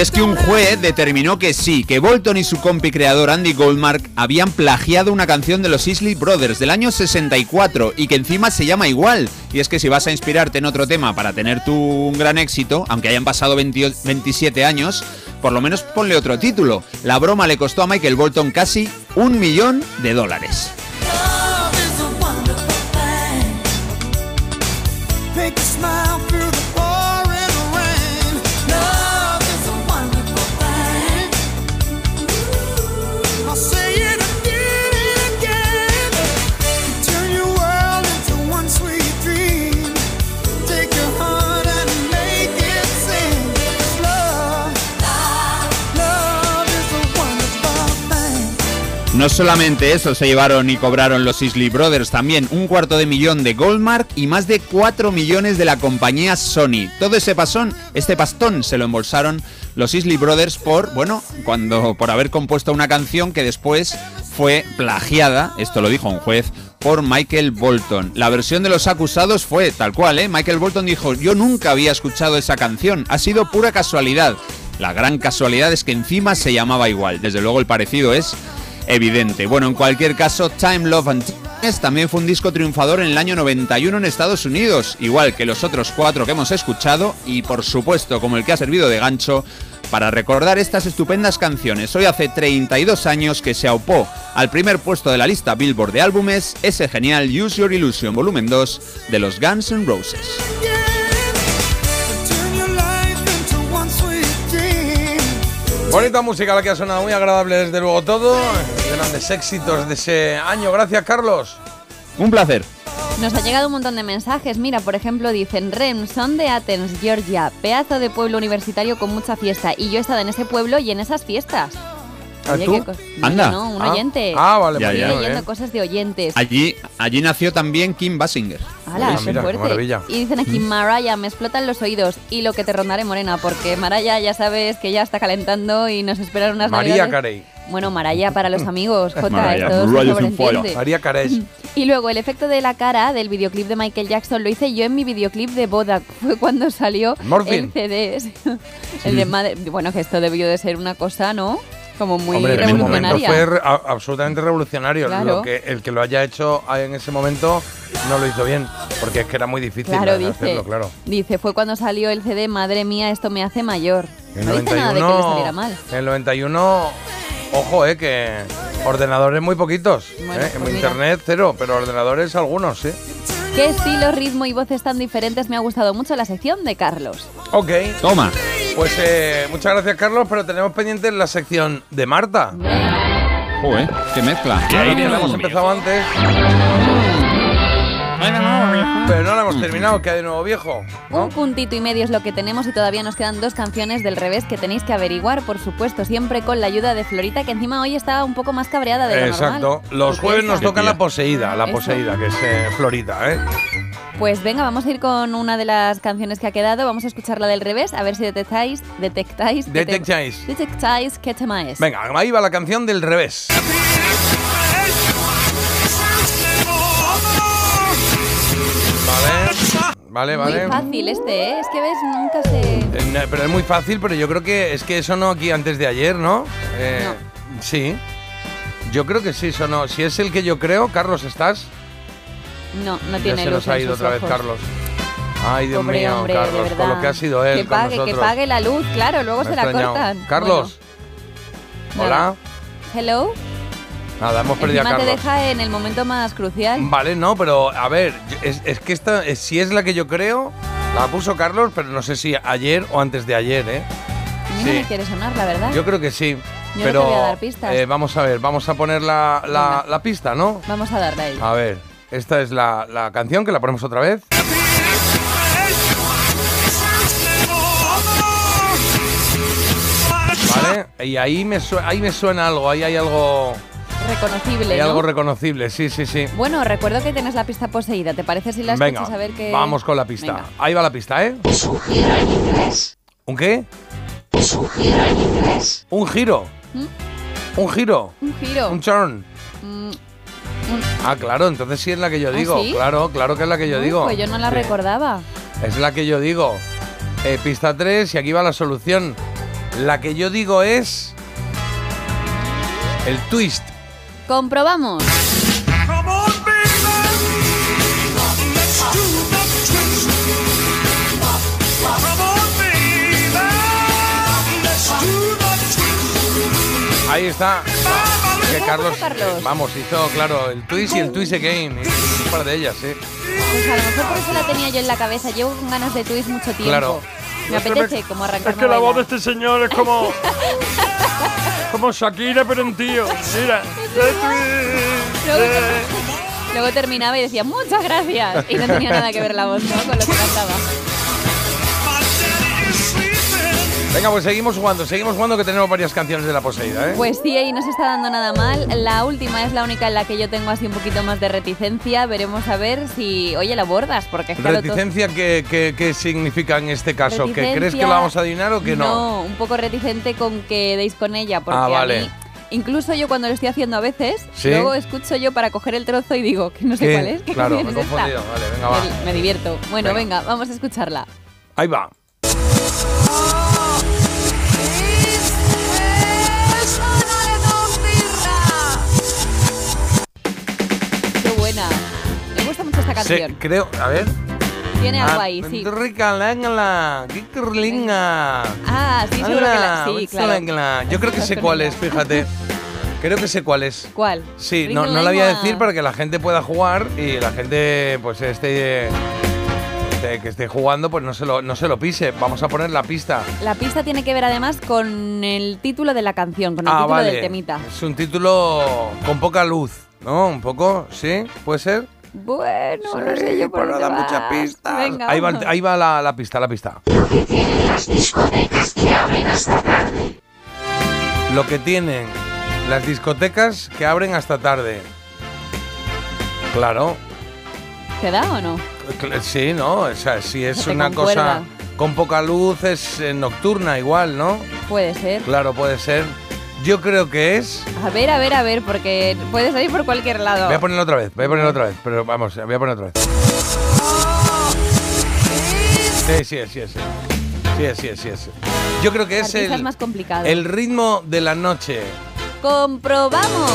Speaker 5: Es que un juez determinó que sí, que Bolton y su compi creador Andy Goldmark habían plagiado una canción de los Isley Brothers del año 64 y que encima se llama igual. Y es que si vas a inspirarte en otro tema para tener tú un gran éxito, aunque hayan pasado 20 27 años, por lo menos ponle otro título. La broma le costó a Michael Bolton casi un millón de dólares. No solamente eso se llevaron y cobraron los Isley Brothers, también un cuarto de millón de Goldmark y más de 4 millones de la compañía Sony. Todo ese pasón, este pastón se lo embolsaron los Isley Brothers por, bueno, cuando por haber compuesto una canción que después fue plagiada, esto lo dijo un juez, por Michael Bolton. La versión de los acusados fue tal cual, ¿eh? Michael Bolton dijo, yo nunca había escuchado esa canción, ha sido pura casualidad. La gran casualidad es que encima se llamaba igual. Desde luego el parecido es evidente. Bueno, en cualquier caso, Time, Love and Tears también fue un disco triunfador en el año 91 en Estados Unidos, igual que los otros cuatro que hemos escuchado y por supuesto como el que ha servido de gancho para recordar estas estupendas canciones. Hoy hace 32 años que se aupó al primer puesto de la lista Billboard de álbumes ese genial Use Your Illusion volumen 2 de los Guns N' Roses.
Speaker 1: Bonita música la que ha sonado, muy agradable desde luego todo. Grandes éxitos de ese año. Gracias, Carlos.
Speaker 5: Un placer.
Speaker 2: Nos ha llegado un montón de mensajes. Mira, por ejemplo, dicen Rem, son de Athens, Georgia, pedazo de pueblo universitario con mucha fiesta. Y yo he estado en ese pueblo y en esas fiestas.
Speaker 5: ¿Ah,
Speaker 2: Oye,
Speaker 5: tú?
Speaker 2: qué cos- No,
Speaker 5: Anda.
Speaker 2: No, un
Speaker 5: Ah.
Speaker 2: oyente.
Speaker 5: Ah, vale, pues ya,
Speaker 2: leyendo
Speaker 5: eh.
Speaker 2: cosas de oyentes.
Speaker 5: Allí, allí nació también Kim Basinger.
Speaker 2: ¡Hala, qué fuerte! Y dicen aquí, Maraya, me explotan los oídos. Y lo que te rondaré, Morena, porque Maraya ya sabes que ya está calentando y nos esperan unas
Speaker 1: María
Speaker 2: navidades.
Speaker 1: Carey.
Speaker 2: Bueno, Maraya para los amigos, Jota, esto se.
Speaker 1: María Carey.
Speaker 2: Y luego el efecto de la cara del videoclip de Michael Jackson lo hice yo en mi videoclip de boda. Fue cuando salió
Speaker 1: Morphine.
Speaker 2: el CD. el de madre. Bueno, que esto debió de ser una cosa, ¿no? Como muy
Speaker 1: Hombre, en su momento
Speaker 2: revolucionaria.
Speaker 1: fue a- absolutamente revolucionario.
Speaker 2: Claro.
Speaker 1: Lo que, el que lo haya hecho en ese momento no lo hizo bien, porque es que era muy difícil
Speaker 2: Claro,
Speaker 1: de
Speaker 2: dice.
Speaker 1: hacerlo, claro.
Speaker 2: Dice, fue cuando salió el CD, madre mía, esto me hace mayor.
Speaker 1: En
Speaker 2: no dice nada de que le saliera mal.
Speaker 1: En el 91, ojo, eh, que ordenadores muy poquitos.
Speaker 2: Bueno,
Speaker 1: eh,
Speaker 2: pues mira.
Speaker 1: Internet cero, pero ordenadores algunos, sí.
Speaker 2: ¿Qué estilo, ritmo y voces tan diferentes? Me ha gustado mucho la sección de Carlos.
Speaker 1: Ok.
Speaker 5: Toma.
Speaker 1: Pues eh, muchas gracias, Carlos, pero tenemos pendiente la sección de Marta.
Speaker 5: Joder, qué mezcla.
Speaker 1: Que ahí la hemos empezado antes. Pero no la hemos terminado, que hay de nuevo viejo.
Speaker 2: Un puntito y medio es lo que tenemos y todavía nos quedan dos canciones del revés que tenéis que averiguar, por supuesto, siempre con la ayuda de Florita, que encima hoy está un poco más cabreada de lo
Speaker 1: Exacto.
Speaker 2: normal.
Speaker 1: Los
Speaker 2: Porque
Speaker 1: jueves
Speaker 2: es-
Speaker 1: nos toca la poseída, la
Speaker 2: Eso.
Speaker 1: poseída, que es eh, Florita, ¿eh?
Speaker 2: Pues venga, vamos a ir con una de las canciones que ha quedado. Vamos a escuchar la del revés, a ver si detectáis, detectáis,
Speaker 1: Detectáis.
Speaker 2: detectáis qué tema es.
Speaker 1: Venga, ahí va la canción del revés. Vale, vale,
Speaker 2: Muy fácil este, ¿eh? Es que ves, nunca se...
Speaker 1: Eh, no, Pero es muy fácil, pero yo creo que es que sonó aquí antes de ayer, ¿no? Eh, Sí. Yo creo que sí sonó. Si es el que yo creo, Carlos, ¿estás?
Speaker 2: No, no
Speaker 1: Ya
Speaker 2: tiene
Speaker 1: se
Speaker 2: luz
Speaker 1: nos ha ido otra vez. Carlos. Ay, Dios
Speaker 2: Pobre
Speaker 1: mío,
Speaker 2: hombre,
Speaker 1: Carlos, con lo que ha sido él
Speaker 2: Que
Speaker 1: con
Speaker 2: pague, que pague la luz, claro, luego
Speaker 1: Me
Speaker 2: se la cortan.
Speaker 1: Carlos. Hola.
Speaker 2: Hello.
Speaker 1: Nada, hemos perdido a
Speaker 2: Encima te
Speaker 1: Carlos.
Speaker 2: deja en el momento más crucial.
Speaker 1: Vale, no, pero a ver, es, es que esta, es- si es la que yo creo, la puso Carlos, pero no sé si ayer o antes de ayer, ¿eh?
Speaker 2: A mí no
Speaker 1: Sí.
Speaker 2: me quiere sonar, la verdad.
Speaker 1: Yo creo que sí.
Speaker 2: Yo no
Speaker 1: pero
Speaker 2: te voy a dar pistas.
Speaker 1: eh, vamos a ver, vamos a poner la, la- la pista, ¿no?
Speaker 2: Vamos a darle a ella.
Speaker 1: A ver, esta es la, la canción que la ponemos otra vez. Vale, y ahí me, ahí me suena algo, ahí hay algo,
Speaker 2: Reconocible,
Speaker 1: hay
Speaker 2: ¿no?
Speaker 1: algo reconocible, sí, sí, sí.
Speaker 2: Bueno, recuerdo que tienes la pista poseída. ¿Te parece si la
Speaker 1: Venga,
Speaker 2: escuchas a ver qué...?
Speaker 1: vamos con la pista.
Speaker 2: Venga.
Speaker 1: Ahí va la pista, ¿eh? ¿Un qué? Un giro. Un giro.
Speaker 2: Un giro.
Speaker 1: Un turn.
Speaker 2: Mm,
Speaker 1: Ah, claro, entonces sí es la que yo
Speaker 2: ¿Ah,
Speaker 1: digo.
Speaker 2: sí?
Speaker 1: Claro, claro que es la que yo
Speaker 2: uy,
Speaker 1: digo.
Speaker 2: Pues yo no la
Speaker 1: Sí.
Speaker 2: recordaba.
Speaker 1: Es la que yo digo. Eh, pista 3 y aquí va la solución. La que yo digo es. El twist.
Speaker 2: Comprobamos.
Speaker 1: Ahí está. Que Carlos,
Speaker 2: Carlos.
Speaker 1: vamos, hizo, claro, el twist y el twist again. y Un par de ellas, sí.
Speaker 2: Pues a lo mejor por eso la tenía yo en la cabeza. Llevo con ganas de twist mucho tiempo.
Speaker 1: Claro.
Speaker 2: Me apetece como arrancar
Speaker 1: Es que la voz de este señor es como. como Shakira, pero en tío. Mira.
Speaker 2: Luego, terminaba y decía, muchas gracias. Y no tenía nada que ver la voz, ¿no? Con lo que cantaba.
Speaker 1: Venga, pues seguimos jugando, seguimos jugando que tenemos varias canciones de la poseída, ¿eh?
Speaker 2: Pues sí, y no se está dando nada mal. La última es la única en la que yo tengo así un poquito más de reticencia. Veremos a ver si, oye, la bordas, porque es claro,
Speaker 1: Reticencia, ¿qué, qué, qué significa en este caso? ¿Que crees que lo vamos a adivinar o que no?
Speaker 2: No, un poco reticente con que deis con ella, porque
Speaker 1: Ah, vale.
Speaker 2: a mí, incluso yo cuando lo estoy haciendo a veces,
Speaker 1: ¿Sí?
Speaker 2: luego escucho yo para coger el trozo y digo que no sé
Speaker 1: ¿Qué?
Speaker 2: cuál es, qué
Speaker 1: Claro, me he confundido. Vale, venga, va.
Speaker 2: Me, me divierto. Bueno, venga, vamos a escucharla.
Speaker 1: Ahí va. Sí, creo, a ver.
Speaker 2: Tiene algo
Speaker 1: Ah,
Speaker 2: ahí, sí.
Speaker 1: Rica, lángala, qué curlinga.
Speaker 2: Ah, sí, seguro que la... Sí, claro.
Speaker 1: Yo creo que sé cuál es, fíjate. Creo que sé cuál es.
Speaker 2: ¿Cuál?
Speaker 1: Sí, no, no la voy a decir para que la gente pueda jugar y la gente pues esté, esté- que esté jugando pues no se lo no se lo pise. Vamos a poner la pista.
Speaker 2: La pista tiene que ver además con el título de la canción, con el
Speaker 1: ah,
Speaker 2: título
Speaker 1: vale.
Speaker 2: del temita.
Speaker 1: Es un título con poca luz, ¿no? Un poco, ¿sí? ¿Puede ser?
Speaker 2: Bueno, no sé yo por
Speaker 1: Pero
Speaker 2: dónde
Speaker 1: da muchas pistas.
Speaker 2: Venga,
Speaker 1: ahí va, ahí va la, la pista, la pista.
Speaker 6: Las discotecas que abren hasta tarde.
Speaker 1: Lo que tienen las discotecas que abren hasta tarde. Claro.
Speaker 2: ¿Te da o no?
Speaker 1: Sí, ¿no? O sea, si es una
Speaker 2: concuerda.
Speaker 1: cosa con poca luz, es eh, nocturna igual, ¿no?
Speaker 2: Puede ser.
Speaker 1: Claro, puede ser. Yo creo que es.
Speaker 2: A ver, a ver, a ver, porque puede salir por cualquier lado.
Speaker 1: Voy a ponerlo otra vez, voy a ponerlo otra vez, pero vamos, voy a poner otra vez. Sí, sí, sí. Sí, sí, es, sí, es. Yo creo que es
Speaker 2: Artistas
Speaker 1: el,
Speaker 2: más complicado.
Speaker 1: el ritmo de la noche.
Speaker 2: ¡Comprobamos!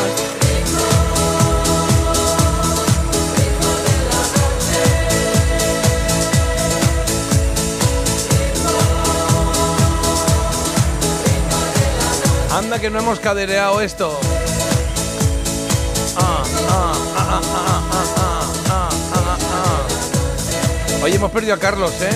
Speaker 1: que no hemos cadereado esto. Oye, hemos perdido a Carlos, ¿eh?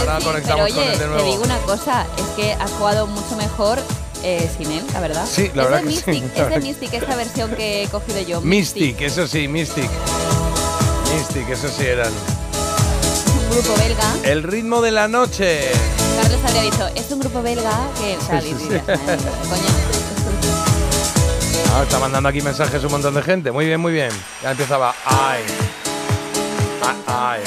Speaker 1: Ahora conectamos pero,
Speaker 2: oye,
Speaker 1: con él.
Speaker 2: Te digo una cosa, es que ha jugado mucho mejor sin él, la verdad.
Speaker 1: Sí, la
Speaker 2: es
Speaker 1: verdad.
Speaker 2: De Mystic,
Speaker 1: sí,
Speaker 2: es
Speaker 1: verdad.
Speaker 2: de Mystic esta versión que he cogido yo.
Speaker 1: Mystic, eso sí, Mystic. Mystic, eso sí eran.
Speaker 2: Un grupo belga.
Speaker 1: El ritmo de la noche.
Speaker 2: Carlos habría dicho, es un grupo belga que. O coño.
Speaker 1: Ah, está mandando aquí mensajes un montón de gente. Muy bien, muy bien. Ya empezaba. Ay. Ay.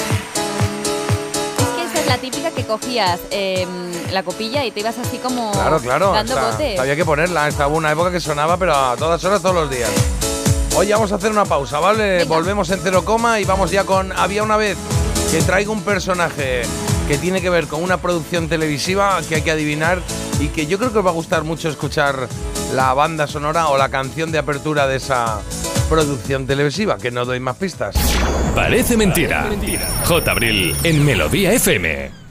Speaker 2: Es que esta es la típica que cogías eh, la copilla y te ibas así como
Speaker 1: Claro, claro.
Speaker 2: dando
Speaker 1: esta-
Speaker 2: botes.
Speaker 1: había que ponerla. Esta hubo una época que sonaba, pero a todas horas, todos los días. Oye, vamos a hacer una pausa, ¿vale? Volvemos en cero coma y vamos ya con Había una vez que traigo un personaje que tiene que ver con una producción televisiva que hay que adivinar y que yo creo que os va a gustar mucho escuchar la banda sonora o la canción de apertura de esa producción televisiva, que no doy más pistas.
Speaker 4: Parece mentira. J. Abril en Melodía FM.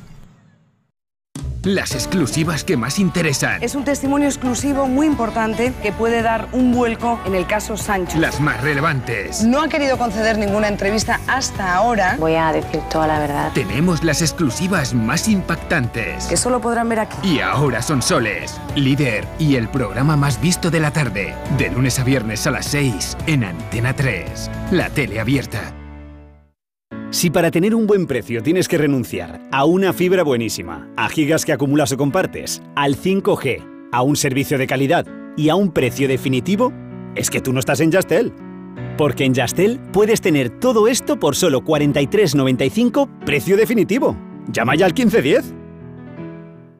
Speaker 9: Las exclusivas que más interesan.
Speaker 10: Es un testimonio exclusivo muy importante que puede dar un vuelco en el caso Sancho.
Speaker 9: Las más relevantes.
Speaker 10: No ha querido conceder ninguna entrevista hasta ahora. Voy a decir toda la verdad.
Speaker 9: Tenemos las exclusivas más impactantes.
Speaker 10: Que solo podrán ver aquí.
Speaker 9: Y ahora son soles, líder y el programa más visto de la tarde, de lunes a viernes a las 6 en Antena 3, la tele abierta.
Speaker 25: Si para tener un buen precio tienes que renunciar a una fibra buenísima, a gigas que acumulas o compartes, al 5G, a un servicio de calidad y a un precio definitivo, es que tú no estás en Yastel. Porque en Yastel puedes tener todo esto por solo 43,95 precio definitivo. Llama ya al 1510.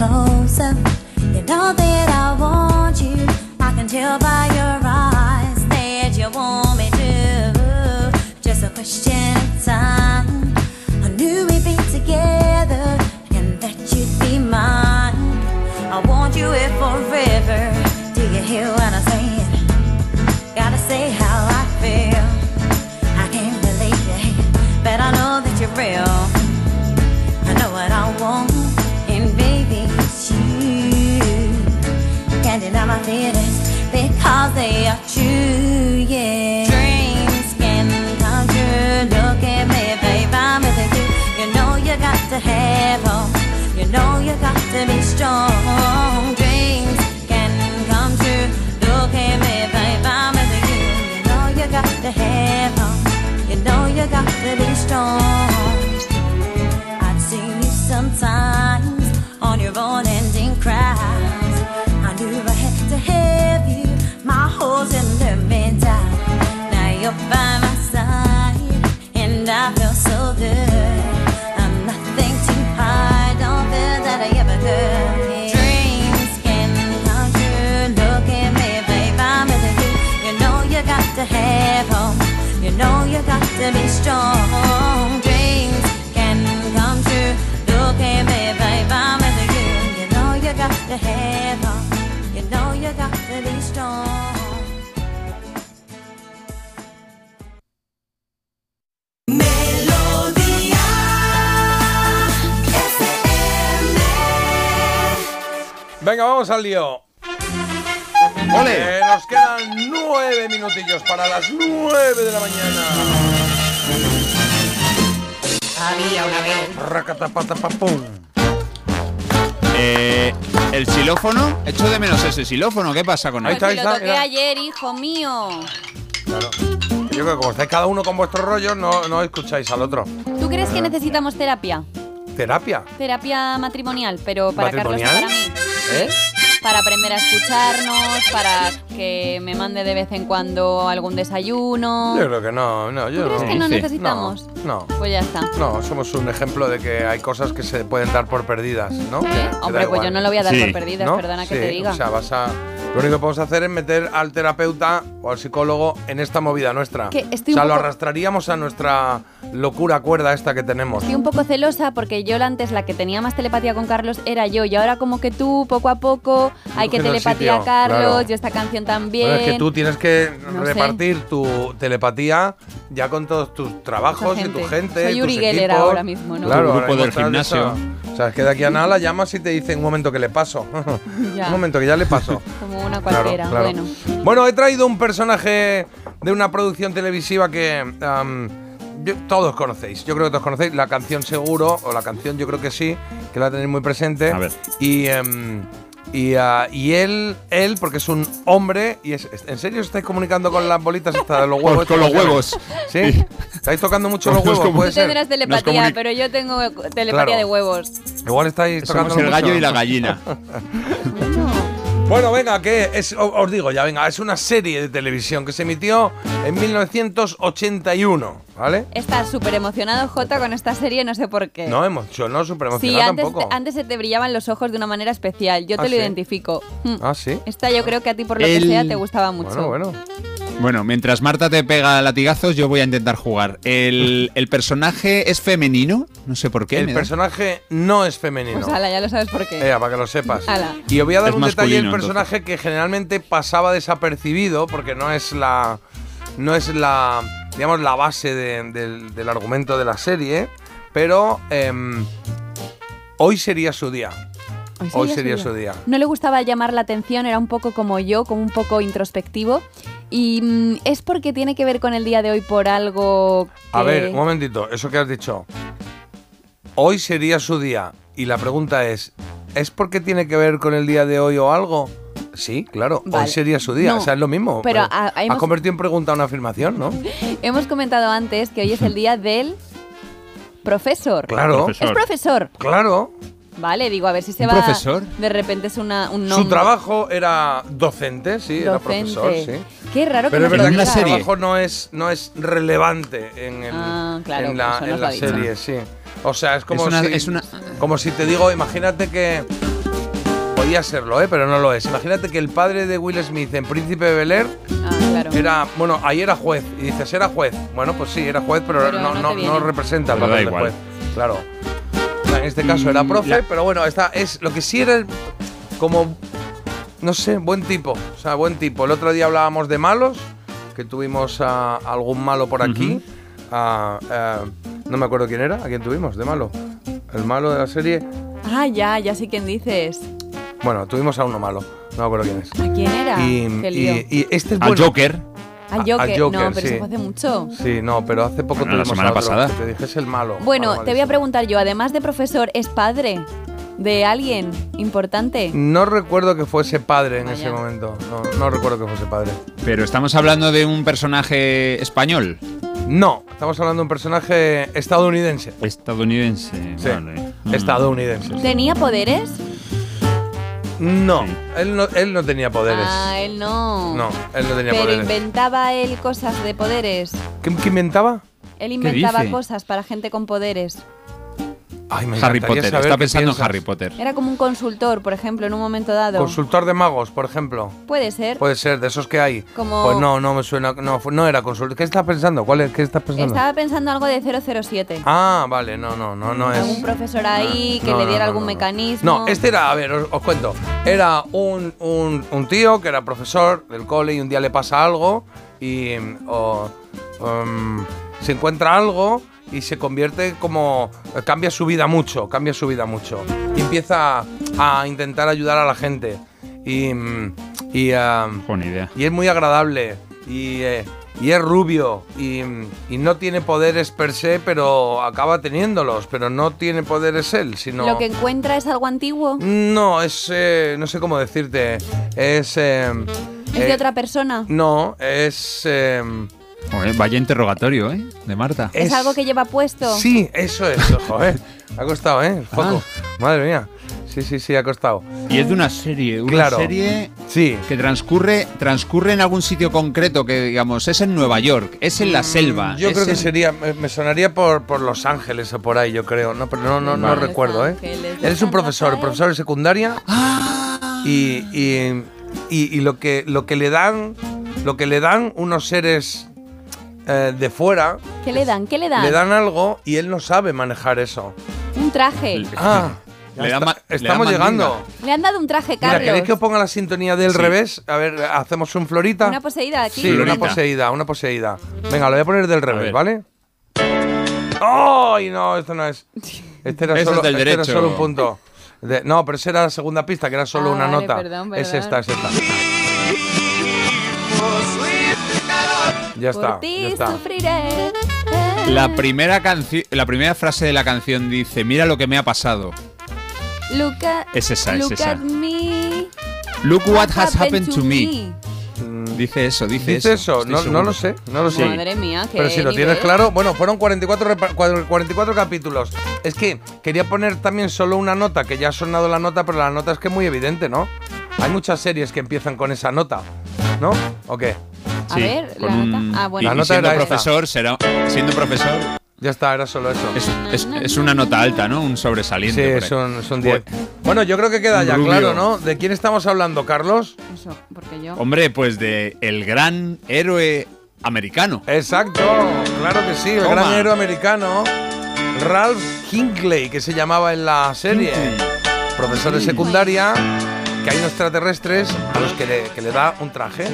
Speaker 22: Closer. You know that I want you. I can tell by My feelings because they are true, yeah. Dreams can come true. Look at me, babe, I'm with you. You know you got to have hope. You know you got to be strong. Dreams can come true. Look at me, babe, I'm with you. You know you got to have hope. You know you got to be strong. You to be strong. Dreams can come true. Look. I'm with you. You know you got to have. You know you got to be strong.
Speaker 1: Venga, vamos al lío.
Speaker 5: ¡Ole!
Speaker 1: Eh, nos quedan nueve minutillos para las nueve de la mañana.
Speaker 22: Había una vez.
Speaker 1: Racatapatapapum.
Speaker 5: Eh, el xilófono, echo de menos ese xilófono. ¿Qué pasa con él?
Speaker 2: Pues lo toqué ayer, hijo mío.
Speaker 1: Claro. Yo creo que como estáis cada uno con vuestro rollo, no, no escucháis al otro.
Speaker 2: ¿Tú crees que necesitamos terapia?
Speaker 1: ¿Terapia?
Speaker 2: Terapia matrimonial, pero para Carlos y
Speaker 1: ¿Matrimonial?
Speaker 2: para mí.
Speaker 1: ¿Eh?
Speaker 2: Para aprender a escucharnos, para que me mande de vez en cuando algún desayuno.
Speaker 1: Yo creo que no, no. Yo
Speaker 2: ¿Tú crees
Speaker 1: no.
Speaker 2: que no necesitamos?
Speaker 1: No.
Speaker 2: Pues ya está.
Speaker 1: No, somos un ejemplo de que hay cosas que se pueden dar por perdidas, ¿no? Que da
Speaker 2: Hombre, pues yo no lo voy a dar por perdidas, perdona que
Speaker 1: Sí,
Speaker 2: te diga.
Speaker 1: O sea, vas a. Lo único que podemos hacer es meter al terapeuta o al psicólogo en esta movida nuestra.
Speaker 2: Que estoy
Speaker 1: o sea,
Speaker 2: un
Speaker 1: lo
Speaker 2: poco-
Speaker 1: arrastraríamos a nuestra locura cuerda esta que tenemos.
Speaker 2: Estoy un poco celosa porque yo la antes la que tenía más telepatía con Carlos era yo y ahora como que tú poco a poco hay que telepatía a Carlos
Speaker 1: claro.
Speaker 2: y esta canción también.
Speaker 1: Bueno, es que tú tienes que
Speaker 2: No sé.
Speaker 1: repartir tu telepatía ya con todos tus trabajos y tu
Speaker 2: gente. Soy
Speaker 1: tus
Speaker 2: Uri Geller ahora mismo, ¿no?
Speaker 1: Claro,
Speaker 5: Tu grupo del gimnasio.
Speaker 1: esa- O sea, es que de aquí a nada la llamas y te dice un momento que le paso. Un momento que ya le paso.
Speaker 2: Como una cualquiera.
Speaker 1: claro.
Speaker 2: Bueno.
Speaker 1: Bueno, he traído un personaje de una producción televisiva que yo- todos conocéis. Yo creo que todos conocéis. La canción seguro, o la canción yo creo que sí, que la tenéis muy presente.
Speaker 5: A ver.
Speaker 1: Y, em, y, ah, y él, él, porque es un hombre, y es, ¿en serio os estáis comunicando con las bolitas hasta de los huevos?
Speaker 5: Con los huevos.
Speaker 1: ¿Sí? ¿Estáis tocando mucho los huevos? Puede
Speaker 2: Tú
Speaker 1: ser.
Speaker 2: tendrás telepatía, pero yo tengo telepatía
Speaker 1: Claro.
Speaker 2: de huevos.
Speaker 1: Igual estáis tocando
Speaker 5: Somos el gallo y la gallina.
Speaker 1: Bueno, venga, que es, os digo ya, venga, es una serie de televisión que se emitió en 1981, ¿vale?
Speaker 2: Estás súper emocionado, Jota, con esta serie, no sé por qué.
Speaker 1: No emocionó, súper
Speaker 2: Sí,
Speaker 1: emocionado
Speaker 2: antes,
Speaker 1: tampoco.
Speaker 2: antes se te brillaban los ojos de una manera especial. Yo te
Speaker 1: ¿Ah,
Speaker 2: lo
Speaker 1: sí?
Speaker 2: identifico. Mm.
Speaker 1: Ah, sí.
Speaker 2: Esta yo creo que a ti, por lo
Speaker 5: El-
Speaker 2: que sea, te gustaba mucho.
Speaker 1: Bueno, bueno.
Speaker 5: Bueno, mientras Marta te pega latigazos, yo voy a intentar jugar. ¿El, el personaje es femenino? No sé por qué.
Speaker 1: El personaje no es femenino.
Speaker 2: Pues ala, ya lo sabes por qué.
Speaker 1: Eh, para que lo sepas.
Speaker 2: Ala.
Speaker 1: Y os voy a dar
Speaker 5: Es
Speaker 1: un detalle del
Speaker 5: masculino,
Speaker 1: personaje que generalmente pasaba desapercibido porque no es la. No es la. digamos, la base de- del, del argumento de la serie. Pero. em, hoy sería su día. Hoy sería su día.
Speaker 2: No le gustaba llamar la atención, era un poco como yo, como un poco introspectivo. Y mm, es porque tiene que ver con el día de hoy por algo que...
Speaker 1: A ver, un momentito, eso que has dicho. Hoy sería su día. Y la pregunta es: ¿es porque tiene que ver con el día de hoy o algo? Sí, claro,
Speaker 2: Vale.
Speaker 1: hoy sería su día.
Speaker 2: No,
Speaker 1: o sea, es lo mismo.
Speaker 2: pero a- hemos-
Speaker 1: convertido en pregunta una afirmación, ¿no?
Speaker 2: Hemos comentado antes que hoy es el día del profesor.
Speaker 1: Claro.
Speaker 2: Es profesor.
Speaker 1: Claro.
Speaker 2: Vale, digo, a ver si se
Speaker 1: ¿Un
Speaker 2: va...
Speaker 1: profesor?
Speaker 2: De repente es una, un nombre.
Speaker 1: Su trabajo era docente, sí, era profesor, sí.
Speaker 2: Qué raro que
Speaker 1: Pero es verdad que su trabajo no es, no es relevante en, el-
Speaker 2: Ah, claro,
Speaker 1: en la, en serie, sí. O sea, es como,
Speaker 5: Es una-
Speaker 1: si,
Speaker 5: es una-
Speaker 1: como si te digo, imagínate que Podía serlo, ¿eh? pero no lo es. Imagínate que el padre de Will Smith en Príncipe de Bel Air
Speaker 2: Ah, claro.
Speaker 1: era, bueno, ahí era juez. Y dices, era juez. Bueno, pues sí, era juez, pero,
Speaker 2: Pero
Speaker 1: no,
Speaker 2: no
Speaker 1: no, representa el papel de juez. Claro. En este caso era
Speaker 5: Y
Speaker 1: profe,
Speaker 5: la-
Speaker 1: pero bueno, esta es lo que sí era el- como, no sé, buen tipo. O sea, buen tipo. El otro día hablábamos de malos, que tuvimos a algún malo por aquí. A, no me acuerdo quién era, a quién tuvimos de malo. El malo de la serie.
Speaker 2: Ah, ya, ya sé quién dices.
Speaker 1: Bueno, tuvimos a uno malo. No me acuerdo quién es.
Speaker 2: ¿A quién era?
Speaker 1: Y, este es
Speaker 5: Al
Speaker 1: bueno.
Speaker 5: Joker.
Speaker 2: Al
Speaker 1: a-
Speaker 2: Joker.
Speaker 1: al Joker,
Speaker 2: no, pero
Speaker 1: sí.
Speaker 2: eso fue hace mucho.
Speaker 1: Sí, no, pero hace poco
Speaker 5: Bueno, la
Speaker 1: tuvimos
Speaker 5: semana
Speaker 1: a otro,
Speaker 5: pasada.
Speaker 1: que te dije es el malo.
Speaker 2: Bueno,
Speaker 1: Malo,
Speaker 2: te voy a preguntar yo, además de profesor, ¿es padre de alguien importante?
Speaker 1: No recuerdo que fuese padre en
Speaker 2: Vaya.
Speaker 1: ese momento. No, no recuerdo que fuese padre.
Speaker 5: Pero estamos hablando de un personaje español.
Speaker 1: No, estamos hablando de un personaje estadounidense.
Speaker 5: Estadounidense.
Speaker 1: Sí,
Speaker 5: vale.
Speaker 1: Estadounidense.
Speaker 2: ¿Tenía poderes?
Speaker 1: No, él no, él no tenía poderes.
Speaker 2: Ah, él no.
Speaker 1: No, él no tenía
Speaker 2: Pero
Speaker 1: poderes.
Speaker 2: inventaba él cosas de poderes.
Speaker 1: ¿Qué, qué inventaba?
Speaker 2: Él inventaba
Speaker 5: dice?
Speaker 2: cosas para gente con poderes.
Speaker 1: Ay, me
Speaker 5: Harry Potter.
Speaker 1: saber
Speaker 5: Está pensando en. Harry Potter.
Speaker 2: Era como un consultor, por ejemplo, en un momento dado.
Speaker 1: Consultor de magos, por ejemplo.
Speaker 2: Puede ser.
Speaker 1: Puede ser, de esos que hay.
Speaker 2: Como-
Speaker 1: Pues no, no me suena. No, no era consultor. ¿Qué estás pensando? ¿Cuál es? ¿Qué estás pensando?
Speaker 2: Estaba pensando algo de 007.
Speaker 1: Ah, vale, no, no, no, no es.
Speaker 2: Algún profesor ahí que
Speaker 1: No,
Speaker 2: le diera
Speaker 1: no,
Speaker 2: algún mecanismo.
Speaker 1: No, este era, a ver, os, os cuento. Era un, un- un tío que era profesor del cole y un día le pasa algo y o, um, se encuentra algo y se convierte como... cambia su vida mucho, cambia su vida mucho. Y empieza a intentar ayudar a la gente. Y, mm, y, um,
Speaker 5: Buena idea.
Speaker 1: y es muy agradable y, eh, y es rubio y, y no tiene poderes per se, pero acaba teniéndolos, pero no tiene poderes él, sino...
Speaker 2: Lo que encuentra es algo antiguo.
Speaker 1: No, es... eh, no sé cómo decirte. Es... eh,
Speaker 2: Es de
Speaker 1: eh,
Speaker 2: otra persona.
Speaker 1: No, es...
Speaker 5: Joder, vaya interrogatorio, ¿eh? De Marta.
Speaker 2: Es,
Speaker 1: es-
Speaker 2: algo que lleva puesto.
Speaker 1: Sí, eso es, joder. Ha costado, ¿eh? El foco. Madre mía. Sí, sí, sí, ha costado.
Speaker 5: Y es de una serie, una
Speaker 1: Claro.
Speaker 5: serie
Speaker 1: Sí.
Speaker 5: que transcurre, transcurre en algún sitio concreto, que digamos, es en Nueva York, es en la selva.
Speaker 1: Yo creo que
Speaker 5: en-
Speaker 1: sería, me, me sonaría por, por Los Ángeles o por ahí, yo creo. No, pero no, no, recuerdo, ¿eh?
Speaker 2: Ángeles,
Speaker 1: Él es un profesor, profesor de secundaria. Y, y, y- y lo que lo que le dan, lo que le dan unos seres eh, de fuera,
Speaker 2: ¿Qué le dan? ¿Qué le dan?
Speaker 1: le dan algo y él no sabe manejar eso.
Speaker 2: Un traje.
Speaker 1: Ah,
Speaker 5: da le da
Speaker 1: estamos llegando.
Speaker 2: Le han dado un traje,
Speaker 1: Mira,
Speaker 2: Carlos.
Speaker 1: ¿queréis que os ponga la sintonía del
Speaker 5: Sí.
Speaker 1: revés? A ver, hacemos un florita.
Speaker 2: Una poseída aquí.
Speaker 1: Sí, una poseída, una poseída. Venga, lo voy a poner del revés. ¿vale? ¡Ay, no! Esto no es. Este era,
Speaker 5: Ese es
Speaker 1: solo,
Speaker 5: del
Speaker 1: este era solo un punto. De- no, pero esa era la segunda pista, que era solo
Speaker 2: Ah,
Speaker 1: una
Speaker 2: vale,
Speaker 1: nota.
Speaker 2: perdón,
Speaker 1: Es esta, es esta. Ya está,
Speaker 2: Por ti
Speaker 1: ya está.
Speaker 2: sufriré.
Speaker 5: La primera canción, la primera frase de la canción dice, mira lo que me ha pasado.
Speaker 2: Look at,
Speaker 5: Es esa, es
Speaker 2: look
Speaker 5: esa.
Speaker 2: at me.
Speaker 5: Look what has happened to me.
Speaker 1: Mm,
Speaker 5: Dice eso, dice,
Speaker 1: ¿Dice
Speaker 5: eso.
Speaker 1: No, lo sé, no lo sé.
Speaker 2: Madre mía, qué
Speaker 1: Pero si lo tienes claro, bueno, fueron 44, repa- cua- 44 capítulos. Es que quería poner también solo una nota, que ya ha sonado la nota, pero la nota es que es muy evidente, ¿no? Hay muchas series que empiezan con esa nota, ¿no? ¿O qué?
Speaker 2: A
Speaker 5: Sí,
Speaker 2: ver,
Speaker 5: con
Speaker 2: la
Speaker 5: un-
Speaker 2: nota. Ah, bueno.
Speaker 5: y-
Speaker 1: La
Speaker 5: y
Speaker 1: nota
Speaker 5: siendo
Speaker 1: era esta.
Speaker 5: profesor, será, siendo profesor,
Speaker 1: Ya está, era solo eso.
Speaker 5: es, es- es una nota alta, ¿no? Un
Speaker 1: Sí,
Speaker 5: sobresaliente. por ahí.
Speaker 1: son, son 10. Bueno, yo creo que queda ya
Speaker 5: Rubio.
Speaker 1: claro, ¿no? ¿De quién estamos hablando, Carlos?
Speaker 2: Eso, porque yo.
Speaker 5: Hombre, pues de el gran héroe americano.
Speaker 1: Exacto, claro que sí, el
Speaker 5: Toma.
Speaker 1: gran héroe americano, Ralph Hinckley, que se llamaba en la serie. Profesor de secundaria, que hay unos extraterrestres a los que le, que le da un traje.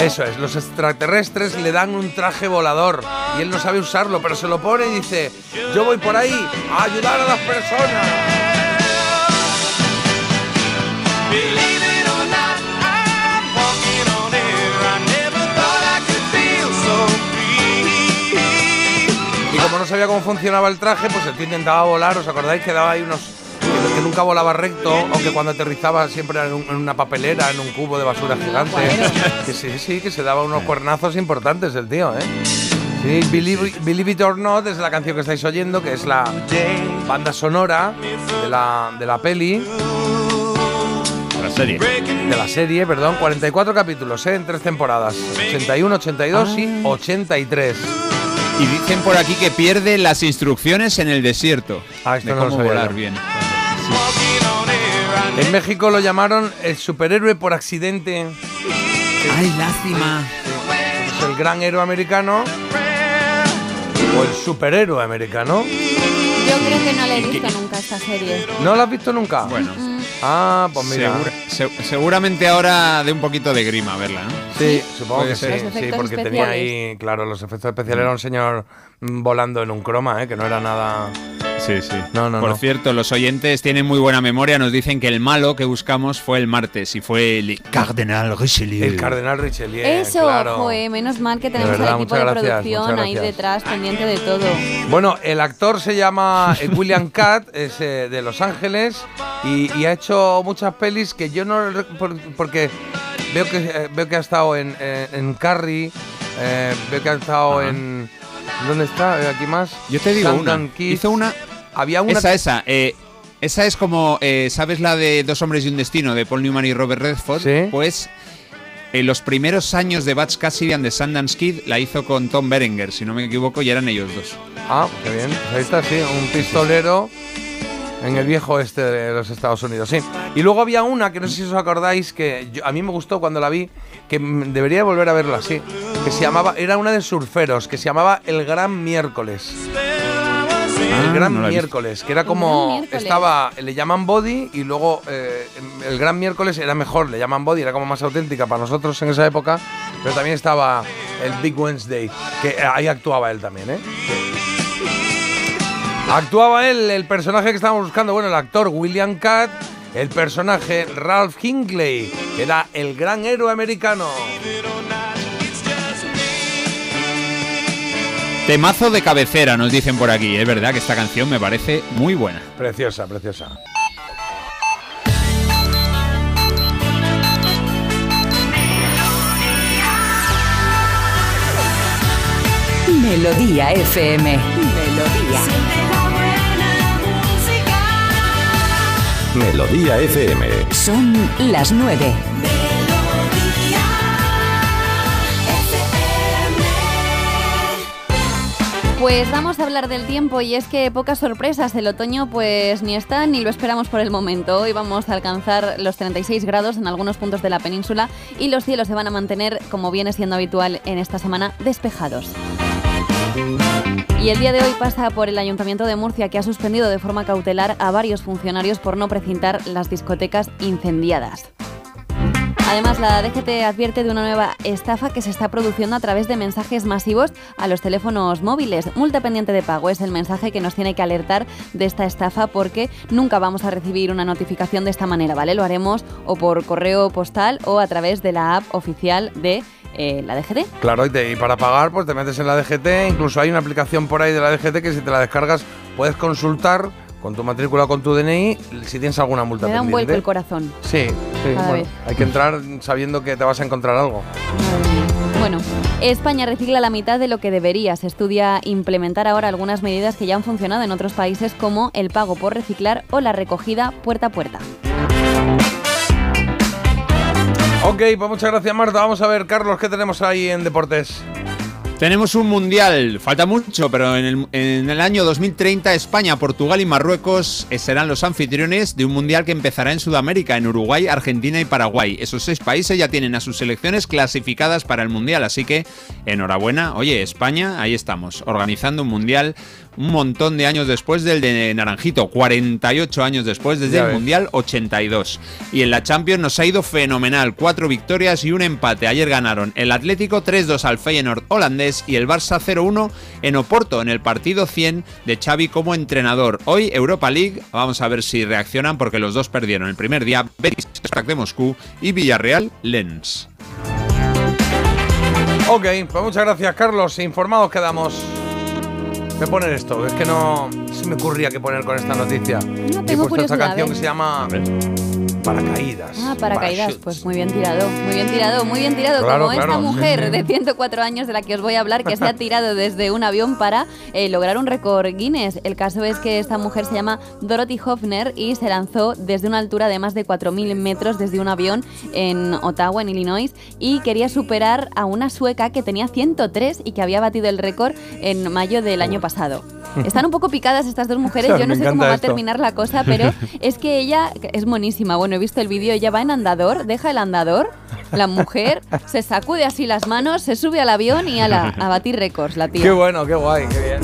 Speaker 1: Eso es, los extraterrestres le dan un traje volador y él no sabe usarlo, pero se lo pone y dice, yo voy por ahí a ayudar a las personas. No sabía cómo funcionaba el traje, pues el tío intentaba volar, ¿os acordáis que daba ahí unos... que- nunca volaba recto, o que cuando aterrizaba siempre era en, un- en una papelera, en un cubo de basura gigante. Que sí, sí, que se daba unos cuernazos importantes el tío, ¿eh? Sí, Believe, Believe It or Not es la canción que estáis oyendo, que es la banda sonora de la, de la peli,
Speaker 5: La serie.
Speaker 1: de la serie, perdón, 44 capítulos, ¿eh? En tres temporadas, 81, 82 y 83.
Speaker 5: Y dicen por aquí que pierde las instrucciones en el desierto.
Speaker 1: Ah, esto
Speaker 5: de
Speaker 1: no lo
Speaker 5: cómo
Speaker 1: sabía
Speaker 5: volar
Speaker 1: yo.
Speaker 5: bien.
Speaker 1: En México lo llamaron el superhéroe por accidente.
Speaker 5: ¡Ay, lástima!
Speaker 1: Es el gran héroe americano. O el superhéroe americano.
Speaker 2: Yo creo que no le he visto nunca esta serie.
Speaker 1: ¿No lo has visto nunca?
Speaker 5: Bueno.
Speaker 1: Ah, pues mira.
Speaker 5: Segura- se- seguramente ahora de un poquito de grima verla, ¿no?
Speaker 1: Sí, supongo que sí. Sí, porque tenía ahí, claro, los efectos especiales. Era un señor mm, volando en un croma, ¿eh? que no era nada.
Speaker 5: Sí, sí.
Speaker 1: No, no,
Speaker 5: Por
Speaker 1: no.
Speaker 5: cierto, los oyentes tienen muy buena memoria. Nos dicen que el malo que buscamos fue el martes y fue el Cardenal Richelieu.
Speaker 1: El cardenal Richelieu.
Speaker 2: Eso,
Speaker 1: claro.
Speaker 2: joe, menos mal que tenemos
Speaker 1: verdad,
Speaker 2: al equipo de
Speaker 1: gracias,
Speaker 2: producción ahí detrás, pendiente de todo.
Speaker 1: Bueno, el actor se llama eh, William Catt, es eh, de Los Ángeles y, y ha hecho muchas pelis que yo no porque veo que eh, veo que ha estado en, en Carrie, eh, veo que ha estado
Speaker 5: Ajá.
Speaker 1: en ¿dónde está? Eh, Aquí más.
Speaker 5: Yo te digo una. Hizo una.
Speaker 1: Había una.
Speaker 5: Esa, esa. eh, esa es como, eh, ¿sabes la de Dos hombres y un destino de Paul Newman y Robert Redford?
Speaker 1: Sí.
Speaker 5: Pues en los primeros años de Butch Cassidy and the Sundance Kid la hizo con Tom Berenger, si no me equivoco, y eran ellos dos.
Speaker 1: Ah, qué bien. Pues ahí está, sí, un pistolero en el viejo este de los Estados Unidos, sí. Y luego había una que no sé si os acordáis que yo- a mí me gustó cuando la vi, que debería volver a verla así, que se llamaba, era una de surferos, que se llamaba El Gran Miércoles. El
Speaker 5: Ah,
Speaker 1: Gran
Speaker 5: no he visto.
Speaker 1: Miércoles, que era
Speaker 2: El
Speaker 1: como
Speaker 2: Gran
Speaker 1: estaba, le llaman Body y luego eh, el Gran Miércoles era mejor, le llaman Body, era como más auténtica para nosotros en esa época, pero también estaba el Big Wednesday, que eh, ahí actuaba él también, ¿eh? Actuaba él, el personaje que estábamos buscando, bueno, el actor William Catt, el personaje Ralph Hinkley, que era el gran héroe americano.
Speaker 5: Temazo de cabecera, nos dicen por aquí. Es verdad que esta canción me parece muy buena.
Speaker 1: Preciosa, preciosa.
Speaker 26: Melodía FM. Melodía.
Speaker 12: Melodía FM.
Speaker 26: Son las nueve.
Speaker 2: Pues vamos a hablar del tiempo y es que pocas sorpresas. El otoño pues ni está ni lo esperamos por el momento. Hoy vamos a alcanzar los 36 grados en algunos puntos de la península y los cielos se van a mantener, como viene siendo habitual en esta semana, despejados. Y el día de hoy pasa por el Ayuntamiento de Murcia que ha suspendido de forma cautelar a varios funcionarios por no precintar las discotecas incendiadas. Además, la DGT advierte de una nueva estafa que se está produciendo a través de mensajes masivos a los teléfonos móviles. Multa pendiente de pago es el mensaje que nos tiene que alertar de esta estafa porque nunca vamos a recibir una notificación de esta manera, ¿vale? Lo haremos o por correo postal o a través de la app oficial de eh, la DGT.
Speaker 1: Claro, y, para pagar, pues te metes en la DGT. Incluso hay una aplicación por ahí de la DGT que si te la descargas puedes consultar con tu matrícula con tu DNI si tienes alguna multa
Speaker 2: Me da un
Speaker 1: pendiente.
Speaker 2: vuelco el corazón.
Speaker 1: Sí, sí. Bueno, hay que entrar sabiendo que te vas a encontrar algo.
Speaker 2: Bueno, España recicla la mitad de lo que debería. Se estudia implementar ahora algunas medidas que ya han funcionado en otros países como el pago por reciclar o la recogida puerta a puerta.
Speaker 1: Ok, pues muchas gracias Marta. Vamos a ver, Carlos, ¿qué tenemos ahí en deportes?
Speaker 5: Tenemos un mundial, falta mucho, pero en el, en el año 2030 España, Portugal y Marruecos eh, serán los anfitriones de un mundial que empezará en Sudamérica, en Uruguay, Argentina y Paraguay. Esos seis países ya tienen a sus selecciones clasificadas para el mundial, así que enhorabuena. Oye, España, ahí estamos, organizando un mundial un montón de años después del de Naranjito, 48 años después, desde
Speaker 1: Ya
Speaker 5: el
Speaker 1: ves.
Speaker 5: Mundial 82. Y en la Champions nos ha ido fenomenal, cuatro victorias y un empate. Ayer ganaron el Atlético 3-2 al Feyenoord holandés y el Barça 0-1 en Oporto, en el partido 100 de Xavi como entrenador. Hoy Europa League, vamos a ver si reaccionan porque los dos perdieron el primer día, Betis Spartak de Moscú y Villarreal Lens.
Speaker 1: Ok, pues muchas gracias, Carlos. Informados quedamos. Voy a poner esto, es que no se me ocurría qué poner con esta noticia. y he
Speaker 2: tengo
Speaker 1: puesto esta canción que se llama paracaídas.
Speaker 2: Ah, paracaídas, pues muy bien tirado, muy bien tirado, muy bien tirado.
Speaker 1: Claro,
Speaker 2: como esta
Speaker 1: sí,
Speaker 2: mujer
Speaker 1: sí.
Speaker 2: de 104 años de la que os voy a hablar, que se ha tirado desde un avión para eh, lograr un récord Guinness. El caso es que esta mujer se llama Dorothy Hoffner y se lanzó desde una altura de más de 4.000 metros desde un avión en Ottawa, en Illinois, y quería superar a una sueca que tenía 103 y que había batido el récord en mayo del año pasado. Están un poco picadas estas dos mujeres, yo no sé cómo va a terminar la cosa, pero es que ella es monísima. Bueno, he visto el vídeo, ella va en andador, deja el andador, la mujer se sacude así las manos, se sube al avión y a, la, a batir récords, la tía.
Speaker 1: Qué bueno, qué guay, qué bien.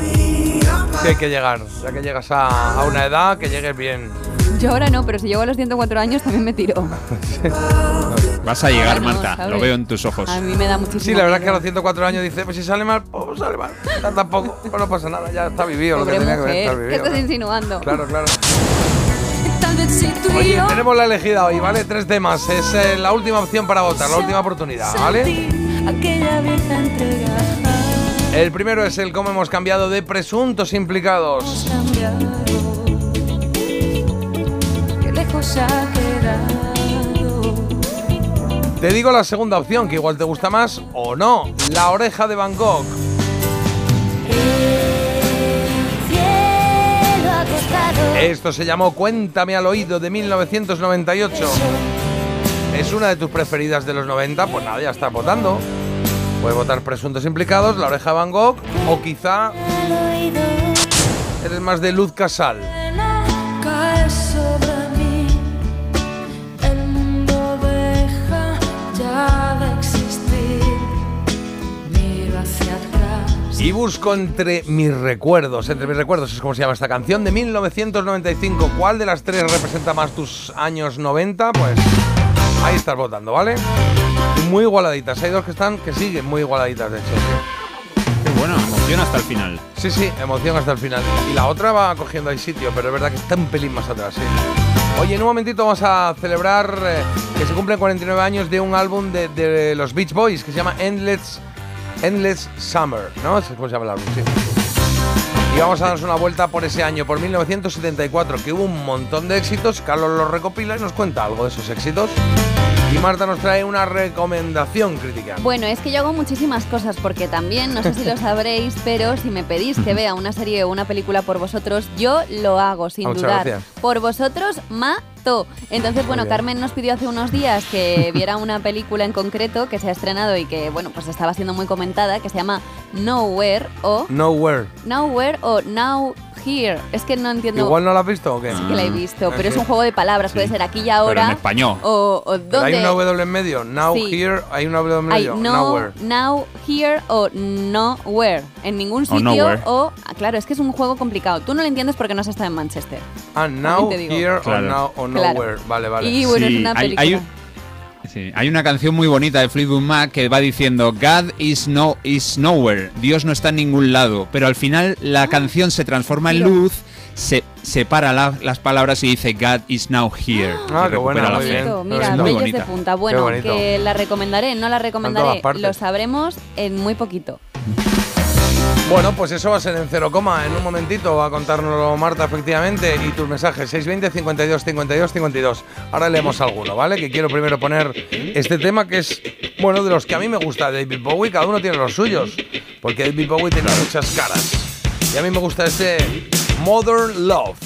Speaker 1: Sí, hay que llegar. Ya que llegas a, a una edad, que llegues bien.
Speaker 2: Yo ahora no, pero si llego a los 104 años también me tiro.
Speaker 5: Vas a llegar,
Speaker 2: Bueno,
Speaker 5: Marta.
Speaker 2: ¿sabes?
Speaker 5: Lo veo en tus ojos.
Speaker 2: A mí me da muchísimo
Speaker 1: Sí, la verdad es que a los 104 años dice, pues si sale mal, pues sale mal. Ya Tampoco, pues no pasa nada, ya está vivido lo que tenía que estar
Speaker 2: ¿qué
Speaker 1: vivido.
Speaker 2: estás insinuando?
Speaker 1: Claro, claro. Oye, tenemos la elegida hoy, ¿vale? Tres temas. Es eh, la última opción para votar, la última oportunidad, ¿vale? El primero es el cómo hemos cambiado de presuntos implicados.
Speaker 27: Ha quedado.
Speaker 1: Te digo la segunda opción, que igual te gusta más o no. La oreja de Van Gogh.
Speaker 22: Cielo acostado.
Speaker 1: Esto se llamó Cuéntame al oído de 1998. ¿Es una de tus preferidas de los 90? Pues nada, ya estás votando. Puedes votar presuntos implicados, la oreja de Van Gogh, o quizá eres más de Luz Casal. Y busco entre mis recuerdos, entre mis recuerdos es como se llama esta canción de 1995. ¿Cuál de las tres representa más tus años 90? Pues ahí estás votando, ¿vale? Muy igualaditas. Hay dos que están que siguen muy igualaditas, de hecho.
Speaker 5: Qué bueno, emoción hasta el final.
Speaker 1: Sí, sí, emoción hasta el final. Y la otra va cogiendo ahí sitio, pero es verdad que está un pelín más atrás, sí. Oye, en un momentito vamos a celebrar eh, que se cumplen 49 años de un álbum de, de los Beach Boys que se llama Endless, Endless Summer, ¿no? Se llama el álbum, sí. Y vamos a darnos una vuelta por ese año, por 1974, que hubo un montón de éxitos. Carlos los recopila y nos cuenta algo de esos éxitos. Y Marta nos trae una recomendación crítica.
Speaker 2: Bueno, es que yo hago muchísimas cosas porque también, no sé si lo sabréis, pero si me pedís que vea una serie o una película por vosotros, yo lo hago sin
Speaker 1: Muchas
Speaker 2: dudar.
Speaker 1: gracias.
Speaker 2: Por vosotros, mato. Entonces, bueno. Carmen nos pidió hace unos días que viera una película en concreto que se ha estrenado y que, bueno, pues estaba siendo muy comentada, que se llama Nowhere o
Speaker 1: Nowhere.
Speaker 2: Nowhere o Now Here. Es que no entiendo.
Speaker 1: ¿Igual no la has visto o qué?
Speaker 2: Sí que la he visto,
Speaker 1: Ah,
Speaker 2: pero es
Speaker 1: sí.
Speaker 2: un juego de palabras, puede ser aquí y ahora.
Speaker 1: en español.
Speaker 2: O, o
Speaker 1: Pero hay
Speaker 2: dónde.
Speaker 1: una W en medio. Now,
Speaker 2: Sí.
Speaker 1: here, hay una W en
Speaker 2: Hay
Speaker 1: medio.
Speaker 2: no,
Speaker 1: Nowhere.
Speaker 2: now, here o nowhere. En ningún sitio
Speaker 1: nowhere.
Speaker 2: o... ah, Claro, es que es un juego complicado. Tú no lo entiendes porque no has estado en Manchester.
Speaker 1: Ah, now,
Speaker 2: te digo.
Speaker 1: here
Speaker 5: Claro.
Speaker 1: o, now, o
Speaker 2: Claro.
Speaker 1: nowhere. Vale, vale.
Speaker 2: Y bueno, es una
Speaker 5: hay-
Speaker 2: película.
Speaker 5: hay un- Sí, hay una canción muy bonita de Fleetwood Mac que va diciendo God is no is nowhere, Dios no está en ningún lado, pero al final la canción se transforma en luz, se separa la- las palabras y dice God is now here.
Speaker 1: Ah, qué buena, muy bien.
Speaker 2: Mira,
Speaker 5: muy
Speaker 2: bellos de punta. Bueno, que la recomendaré, no la recomendaré. Lo sabremos en muy poquito.
Speaker 1: Bueno, pues eso va a ser en cero coma. En un momentito va a contárnoslo Marta, efectivamente. Y tus mensajes, 620 52 52 52. Ahora leemos alguno, ¿vale? Que quiero primero poner este tema que es, bueno, de los que a mí me gusta David Bowie. Cada uno tiene los suyos. Porque David Bowie tiene muchas caras. Y a mí me gusta este Modern Love.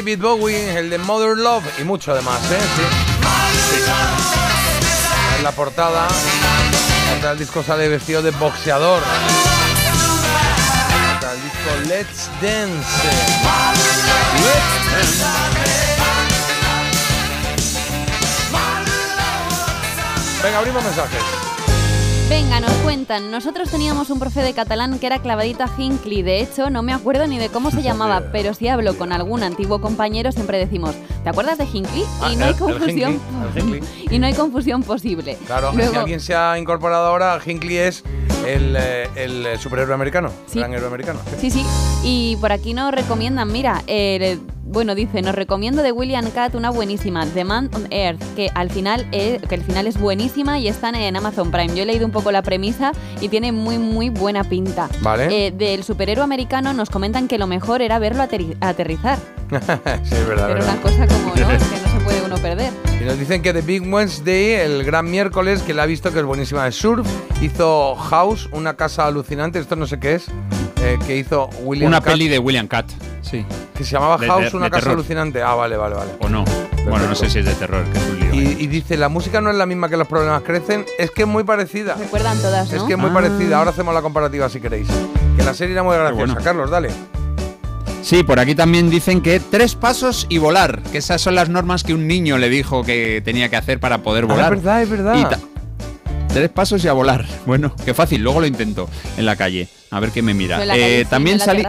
Speaker 1: David Bowie, el de Mother Love y mucho demás, ¿eh? En la portada, el disco sale vestido de boxeador. El disco Let's Dance. Let's Dance. Venga, abrimos mensajes.
Speaker 2: Venga, nos cuentan. Nosotros teníamos un profe de catalán que era clavadita Hinckley. De hecho, no me acuerdo ni de cómo se llamaba, pero si hablo con algún antiguo compañero siempre decimos, ¿te acuerdas de Hinckley?
Speaker 1: Ah,
Speaker 2: Y no hay
Speaker 1: el-
Speaker 2: confusión.
Speaker 1: Hinckley.
Speaker 2: Y no hay confusión posible.
Speaker 1: Claro,
Speaker 2: Luego-
Speaker 1: si alguien se ha incorporado ahora, Hinckley es el, el eh, superhéroe americano,
Speaker 2: Sí.
Speaker 1: gran héroe americano.
Speaker 2: Sí, sí. Y por aquí nos recomiendan, mira, eh, bueno, dice, nos recomiendo de William Cat una buenísima, The Man on Earth, que al final es, que al final es buenísima y están en Amazon Prime. Yo he leído un poco la premisa y tiene muy, muy buena pinta.
Speaker 1: Vale.
Speaker 2: Eh, del superhéroe americano nos comentan que lo mejor era verlo aterrizar.
Speaker 1: sí, es verdad.
Speaker 2: Pero
Speaker 1: verdad.
Speaker 2: una cosa como, ¿no? que no se puede uno perder.
Speaker 1: Y nos dicen que The Big Wednesday, el gran miércoles, que la ha visto que es buenísima de surf, hizo House, una casa alucinante, esto no sé qué es, eh, que hizo William
Speaker 5: Una
Speaker 1: Cat,
Speaker 5: peli de William Cat, sí.
Speaker 1: que se llamaba
Speaker 5: de-
Speaker 1: House,
Speaker 5: de-
Speaker 1: una
Speaker 5: de
Speaker 1: casa
Speaker 5: terror.
Speaker 1: alucinante. Ah, vale, vale, vale.
Speaker 5: ¿O no? Bueno, no sé si es de terror, que es un lío.
Speaker 1: Y, y dice, la música no es la misma que los problemas crecen, es que es muy parecida.
Speaker 2: Recuerdan todas, ¿no?
Speaker 1: Es que es muy
Speaker 5: Ah.
Speaker 1: parecida, ahora hacemos la comparativa si queréis. Que la serie era muy graciosa.
Speaker 5: bueno.
Speaker 1: Carlos, dale.
Speaker 5: Sí, por aquí también dicen que tres pasos y volar, que esas son las normas que un niño le dijo que tenía que hacer para poder
Speaker 1: Ah,
Speaker 5: volar.
Speaker 1: es verdad, es verdad.
Speaker 5: Y ta- tres pasos y a volar. Bueno, qué fácil, luego lo intento en la calle. A ver qué me mira.
Speaker 2: La calle
Speaker 5: Eh, también salí.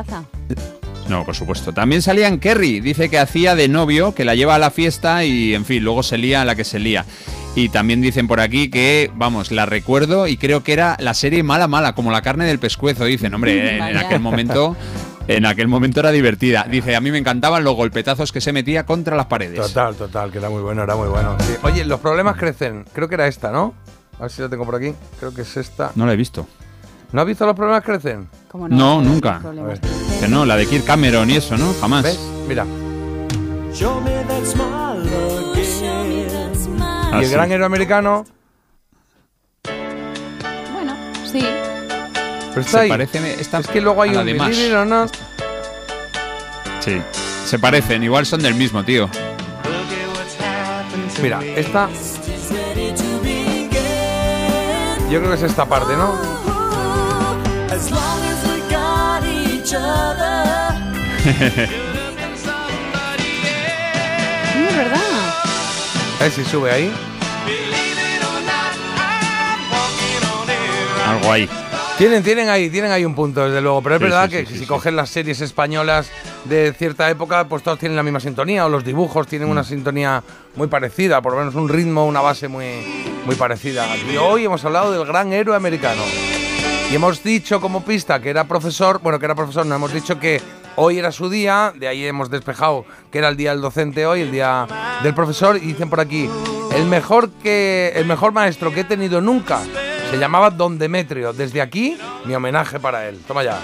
Speaker 5: No, por supuesto. También salía en Kerry. Dice que hacía de novio, que la lleva a la fiesta y, en fin, luego se lía a la que se lía. Y también dicen por aquí que, vamos, la recuerdo y creo que era la serie mala, mala, como la carne del pescuezo. Dicen, hombre, en, en aquel momento. En aquel momento era divertida. Dice, a mí me encantaban los golpetazos que se metía contra las paredes.
Speaker 1: Total, total, que era muy bueno, era muy bueno. sí. Oye, los problemas crecen. Creo que era esta, ¿no? A ver si la tengo por aquí. Creo que es esta.
Speaker 5: No la he visto.
Speaker 1: ¿No has visto los problemas crecen?
Speaker 2: ¿Cómo
Speaker 5: No, nunca. Que no, la de Kirk Cameron y eso, ¿no? Jamás.
Speaker 1: ¿Ves? Mira.
Speaker 6: Show me that smile again.
Speaker 5: Ah,
Speaker 1: y el
Speaker 5: sí.
Speaker 1: gran héroe americano.
Speaker 2: Bueno, sí.
Speaker 1: Pero está
Speaker 5: Se
Speaker 1: ahí.
Speaker 5: parece esta-
Speaker 1: es que luego hay un
Speaker 5: de
Speaker 1: Believe
Speaker 5: Mash.
Speaker 1: it or not.
Speaker 5: Sí. Se parecen, igual son del mismo, tío.
Speaker 1: Mira, esta. Yo creo que es esta parte, ¿no?
Speaker 6: As long as we got each other.
Speaker 2: No, es verdad.
Speaker 1: A ver si sube ahí.
Speaker 5: Algo ahí.
Speaker 1: Tienen, tienen ahí, tienen ahí un punto, desde luego. Pero es
Speaker 5: Sí,
Speaker 1: verdad
Speaker 5: sí,
Speaker 1: que
Speaker 5: sí,
Speaker 1: si coges las series españolas de cierta época, pues todos tienen la misma sintonía, o los dibujos tienen
Speaker 5: Mm.
Speaker 1: una sintonía muy parecida, por lo menos un ritmo, una base muy, muy parecida. Y hoy hemos hablado del gran héroe americano. Y hemos dicho como pista que era profesor, bueno, que era profesor, no hemos dicho que hoy era su día, de ahí hemos despejado que era el día del docente hoy, el día del profesor, y dicen por aquí, el mejor que el mejor maestro que he tenido nunca se llamaba Don Demetrio. Desde aquí, mi homenaje para él. Toma ya.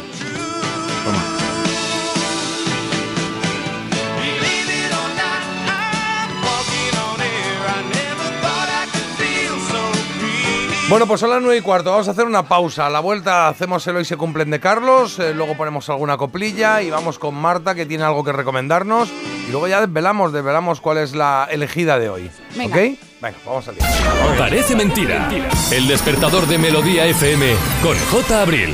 Speaker 1: Bueno, pues son las 9 y cuarto. Vamos a hacer una pausa. A la vuelta hacemos el Hoy se cumplen de Carlos. eh, luego ponemos alguna coplilla y vamos con Marta, que tiene algo que recomendarnos. Y luego ya desvelamos, desvelamos cuál es la elegida de hoy.
Speaker 2: Venga.
Speaker 1: ¿Ok? Venga, vamos a salir.
Speaker 4: Parece mentira. El despertador de Melodía FM con J. Abril.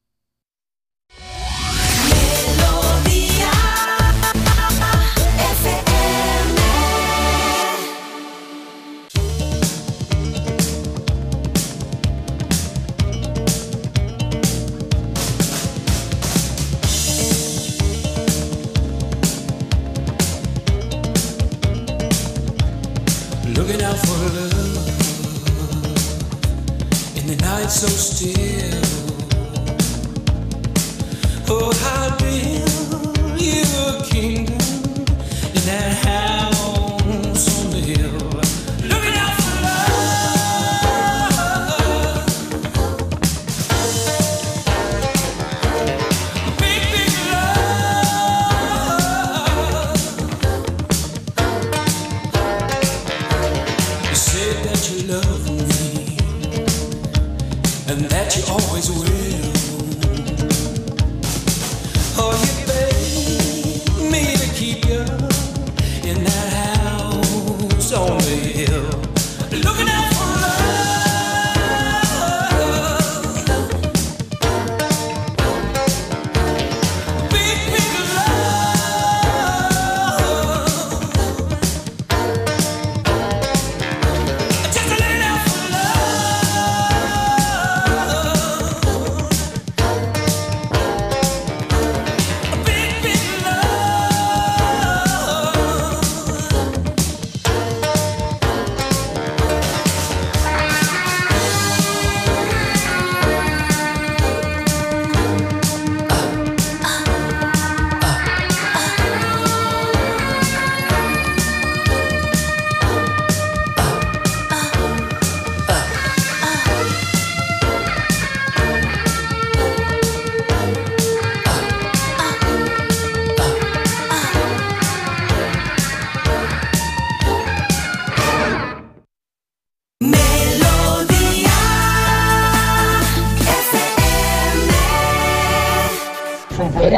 Speaker 12: So still.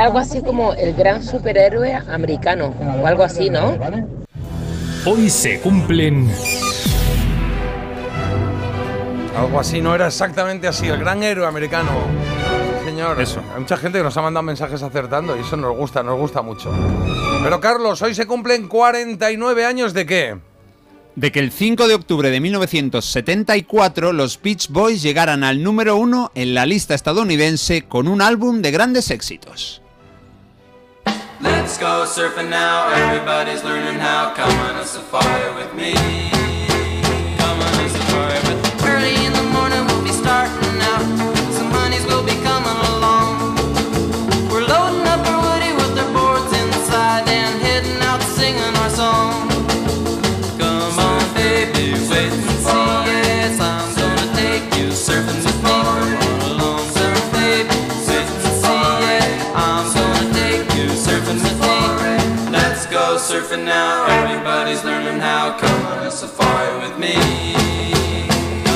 Speaker 28: Era algo así como el gran superhéroe americano, o algo así, ¿no?
Speaker 4: Hoy se cumplen
Speaker 1: Algo así, no era exactamente así. El gran héroe americano. Sí, señor. Eso. Hay mucha gente que nos ha mandado mensajes acertando y eso nos gusta, nos gusta mucho. Pero Carlos, hoy se cumplen 49 años de qué?
Speaker 5: De que el 5 de octubre de 1974 los Beach Boys llegaran al número uno en la lista estadounidense con un álbum de grandes éxitos.
Speaker 24: Let's go surfing now. Everybody's learning how. Come on a safari with me. Come on a safari with me. Surfing now. Everybody's learning how. Come on a safari with me.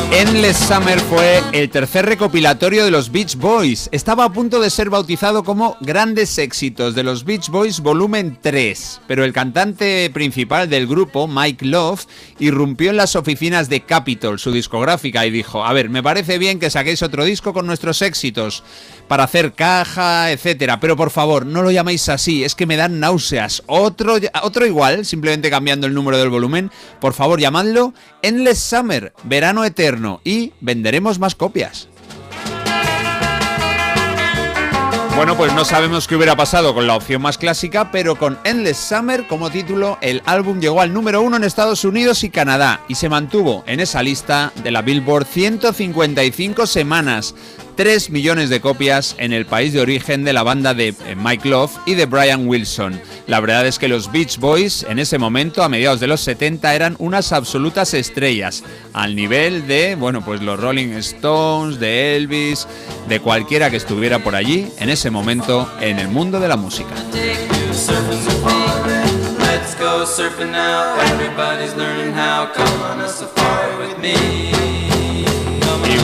Speaker 5: Endless Summer fue el tercer recopilatorio de los Beach Boys. Estaba a punto de ser bautizado como Grandes Éxitos de los Beach Boys Volumen 3, pero el cantante principal del grupo, Mike Love, irrumpió en las oficinas de Capitol, su discográfica, y dijo, a ver, me parece bien que saquéis otro disco con nuestros éxitos para hacer caja, etcétera, pero por favor, no lo llaméis así, es que me dan náuseas. Otro, otro igual, simplemente cambiando el número del volumen, por favor, llamadlo Endless Summer, Verano Eterno, y venderemos más copias. Bueno, pues no sabemos qué hubiera pasado con la opción más clásica, pero con Endless Summer como título, el álbum llegó al número uno en Estados Unidos y Canadá y se mantuvo en esa lista de la Billboard 155 semanas. 3 millones de copias en el país de origen de la banda de eh, Mike Love y de Brian Wilson. La verdad es que los Beach Boys en ese momento, a mediados de los 70, eran unas absolutas estrellas, al nivel de, bueno, pues los Rolling Stones, de Elvis, de cualquiera que estuviera por allí en ese momento en el mundo de la música.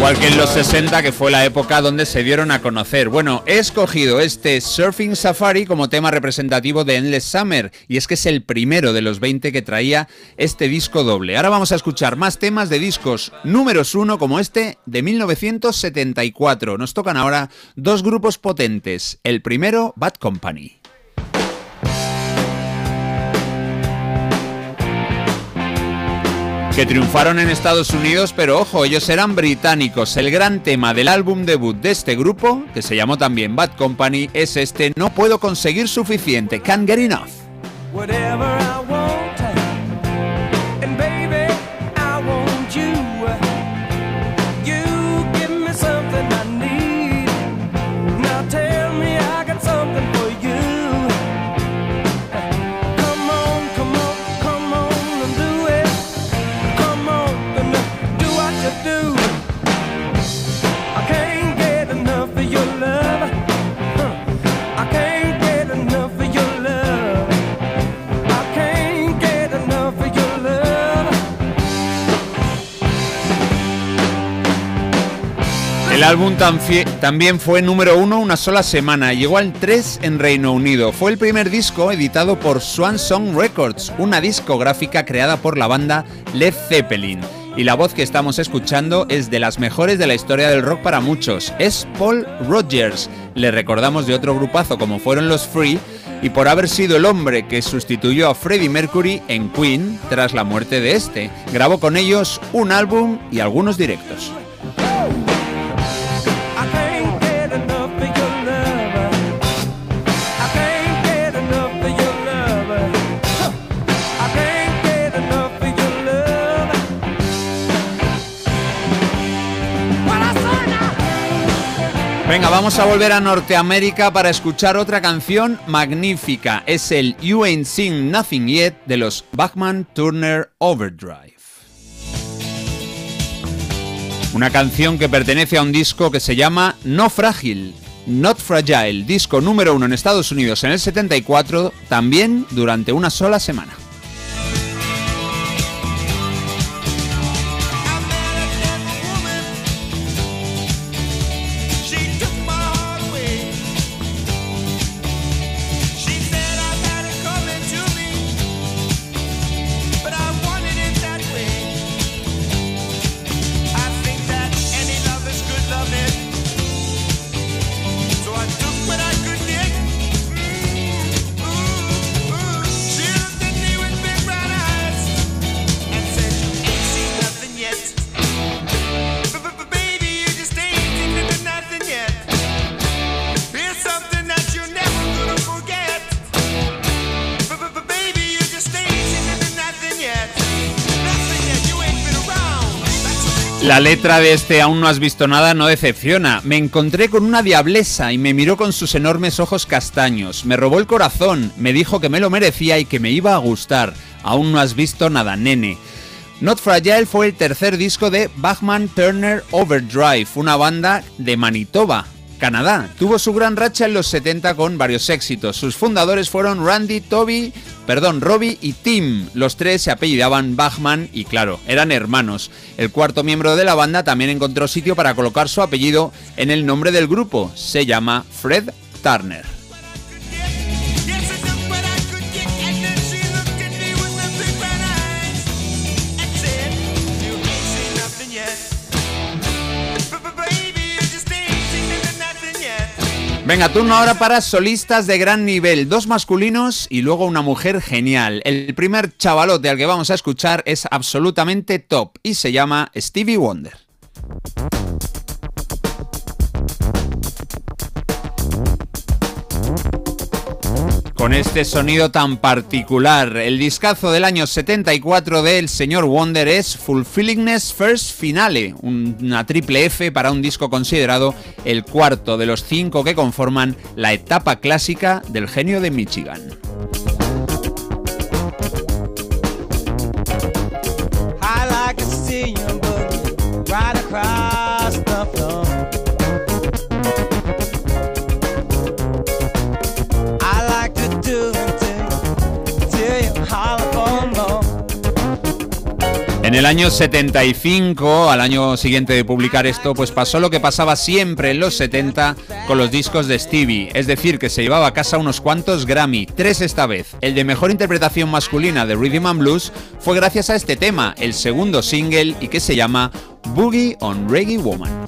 Speaker 5: Igual que en los 60, que fue la época donde se dieron a conocer. Bueno, he escogido este Surfing Safari como tema representativo de Endless Summer, y es que es el primero de los 20 que traía este disco doble. Ahora vamos a escuchar más temas de discos números uno como este de 1974. Nos tocan ahora dos grupos potentes. El primero, Bad Company. Que triunfaron en Estados Unidos, pero ojo, ellos eran británicos. El gran tema del álbum debut de este grupo, que se llamó también Bad Company, es este No puedo conseguir suficiente, Can't Get Enough. El álbum también fue número uno una sola semana, llegó al 3 en Reino Unido. Fue el primer disco editado por Swan Song Records, una discográfica creada por la banda Led Zeppelin. Y la voz que estamos escuchando es de las mejores de la historia del rock para muchos. Es Paul Rogers. Le recordamos de otro grupazo como fueron los Free y por haber sido el hombre que sustituyó a Freddie Mercury en Queen tras la muerte de este. Grabó con ellos un álbum y algunos directos. Venga, vamos a volver a Norteamérica para escuchar otra canción magnífica. Es el You Ain't Seen Nothing Yet de los Bachman Turner Overdrive. Una canción que pertenece a un disco que se llama No Frágil, Not Fragile, disco número uno en Estados Unidos en el 74, también durante una sola semana. La letra de este Aún no has visto nada no decepciona. Me encontré con una diablesa y me miró con sus enormes ojos castaños. Me robó el corazón, me dijo que me lo merecía y que me iba a gustar. Aún no has visto nada, nene. Not Fragile fue el tercer disco de Bachman Turner Overdrive, una banda de Manitoba, Canadá. Tuvo su gran racha en los 70 con varios éxitos. Sus fundadores fueron Randy, Toby, perdón, Robbie y Tim. Los tres se apellidaban Bachman y claro, eran hermanos. El cuarto miembro de la banda también encontró sitio para colocar su apellido en el nombre del grupo. Se llama Fred Turner. Venga, turno ahora para solistas de gran nivel, dos masculinos y luego una mujer genial. El primer chavalote al que vamos a escuchar es absolutamente top y se llama Stevie Wonder. Con este sonido tan particular, el discazo del año 74 del señor Wonder es Fulfillingness First Finale, un- una triple F para un disco considerado el cuarto de los cinco que conforman la etapa clásica del genio de Michigan. En el año 75, al año siguiente de publicar esto, pues pasó lo que pasaba siempre en los 70 con los discos de Stevie, es decir, que se llevaba a casa unos cuantos Grammy, tres esta vez. El de mejor interpretación masculina de Rhythm and Blues fue gracias a este tema, el segundo single y que se llama Boogie on Reggae Woman.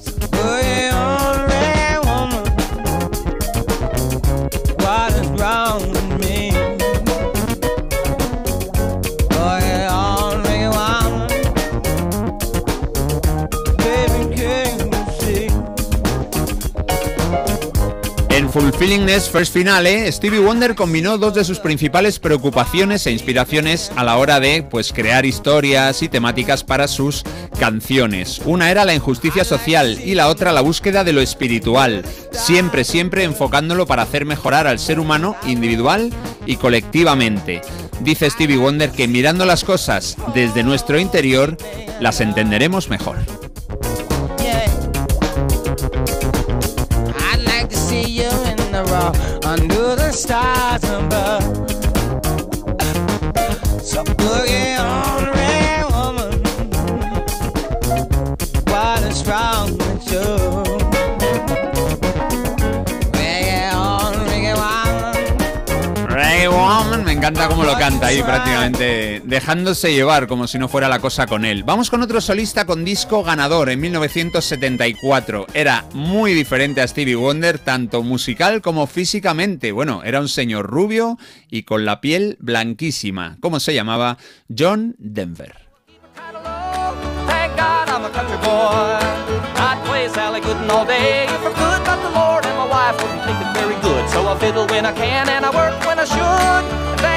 Speaker 5: Fulfillingness First Finale, Stevie Wonder combinó dos de sus principales preocupaciones e inspiraciones a la hora de pues, crear historias y temáticas para sus canciones. Una era la injusticia social y la otra la búsqueda de lo espiritual, siempre, siempre enfocándolo para hacer mejorar al ser humano individual y colectivamente. Dice Stevie Wonder que mirando las cosas desde nuestro interior, las entenderemos mejor.
Speaker 6: In the raw under the stars
Speaker 5: encanta cómo lo canta ahí prácticamente, dejándose llevar como si no fuera la cosa con él. Vamos con otro solista con disco ganador en 1974. Era muy diferente a Stevie Wonder, tanto musical como físicamente. Bueno, era un señor rubio y con la piel blanquísima. ¿Cómo se llamaba? John Denver.
Speaker 24: So I fiddle when I can and I work when I should.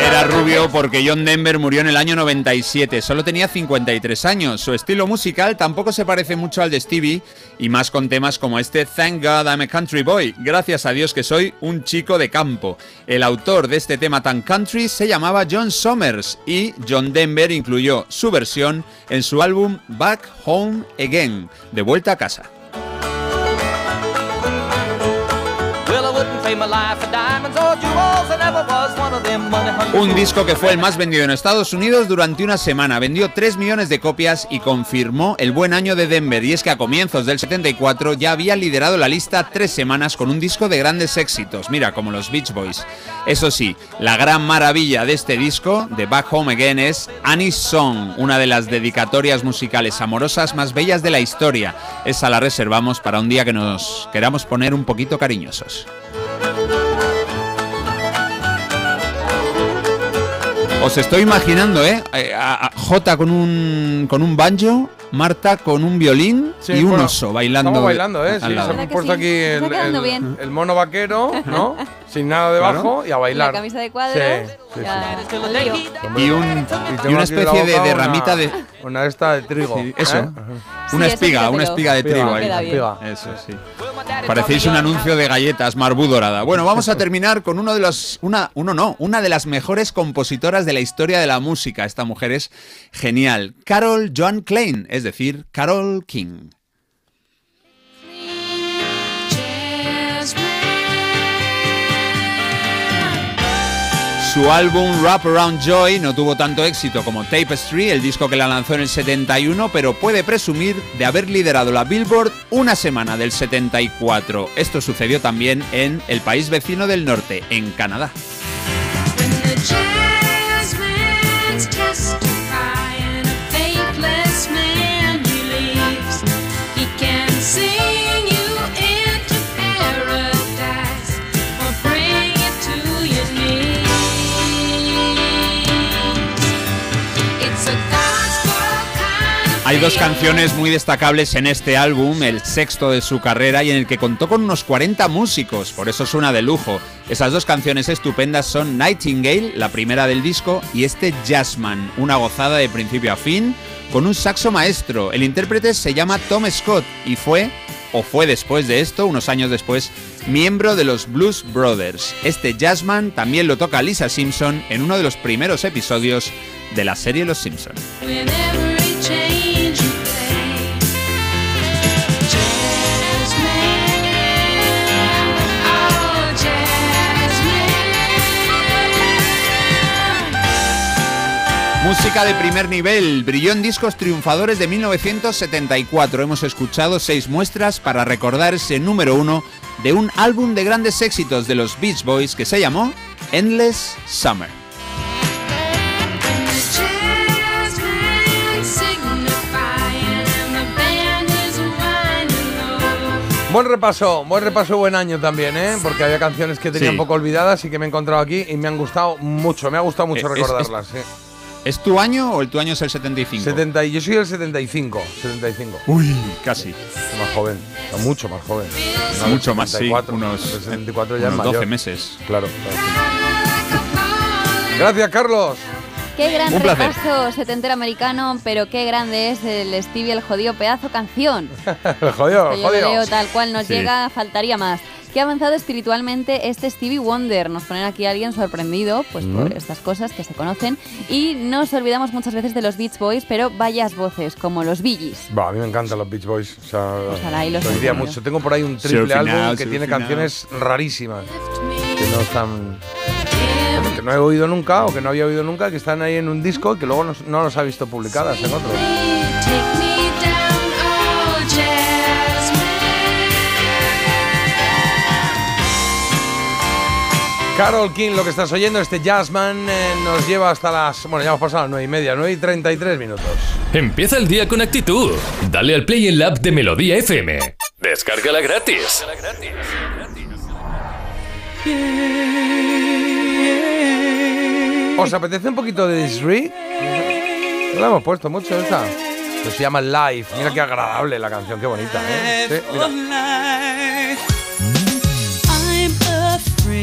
Speaker 5: Era rubio porque John Denver murió en el año 97, solo tenía 53 años. Su estilo musical tampoco se parece mucho al de Stevie y más con temas como este Thank God I'm a Country Boy, gracias a Dios que soy un chico de campo. El autor de este tema tan country se llamaba John Somers y John Denver incluyó su versión en su álbum Back Home Again, de vuelta a casa.
Speaker 24: Wouldn't pay my life for diamonds
Speaker 5: Un disco que fue el más vendido en Estados Unidos durante una semana. Vendió 3 millones de copias y confirmó el buen año de Denver. Y es que a comienzos del 74 ya había liderado la lista tres semanas con un disco de grandes éxitos. Mira, como los Beach Boys. Eso sí, la gran maravilla de este disco, de Back Home Again, es Annie's Song, una de las dedicatorias musicales amorosas más bellas de la historia. Esa la reservamos para un día que nos queramos poner un poquito cariñosos. Os estoy imaginando, ¿eh? Eh, A, Jota con un, con un banjo, Marta con un violín
Speaker 1: Sí,
Speaker 5: y un
Speaker 1: bueno,
Speaker 5: oso bailando.
Speaker 1: Estamos bailando, ¿eh?
Speaker 5: al
Speaker 1: Sí,
Speaker 5: lado.
Speaker 1: se han puesto aquí el,
Speaker 2: Está quedando
Speaker 1: el-
Speaker 2: bien.
Speaker 1: el mono vaquero, ¿no? Sin nada
Speaker 5: Claro.
Speaker 1: debajo y a bailar.
Speaker 2: La camisa de cuadros.
Speaker 1: Sí,
Speaker 5: Y, un, y una especie de, de
Speaker 1: una-
Speaker 5: ramita de.
Speaker 1: Una esta de trigo.
Speaker 5: Sí, eso.
Speaker 1: ¿eh?
Speaker 5: Una
Speaker 2: eso
Speaker 5: espiga, una espiga de trigo ahí. Eso sí. Parecéis un anuncio de galletas Marbú dorada. Bueno, vamos a terminar con uno de los. Una, uno no, una de las mejores compositoras de la historia de la música. Esta mujer es genial. Carol Joan Klein, es decir, Carol King. Su álbum Wrap Around Joy no tuvo tanto éxito como Tapestry, el disco que la lanzó en el 71, pero puede presumir de haber liderado la Billboard una semana del 74. Esto sucedió también en el país vecino del norte, en Canadá. Hay dos canciones muy destacables en este álbum, el sexto de su carrera y en el que contó con unos 40 músicos, por eso suena de lujo. Esas dos canciones estupendas son Nightingale, la primera del disco, y este Jazzman, una gozada de principio a fin, con un saxo maestro. El intérprete se llama Tom Scott y fue, o fue después de esto, unos años después, miembro de los Blues Brothers. Este Jazzman también lo toca Lisa Simpson en uno de los primeros episodios de la serie Los Simpson. Música de primer nivel, brilló en discos triunfadores de 1974. Hemos escuchado seis muestras para recordar ese número uno de un álbum de grandes éxitos de los Beach Boys que se llamó Endless Summer.
Speaker 1: Buen repaso, buen repaso, buen año también, ¿eh? Porque había canciones que tenía
Speaker 5: Sí.
Speaker 1: un poco olvidadas y que me he encontrado aquí y me han gustado mucho, me ha gustado mucho
Speaker 5: Eh, es-
Speaker 1: recordarlas. sí.
Speaker 5: ¿Es tu año o el tu año es el 75?
Speaker 1: 70 y yo soy el 75, 75.
Speaker 5: Uy, casi.
Speaker 1: Más joven, mucho más joven. No, el
Speaker 5: Mucho más, sí.
Speaker 1: 74,
Speaker 5: Unos,
Speaker 1: el 74 ya
Speaker 5: unos
Speaker 1: mayor.
Speaker 5: 12 meses.
Speaker 1: Claro. Gracias, Carlos.
Speaker 2: Qué gran
Speaker 5: Un
Speaker 2: repaso setentero americano, pero qué grande es el Stevie el jodido pedazo canción.
Speaker 1: jodido,
Speaker 2: que yo lo
Speaker 1: jodido.
Speaker 2: leo tal cual nos
Speaker 1: Sí.
Speaker 2: llega, faltaría más. Que ha avanzado espiritualmente este Stevie Wonder. Nos ponen aquí a alguien sorprendido pues, por
Speaker 1: Mm.
Speaker 2: estas cosas que se conocen. Y nos olvidamos muchas veces de los Beach Boys, pero vayas voces, como los Bee Gees.
Speaker 1: Va, a mí me encantan los Beach Boys. O sea,
Speaker 2: Ojalá y los
Speaker 1: lo diría mucho. Tengo por ahí un triple álbum que tiene
Speaker 5: Surfing
Speaker 1: canciones rarísimas. Que no están. Que no he oído nunca o que no había oído nunca, que están ahí en un disco y que luego no, no los ha visto publicadas en otro. Carol King, lo que estás oyendo, este Jazzman eh, nos lleva hasta las. Bueno, ya hemos pasado las 9 y media, 9 y 33 minutos.
Speaker 4: Empieza el día con actitud. Dale al play en la app de Melodía FM. Descárgala gratis.
Speaker 1: ¿Os apetece un poquito de Disree? No la hemos puesto mucho esta. Esto se llama Live. Mira qué agradable la canción, qué bonita, ¿eh? Sí, mira.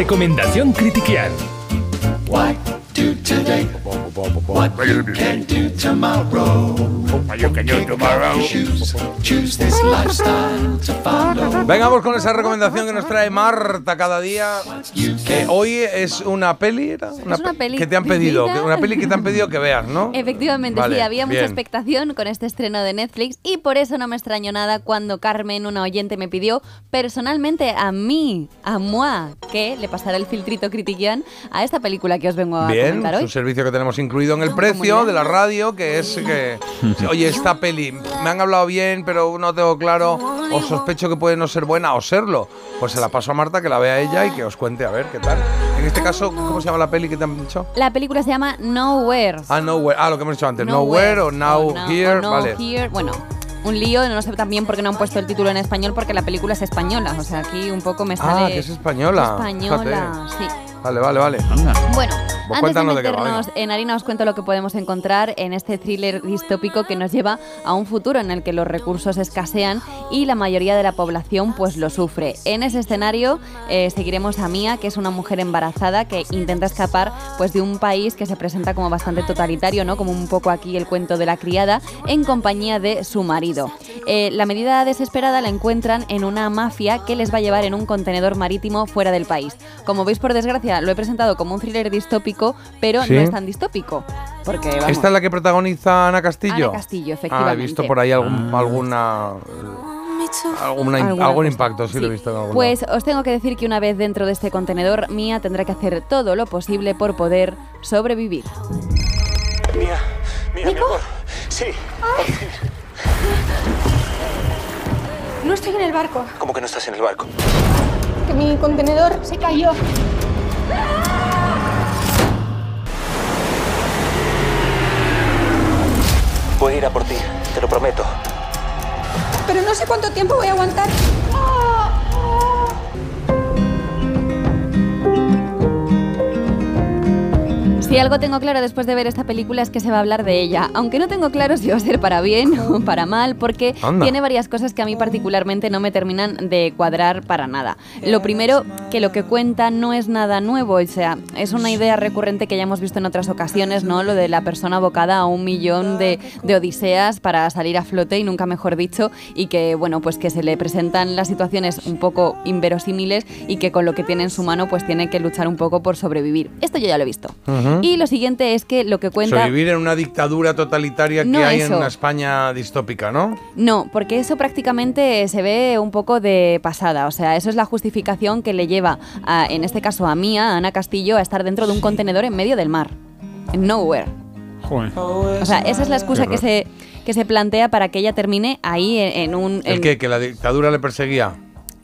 Speaker 4: Recomendación Critiquian.
Speaker 29: What you can do tomorrow? What you can do tomorrow? Choose, choose this lifestyle to follow.
Speaker 1: Vengamos con esa recomendación que nos trae Marta cada día. Que hoy es una peli, ¿era?
Speaker 2: Es una peli
Speaker 1: que te han pedido,
Speaker 2: pedida.
Speaker 1: que- una peli que te han pedido que veas, ¿no?
Speaker 2: Efectivamente,
Speaker 1: Vale,
Speaker 2: sí, había mucha
Speaker 1: bien.
Speaker 2: expectación con este estreno de Netflix y por eso no me extrañó nada cuando Carmen, una oyente, me pidió personalmente a mí, a moi, que le pasara el filtrito critiquian a esta película que os vengo a
Speaker 1: Bien,
Speaker 2: comentar
Speaker 1: es
Speaker 2: hoy.
Speaker 1: un servicio que tenemos incluido en el precio de la radio, que es que, oye, esta peli, me han hablado bien, pero no tengo claro, o sospecho que puede no ser buena o serlo. Pues se la paso a Marta, que la vea ella y que os cuente a ver qué tal. En este caso, ¿cómo se llama la peli que te han dicho?
Speaker 2: La película se llama Nowhere.
Speaker 1: Ah, Nowhere, ah, lo que hemos dicho antes,
Speaker 2: Nowhere,
Speaker 1: Nowhere o Now
Speaker 2: o Now-
Speaker 1: Here,
Speaker 2: o Now
Speaker 1: vale.
Speaker 2: Here, bueno, un lío, no sé también por qué no han puesto el título en español, porque la película es española, o sea, aquí un poco me sale...
Speaker 1: Ah, que es española.
Speaker 2: Española, sí.
Speaker 1: Vale, vale, vale.
Speaker 2: Bueno,
Speaker 1: Pues
Speaker 2: antes de
Speaker 1: de
Speaker 2: meternos
Speaker 1: venga.
Speaker 2: en harina os cuento lo que podemos encontrar en este thriller distópico que nos lleva a un futuro en el que los recursos escasean y la mayoría de la población pues lo sufre. En ese escenario eh, seguiremos a Mia, que es una mujer embarazada que intenta escapar pues de un país que se presenta como bastante totalitario, ¿no? Como un poco aquí el cuento de la criada, en compañía de su marido. Eh, la medida desesperada la encuentran en una mafia que les va a llevar en un contenedor marítimo fuera del país. Como veis, por desgracia, lo he presentado como un thriller distópico, pero
Speaker 1: Sí.
Speaker 2: no es tan distópico. Porque, vamos,
Speaker 1: ¿Esta es la que protagoniza Ana Castillo?
Speaker 2: Ana Castillo,
Speaker 1: Ah, he
Speaker 2: efectivamente.
Speaker 1: visto por ahí algún, alguna, alguna-
Speaker 2: Alguna
Speaker 1: algún impacto, sí, lo he visto en algún
Speaker 2: Pues os tengo que decir que una vez dentro de este contenedor, Mia tendrá que hacer todo lo posible por poder sobrevivir.
Speaker 30: Mía, mía, mi amor. Sí. por fin.
Speaker 31: No estoy en el barco,
Speaker 30: ¿Cómo que no estás en el barco?
Speaker 31: que mi contenedor se cayó.
Speaker 30: Voy a ir a por ti, te lo prometo.
Speaker 31: Pero no sé cuánto tiempo voy a aguantar.
Speaker 2: Si algo tengo claro después de ver esta película es que se va a hablar de ella, aunque no tengo claro si va a ser para bien o para mal, porque
Speaker 32: Anda.
Speaker 2: tiene varias cosas que a mí particularmente no me terminan de cuadrar para nada. Lo primero, que lo que cuenta no es nada nuevo, o sea, es una idea recurrente que ya hemos visto en otras ocasiones, ¿no? Lo de la persona abocada a un millón de, de odiseas para salir a flote y nunca mejor dicho, y que, bueno, pues que se le presentan las situaciones un poco inverosímiles y que con lo que tiene en su mano pues tiene que luchar un poco por sobrevivir. Esto yo ya lo he visto.
Speaker 1: Ujú.
Speaker 2: Y lo siguiente es que lo que cuenta...
Speaker 1: Sobrevivir en una dictadura totalitaria
Speaker 2: No
Speaker 1: que hay en una España distópica, ¿no?
Speaker 2: No, porque eso prácticamente se ve un poco de pasada. O sea, eso es la justificación que le lleva, a, en este caso a Mía, a Ana Castillo, a estar dentro de un contenedor en medio del mar. En nowhere. O sea, esa es la excusa que se, que se plantea para que ella termine ahí en, en un...
Speaker 1: ¿El qué? ¿Que la dictadura le perseguía?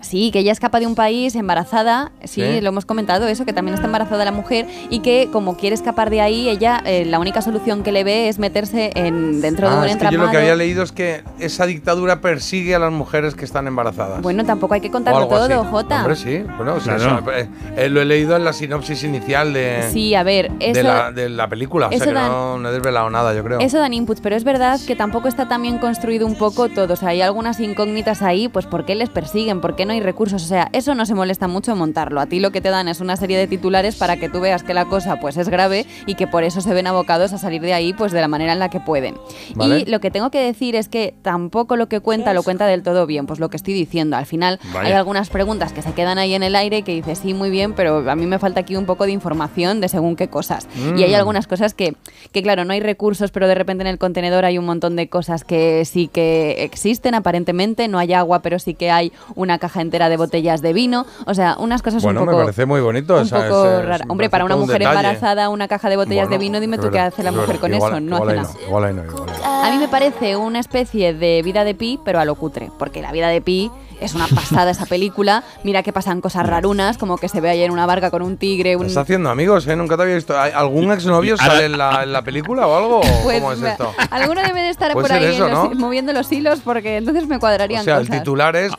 Speaker 2: Sí, que ella escapa de un país embarazada,
Speaker 1: sí,
Speaker 2: lo hemos comentado, eso, que también está embarazada la mujer y que como quiere escapar de ahí, ella eh, la única solución que le ve es meterse en, dentro de
Speaker 1: Ah,
Speaker 2: un
Speaker 1: es que
Speaker 2: entramado.
Speaker 1: yo lo que había leído es que esa dictadura persigue a las mujeres que están embarazadas.
Speaker 2: Bueno, tampoco hay que contarlo todo,
Speaker 1: así.
Speaker 2: Jota.
Speaker 1: Hombre, sí. Bueno, o sea,
Speaker 5: Claro.
Speaker 1: eso, eh, eh, lo he leído en la sinopsis inicial de,
Speaker 2: Sí, a ver,
Speaker 1: de,
Speaker 2: eso,
Speaker 1: la, de la película. O sea
Speaker 2: eso
Speaker 1: que
Speaker 2: dan-
Speaker 1: no, no he desvelado nada, yo creo.
Speaker 2: eso dan inputs, pero es verdad que tampoco está tan bien construido un poco todo. O sea, hay algunas incógnitas ahí, pues ¿por qué les persiguen? ¿Por qué no hay recursos? O sea, eso no se molesta mucho en montarlo. A ti lo que te dan es una serie de titulares para que tú veas que la cosa pues es grave y que por eso se ven abocados a salir de ahí pues de la manera en la que pueden.
Speaker 32: Vale.
Speaker 2: Y lo que tengo que decir es que tampoco lo que cuenta lo cuenta del todo bien, pues lo que estoy diciendo. Al final
Speaker 32: Vaya.
Speaker 2: hay algunas preguntas que se quedan ahí en el aire que dices, sí, muy bien, pero a mí me falta aquí un poco de información de según qué cosas. Y hay
Speaker 32: Mm.
Speaker 2: algunas cosas que, que, claro, no hay recursos, pero de repente en el contenedor hay un montón de cosas que sí que existen aparentemente. No hay agua, pero sí que hay una caja entera de botellas de vino. O sea, unas cosas
Speaker 1: bueno,
Speaker 2: un poco...
Speaker 1: me parece muy bonito.
Speaker 2: un poco
Speaker 1: ese-
Speaker 2: rara.
Speaker 1: me
Speaker 2: Hombre, para una
Speaker 1: un
Speaker 2: mujer embarazada, una caja de botellas de
Speaker 1: Bueno,
Speaker 2: vino, dime
Speaker 1: es
Speaker 2: tú qué hace la
Speaker 1: es
Speaker 2: mujer con
Speaker 1: Igual-
Speaker 2: eso. No hace nada.
Speaker 1: No.
Speaker 2: A mí me parece una especie de vida de Pi, pero a lo cutre, porque la vida de Pi es una pasada esa película. Mira que pasan cosas rarunas, como que se ve ahí en una barca con un tigre, un...
Speaker 1: Estás haciendo amigos, ¿eh? Nunca te había visto. ¿Hay- ¿Algún exnovio sale en la, en la película o algo? ¿O
Speaker 2: Pues,
Speaker 1: ¿Cómo es esto?
Speaker 2: Alguno debe de estar por ahí
Speaker 1: ser eso,
Speaker 2: en los-
Speaker 1: ¿no?
Speaker 2: moviendo los hilos, porque entonces me cuadrarían
Speaker 1: O sea, el titular es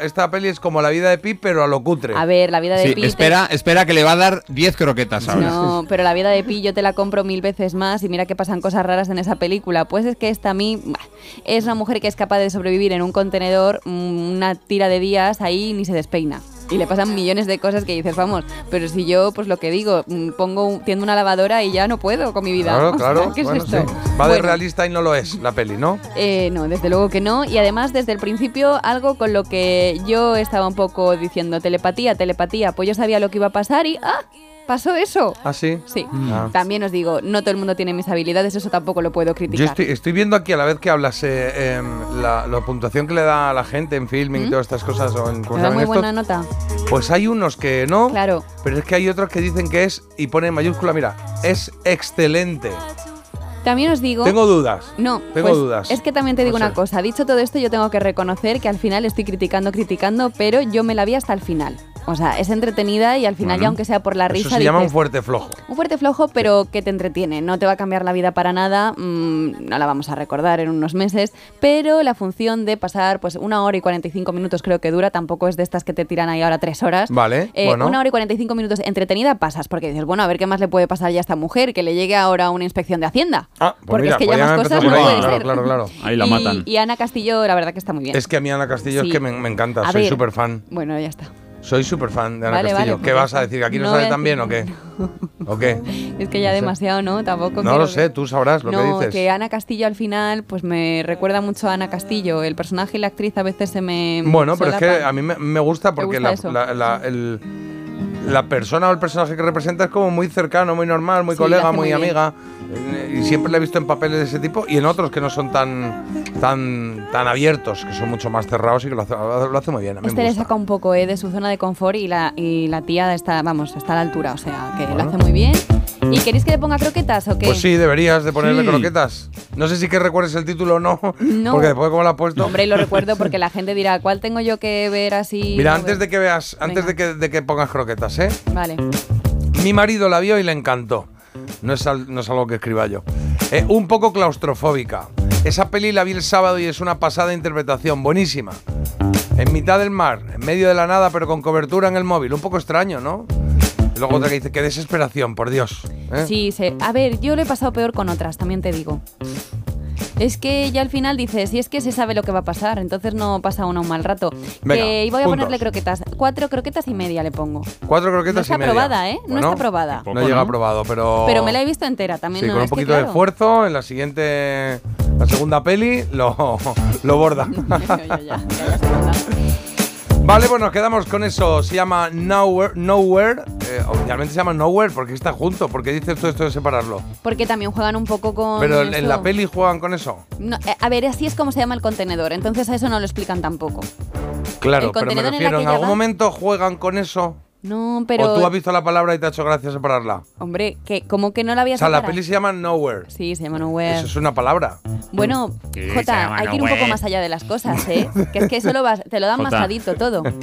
Speaker 1: esta peli es como la vida de Pip, pero a lo cutre.
Speaker 2: A ver, la vida de
Speaker 5: Sí,
Speaker 2: Pi... te-
Speaker 5: espera, espera que le va a dar 10 croquetas ahora.
Speaker 2: No, pero la vida de Pi yo te la compro mil veces más y mira que pasan cosas raras en esa película. Pues es que esta a mí bah, es una mujer que es capaz de sobrevivir en un contenedor mm, una tira de días ahí ni se despeina. Y le pasan millones de cosas que dices, vamos, pero si yo, pues lo que digo, mm, pongo, un- tiendo una lavadora y ya no puedo con mi vida.
Speaker 1: Claro,
Speaker 2: O sea,
Speaker 1: claro.
Speaker 2: ¿Qué es esto?
Speaker 1: sí. Va de realista y no lo es la peli, ¿no?
Speaker 2: eh, no, desde luego que no. Y además, desde el principio, algo con lo que yo estaba un poco diciendo, telepatía, telepatía, pues yo sabía lo que iba a pasar y ¡ah! ¿Pasó eso?
Speaker 1: ¿Ah, sí?
Speaker 2: Sí.
Speaker 1: Ah.
Speaker 2: También os digo, no todo el mundo tiene mis habilidades, eso tampoco lo puedo
Speaker 1: Yo
Speaker 2: criticar.
Speaker 1: estoy, estoy viendo aquí a la vez que hablas eh, em, la, la puntuación que le da a la gente en filming y todas estas cosas. O en, ¿cómo
Speaker 2: Me
Speaker 1: se
Speaker 2: da muy
Speaker 1: estos?
Speaker 2: buena nota.
Speaker 1: Pues hay unos que no,
Speaker 2: Claro.
Speaker 1: pero es que hay otros que dicen que es, y pone en mayúscula, mira, es excelente.
Speaker 2: También os digo...
Speaker 1: Tengo dudas.
Speaker 2: No,
Speaker 1: Tengo
Speaker 2: pues,
Speaker 1: dudas.
Speaker 2: Es que también te
Speaker 1: No
Speaker 2: digo
Speaker 1: sé.
Speaker 2: una cosa. Dicho todo esto, yo tengo que reconocer que al final estoy criticando, criticando, pero yo me la vi hasta el final. O sea, es entretenida y al final,
Speaker 1: Bueno,
Speaker 2: ya aunque sea por la risa,
Speaker 1: Eso se llama un fuerte flojo.
Speaker 2: un fuerte flojo, pero que te entretiene. No te va a cambiar la vida para nada. mm, no la vamos a recordar en unos meses. Pero la función de pasar pues una hora y 45 minutos creo que dura. Tampoco es de estas que te tiran ahí ahora tres horas.
Speaker 1: Vale,
Speaker 2: Eh,
Speaker 1: bueno.
Speaker 2: Una hora y 45 minutos entretenida pasas. Porque dices, bueno, a ver qué más le puede pasar ya a esta mujer. Que le llegue ahora una inspección de Hacienda.
Speaker 1: Ah, pues
Speaker 2: porque
Speaker 1: mira,
Speaker 2: es que
Speaker 1: pues
Speaker 2: ya
Speaker 1: ya
Speaker 2: más cosas no puede
Speaker 1: claro,
Speaker 2: ser.
Speaker 1: claro, claro.
Speaker 5: Ahí la
Speaker 2: Y-
Speaker 5: matan.
Speaker 2: Y Ana Castillo, la verdad que está muy bien.
Speaker 1: Es que a mí Ana Castillo
Speaker 2: Sí.
Speaker 1: es que me, me encanta,
Speaker 2: A
Speaker 1: soy súper fan.
Speaker 2: Bueno, ya está.
Speaker 1: Soy súper fan de Ana
Speaker 2: Vale,
Speaker 1: Castillo.
Speaker 2: vale,
Speaker 1: ¿Qué
Speaker 2: pues
Speaker 1: vas a decir? ¿Aquí no,
Speaker 2: No
Speaker 1: sale tan bien o qué? ¿O qué?
Speaker 2: Es que ya
Speaker 1: No sé.
Speaker 2: demasiado, ¿no? Tampoco
Speaker 1: No lo
Speaker 2: que-
Speaker 1: sé, tú sabrás lo
Speaker 2: no,
Speaker 1: que dices.
Speaker 2: que Ana Castillo al final, pues me recuerda mucho a Ana Castillo. El personaje y la actriz a veces se me.
Speaker 1: Bueno, pero es que a mí me, me gusta porque
Speaker 2: gusta
Speaker 1: la,
Speaker 2: eso?
Speaker 1: la- la- el- la persona o el personaje que representa es como muy cercano, muy normal, muy
Speaker 2: Sí, lo
Speaker 1: colega, muy,
Speaker 2: muy
Speaker 1: amiga. Y siempre la he visto en papeles de ese tipo y en otros que no son tan, tan, tan abiertos, que son mucho más cerrados y que lo hace, lo hace muy bien. A mí
Speaker 2: Este
Speaker 1: me
Speaker 2: le
Speaker 1: gusta.
Speaker 2: saca un poco eh, de su zona de confort y la, y la tía está, vamos, está a la altura, o sea, que lo
Speaker 1: Bueno.
Speaker 2: hace muy bien. ¿Y queréis que le ponga croquetas o qué?
Speaker 1: Pues sí, deberías de ponerle
Speaker 2: Sí.
Speaker 1: croquetas. No sé si que recuerdes el título o no,
Speaker 2: No.
Speaker 1: porque después como lo has puesto...
Speaker 2: Hombre, y lo recuerdo porque la gente dirá, ¿cuál tengo yo que ver así?
Speaker 1: Mira,
Speaker 2: No
Speaker 1: antes
Speaker 2: veo.
Speaker 1: de que veas, antes de que, de que pongas croquetas, ¿eh?
Speaker 2: Vale.
Speaker 1: Mi marido la vio y le encantó. No es, al- no es algo que escriba yo. Eh, un poco claustrofóbica. Esa peli la vi el sábado y es una pasada interpretación, buenísima. En mitad del mar, en medio de la nada, pero con cobertura en el móvil. Un poco extraño, ¿no? Y luego otra que dice, qué desesperación, por Dios. ¿eh?
Speaker 2: Sí, se- a ver, yo lo he pasado peor con otras, también te digo. Es que ya al final dices, si es que se sabe lo que va a pasar, entonces no pasa uno un mal rato.
Speaker 1: Venga,
Speaker 2: que voy a
Speaker 1: puntos.
Speaker 2: ponerle croquetas. Cuatro croquetas y media le pongo.
Speaker 1: Cuatro croquetas
Speaker 2: No está
Speaker 1: y media.
Speaker 2: aprobada, ¿eh? No está aprobada.
Speaker 1: No llega aprobado, pero...
Speaker 2: Pero me la he visto entera también.
Speaker 1: Sí,
Speaker 2: no,
Speaker 1: con un
Speaker 2: que
Speaker 1: poquito de esfuerzo, en la siguiente... La segunda peli lo, lo borda. Vale, pues nos quedamos con eso. Se llama Nowhere. Nowhere. Eh, oficialmente se llama Nowhere porque está junto. porque dices todo esto de separarlo?
Speaker 2: Porque también juegan un poco con.
Speaker 1: Pero en la peli juegan con eso.
Speaker 2: No, eh, a ver, así es como se llama el contenedor, entonces a eso no lo explican tampoco.
Speaker 1: Claro, pero me
Speaker 2: en
Speaker 1: refiero,
Speaker 2: que
Speaker 1: ¿en algún momento juegan con eso?
Speaker 2: No, pero.
Speaker 1: ¿O tú has visto la palabra y te ha hecho gracia separarla?
Speaker 2: Hombre, que como que no la había
Speaker 1: O sea, la
Speaker 2: separado?
Speaker 1: peli se llama Nowhere.
Speaker 2: Sí, se llama Nowhere.
Speaker 1: Eso es una palabra.
Speaker 2: Bueno,
Speaker 1: Sí,
Speaker 2: Jota, hay que ir un poco más allá de las cosas, ¿eh? que es que eso lo vas- te lo dan
Speaker 5: Jota.
Speaker 2: masadito todo.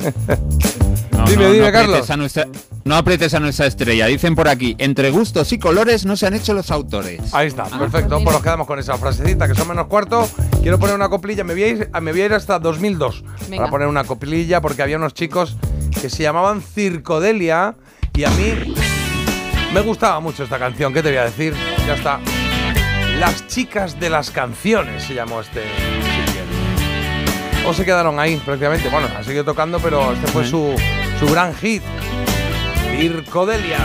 Speaker 5: No,
Speaker 1: Dime,
Speaker 5: no,
Speaker 1: dime,
Speaker 5: no
Speaker 1: Carlos.
Speaker 5: a nuestra- no aprietes a nuestra estrella. Dicen por aquí, entre gustos y colores no se han hecho los autores.
Speaker 1: Ahí está, perfecto. Pues nos quedamos con esa frasecita que son menos cuarto. Quiero poner una coplilla. Me voy a ir, me voy a ir hasta 2002
Speaker 2: Venga.
Speaker 1: para poner una coplilla porque había unos chicos que se llamaban Circodelia y a mí me gustaba mucho esta canción. ¿Qué te voy a decir? Ya está. Las chicas de las canciones se llamó este. O se quedaron ahí prácticamente. Bueno, han seguido tocando, pero este fue su, su gran hit. Circodelia.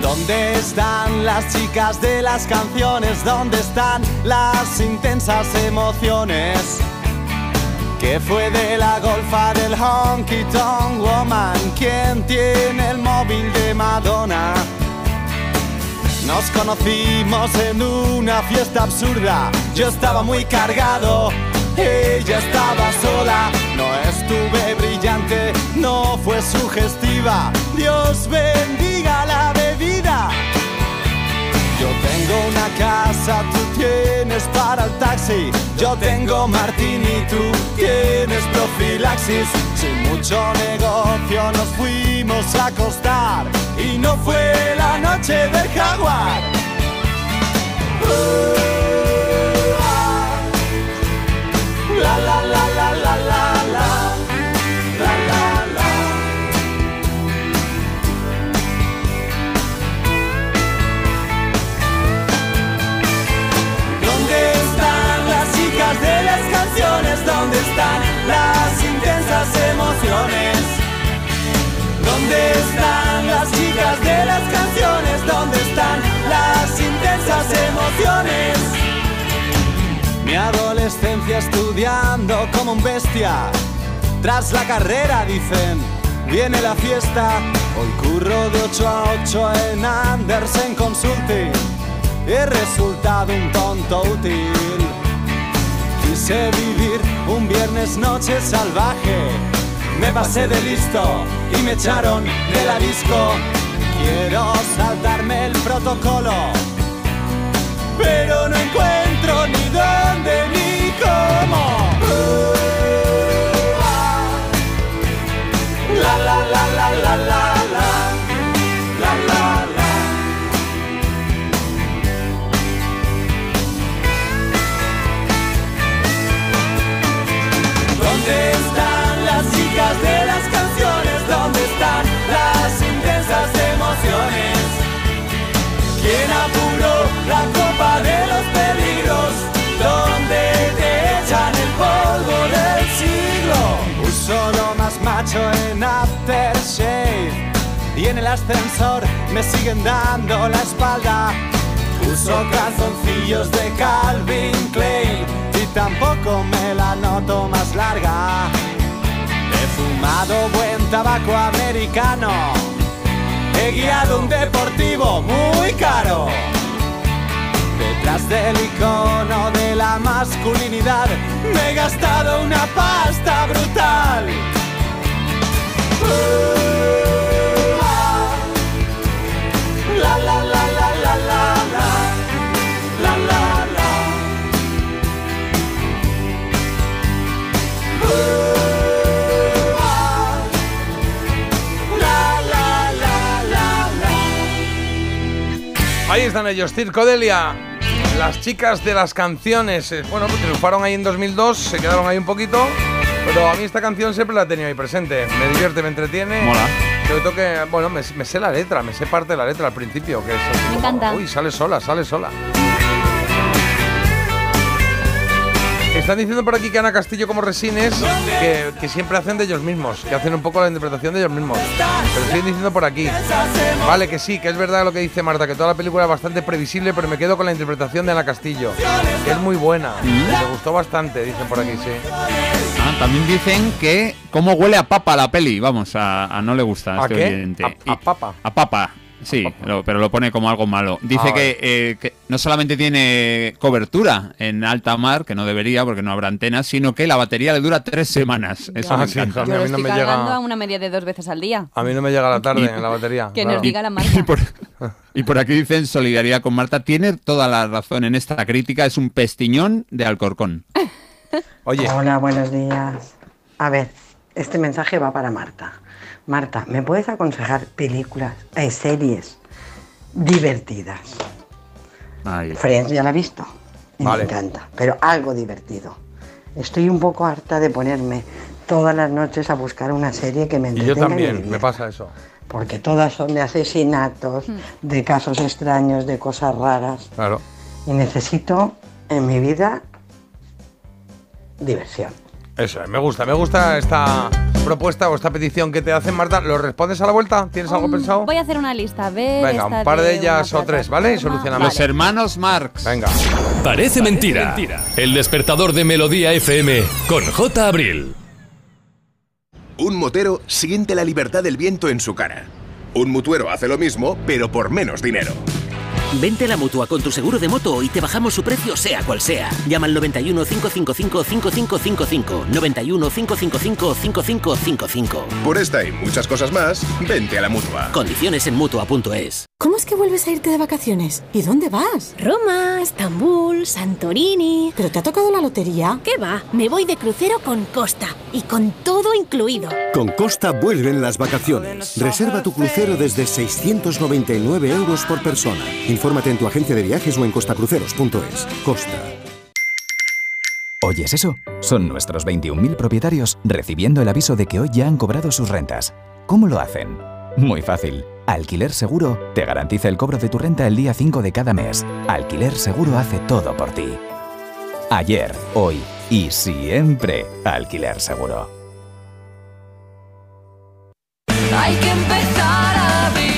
Speaker 13: ¿Dónde están las chicas de las canciones? ¿Dónde están las intensas emociones? ¿Qué fue de la golfa del honky tonk woman? ¿Quién tiene el móvil de Madonna? Nos conocimos en una fiesta absurda. Yo estaba muy cargado, ella estaba sola. No estuve brillante, no fue sugestiva. Dios bendiga la bebida. Yo tengo una casa, tú tienes para el taxi. Yo tengo martini, tú tienes profilaxis. Sin mucho negocio nos fuimos a acostar y no fue la noche del jaguar. ¿Dónde están las intensas emociones? ¿Dónde están las chicas de las canciones? ¿Dónde están las intensas emociones? Adolescencia estudiando como un bestia. Tras la carrera dicen, viene la fiesta. Hoy curro de 8 a 8 en Andersen Consulting. He resultado un tonto útil. Quise vivir un viernes noche salvaje. Me pasé de listo y me echaron de la disco. Quiero saltarme el protocolo, pero no encuentro de. En el ascensor me siguen dando la espalda. Uso calzoncillos de Calvin Klein y tampoco me la noto más larga. He fumado buen tabaco americano. He guiado un deportivo muy caro. Detrás del icono de la masculinidad me he gastado una pasta brutal.
Speaker 1: Ahí están ellos, Circo Delia. Las chicas de las canciones. eh, Bueno, pues triunfaron ahí en 2002, se quedaron ahí un poquito. Pero a mí esta canción siempre la he tenido ahí presente. Me divierte, me entretiene.
Speaker 5: Mola.
Speaker 1: Todo que, bueno, me, me sé la letra, me sé parte de la letra al principio. Que es así
Speaker 2: Me
Speaker 1: como,
Speaker 2: encanta.
Speaker 1: Uy, sale sola, sale sola. Están diciendo por aquí que Ana Castillo como Resines que, que siempre hacen de ellos mismos, que hacen un poco la interpretación de ellos mismos. Pero siguen diciendo por aquí. Vale, que sí, que es verdad lo que dice Marta, que toda la película es bastante previsible, pero me quedo con la interpretación de Ana Castillo, que es muy buena. Me gustó bastante, dicen por aquí, sí.
Speaker 5: Ah, también dicen que cómo huele a papa la peli. Vamos, a, a no le gusta a
Speaker 1: ¿A
Speaker 5: este
Speaker 1: qué?
Speaker 5: oyente.
Speaker 1: A- papa.
Speaker 5: A papa. Sí, lo- pero lo pone como algo malo. Dice
Speaker 1: Ah,
Speaker 5: que, eh, que no solamente tiene cobertura en alta mar, que no debería porque no habrá antenas, sino que la batería le dura tres semanas. Eso
Speaker 1: Ah,
Speaker 5: me
Speaker 1: sí,
Speaker 5: encanta.
Speaker 1: a mí
Speaker 2: Yo lo
Speaker 1: no
Speaker 2: estoy
Speaker 1: me
Speaker 2: cargando
Speaker 1: llega-
Speaker 2: a una media de dos veces al día.
Speaker 1: A mí no me llega la tarde en la batería.
Speaker 2: Que
Speaker 1: claro.
Speaker 2: nos diga la marca.
Speaker 5: Y por, y por aquí dicen solidaridad con Marta. Tiene toda la razón en esta crítica. Es un pestiñón de Alcorcón.
Speaker 1: Oye.
Speaker 33: Hola, buenos días. A ver, este mensaje va para Marta. Marta, ¿me puedes aconsejar películas, eh, series divertidas?
Speaker 5: Ay.
Speaker 33: Friends ya la he visto. y
Speaker 1: Vale.
Speaker 33: Me encanta, pero algo divertido. Estoy un poco harta de ponerme todas las noches a buscar una serie que me
Speaker 1: Y
Speaker 33: entretenga
Speaker 1: yo
Speaker 33: me
Speaker 1: también, me pasa eso.
Speaker 33: Porque todas son de asesinatos, de casos extraños, de cosas raras.
Speaker 1: Claro.
Speaker 33: Y necesito en mi vida diversión.
Speaker 1: Eso, me gusta, me gusta esta propuesta o esta petición que te hacen, Marta. ¿Lo respondes a la vuelta? ¿Tienes algo
Speaker 2: Um,
Speaker 1: pensado?
Speaker 2: Voy a hacer una lista, a ver.
Speaker 1: Venga, un par de ellas o tres, ¿vale? Y solucionamos.
Speaker 5: Los hermanos Marx.
Speaker 1: Venga.
Speaker 4: Parece mentira. El despertador de Melodía FM con J. Abril.
Speaker 34: Un motero siente la libertad del viento en su cara. Un mutuero hace lo mismo, pero por menos dinero.
Speaker 35: Vente a la mutua con tu seguro de moto y te bajamos su precio, sea cual sea. Llama al 91 555 5555. 91 555 5555.
Speaker 34: Por esta y muchas cosas más, vente a la mutua.
Speaker 35: Condiciones en mutua.es.
Speaker 32: ¿Cómo es que vuelves a irte de vacaciones? ¿Y dónde vas? Roma, Estambul, Santorini. ¿Pero te ha tocado la lotería? ¿Qué va? Me voy de crucero con Costa y con todo incluido.
Speaker 36: Con Costa vuelven las vacaciones. Reserva tu crucero desde 699 euros por persona. Infórmate en tu agencia de viajes o en costacruceros.es. Costa.
Speaker 37: ¿Oyes eso? Son nuestros 21.000 propietarios recibiendo el aviso de que hoy ya han cobrado sus rentas. ¿Cómo lo hacen? Muy fácil. Alquiler Seguro te garantiza el cobro de tu renta el día 5 de cada mes. Alquiler Seguro hace todo por ti. Ayer, hoy y siempre Alquiler Seguro.
Speaker 6: Hay que empezar a.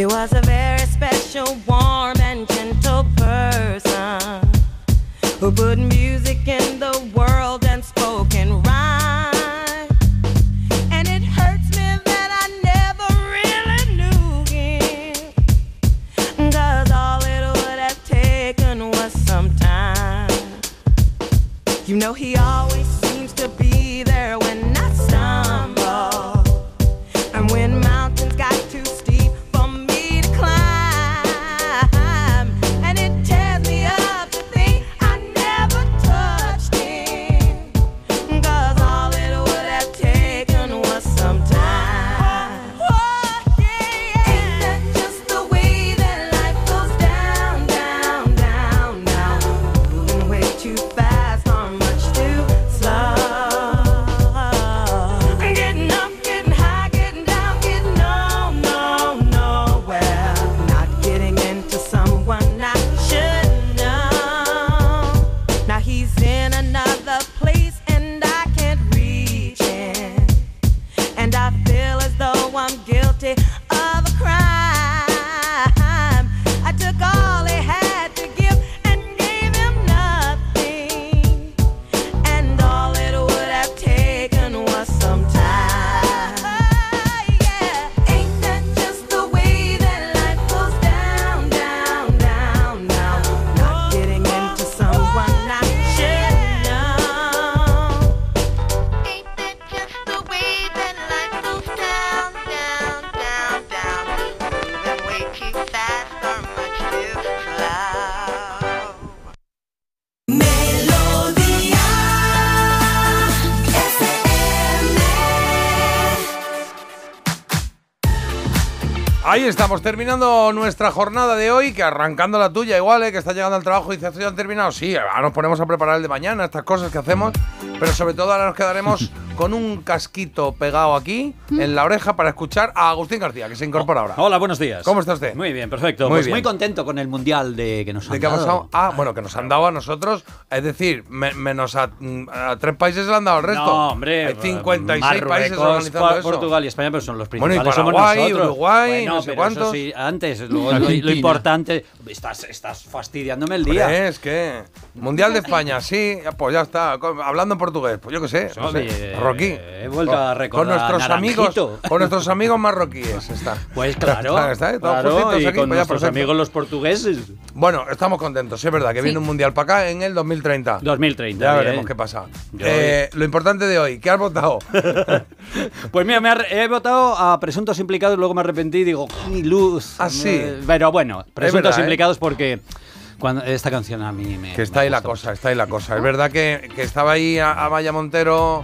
Speaker 22: He was a very special, warm, and gentle person who put music
Speaker 1: Ahí estamos, terminando nuestra jornada de hoy, que arrancando la tuya igual, ¿eh? que está llegando al trabajo y dice, ¿esto ya han terminado? Sí, ahora nos ponemos a preparar el de mañana, estas cosas que hacemos, pero sobre todo ahora nos quedaremos con un casquito pegado aquí, en la oreja, para escuchar a Agustín García, que se incorpora ahora.
Speaker 38: Hola, buenos días.
Speaker 1: ¿Cómo está usted?
Speaker 38: Muy bien, perfecto.
Speaker 1: Muy
Speaker 38: pues
Speaker 1: bien.
Speaker 38: muy contento con el mundial de que nos han
Speaker 1: ¿De qué ha
Speaker 38: dado.
Speaker 1: pasado? Ah, bueno, que nos han dado a nosotros, es decir, me- menos a, a tres países le han dado al resto.
Speaker 38: No, hombre.
Speaker 1: Hay 56 países
Speaker 38: Marruecos,
Speaker 1: organizando eso.
Speaker 38: Portugal y España, pero son los
Speaker 1: Bueno, y
Speaker 38: principales. somos
Speaker 1: Paraguay,
Speaker 38: nosotros.
Speaker 1: Uruguay,
Speaker 38: Bueno,
Speaker 1: no sé cuántos.
Speaker 38: sí, antes, lo, importante. Estás, estás fastidiándome el día.
Speaker 1: Hombre, es que Mundial de España, sí, pues ya está. Hablando en portugués, pues yo qué sé, no sé.
Speaker 38: Oye,
Speaker 1: Marroquí.
Speaker 38: he vuelto a
Speaker 1: Con-
Speaker 38: recordar
Speaker 1: Con nuestros
Speaker 38: a
Speaker 1: amigos,
Speaker 38: Naranjito.
Speaker 1: con nuestros amigos marroquíes está.
Speaker 38: Pues claro,
Speaker 1: Está, está, todos
Speaker 38: claro, y
Speaker 1: aquí,
Speaker 38: con
Speaker 1: pues
Speaker 38: nuestros amigos los portugueses.
Speaker 1: Bueno, estamos contentos, es verdad que viene un mundial para acá en el 2030.
Speaker 38: 2030.
Speaker 1: Ya
Speaker 38: bien.
Speaker 1: veremos qué pasa. Eh, lo importante de hoy, ¿qué has votado?
Speaker 38: Pues mira, me he votado a presuntos implicados, luego me arrepentí y digo, ¡mi luz!
Speaker 1: Ah, sí.
Speaker 38: Eh, Pero bueno, presuntos
Speaker 1: verdad, ¿eh?
Speaker 38: implicados porque cuando esta canción a mí me.
Speaker 1: Que está ahí la cosa, está ahí la cosa. Es verdad que, que estaba ahí a, a Maya Montero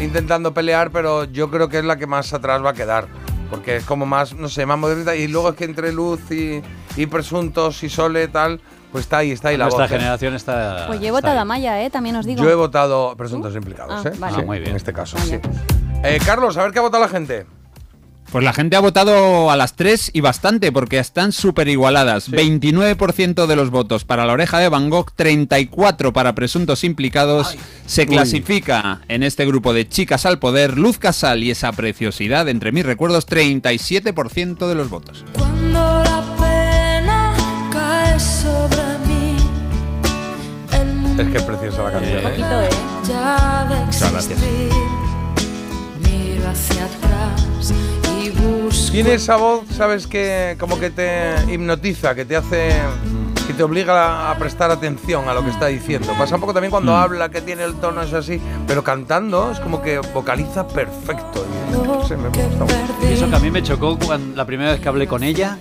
Speaker 1: intentando pelear, pero yo creo que es la que más atrás va a quedar. Porque es como más, no sé, más modernita. Y luego es que entre Luz y, y Presuntos y Sole tal, pues está ahí, está ahí la
Speaker 38: Nuestra
Speaker 1: voz. ¿eh?
Speaker 38: generación está.
Speaker 2: Pues yo he votado a Maya, ¿eh? También os digo.
Speaker 1: Yo he votado Presuntos implicados,
Speaker 2: Ah,
Speaker 1: ¿eh?
Speaker 2: vale.
Speaker 1: Sí,
Speaker 38: Ah, muy bien.
Speaker 1: En este caso, sí. Eh, Carlos, a ver qué ha votado la gente.
Speaker 5: Pues la gente ha votado a las tres y bastante, porque están súper igualadas. 29% de los votos para la oreja de Van Gogh, 34% para presuntos implicados. Se
Speaker 39: Uy.
Speaker 5: clasifica en este grupo de chicas al poder Luz Casal y esa preciosidad, entre mis recuerdos, 37% de los votos.
Speaker 7: Cuando la pena cae sobre mí, el
Speaker 1: Es que es preciosa la canción, ¿eh?
Speaker 7: ya de
Speaker 1: Muchas gracias.
Speaker 7: Miro hacia atrás.
Speaker 1: Tiene esa voz, sabes, que como que te hipnotiza, que te hace. que te obliga a prestar atención a lo que está diciendo. Pasa un poco también cuando
Speaker 5: Mm.
Speaker 1: habla, que tiene el tono es así, pero cantando es como que vocaliza perfecto. no sé, me gusta mucho.
Speaker 38: Y eso que a mí me chocó cuando, la primera vez que hablé con ella,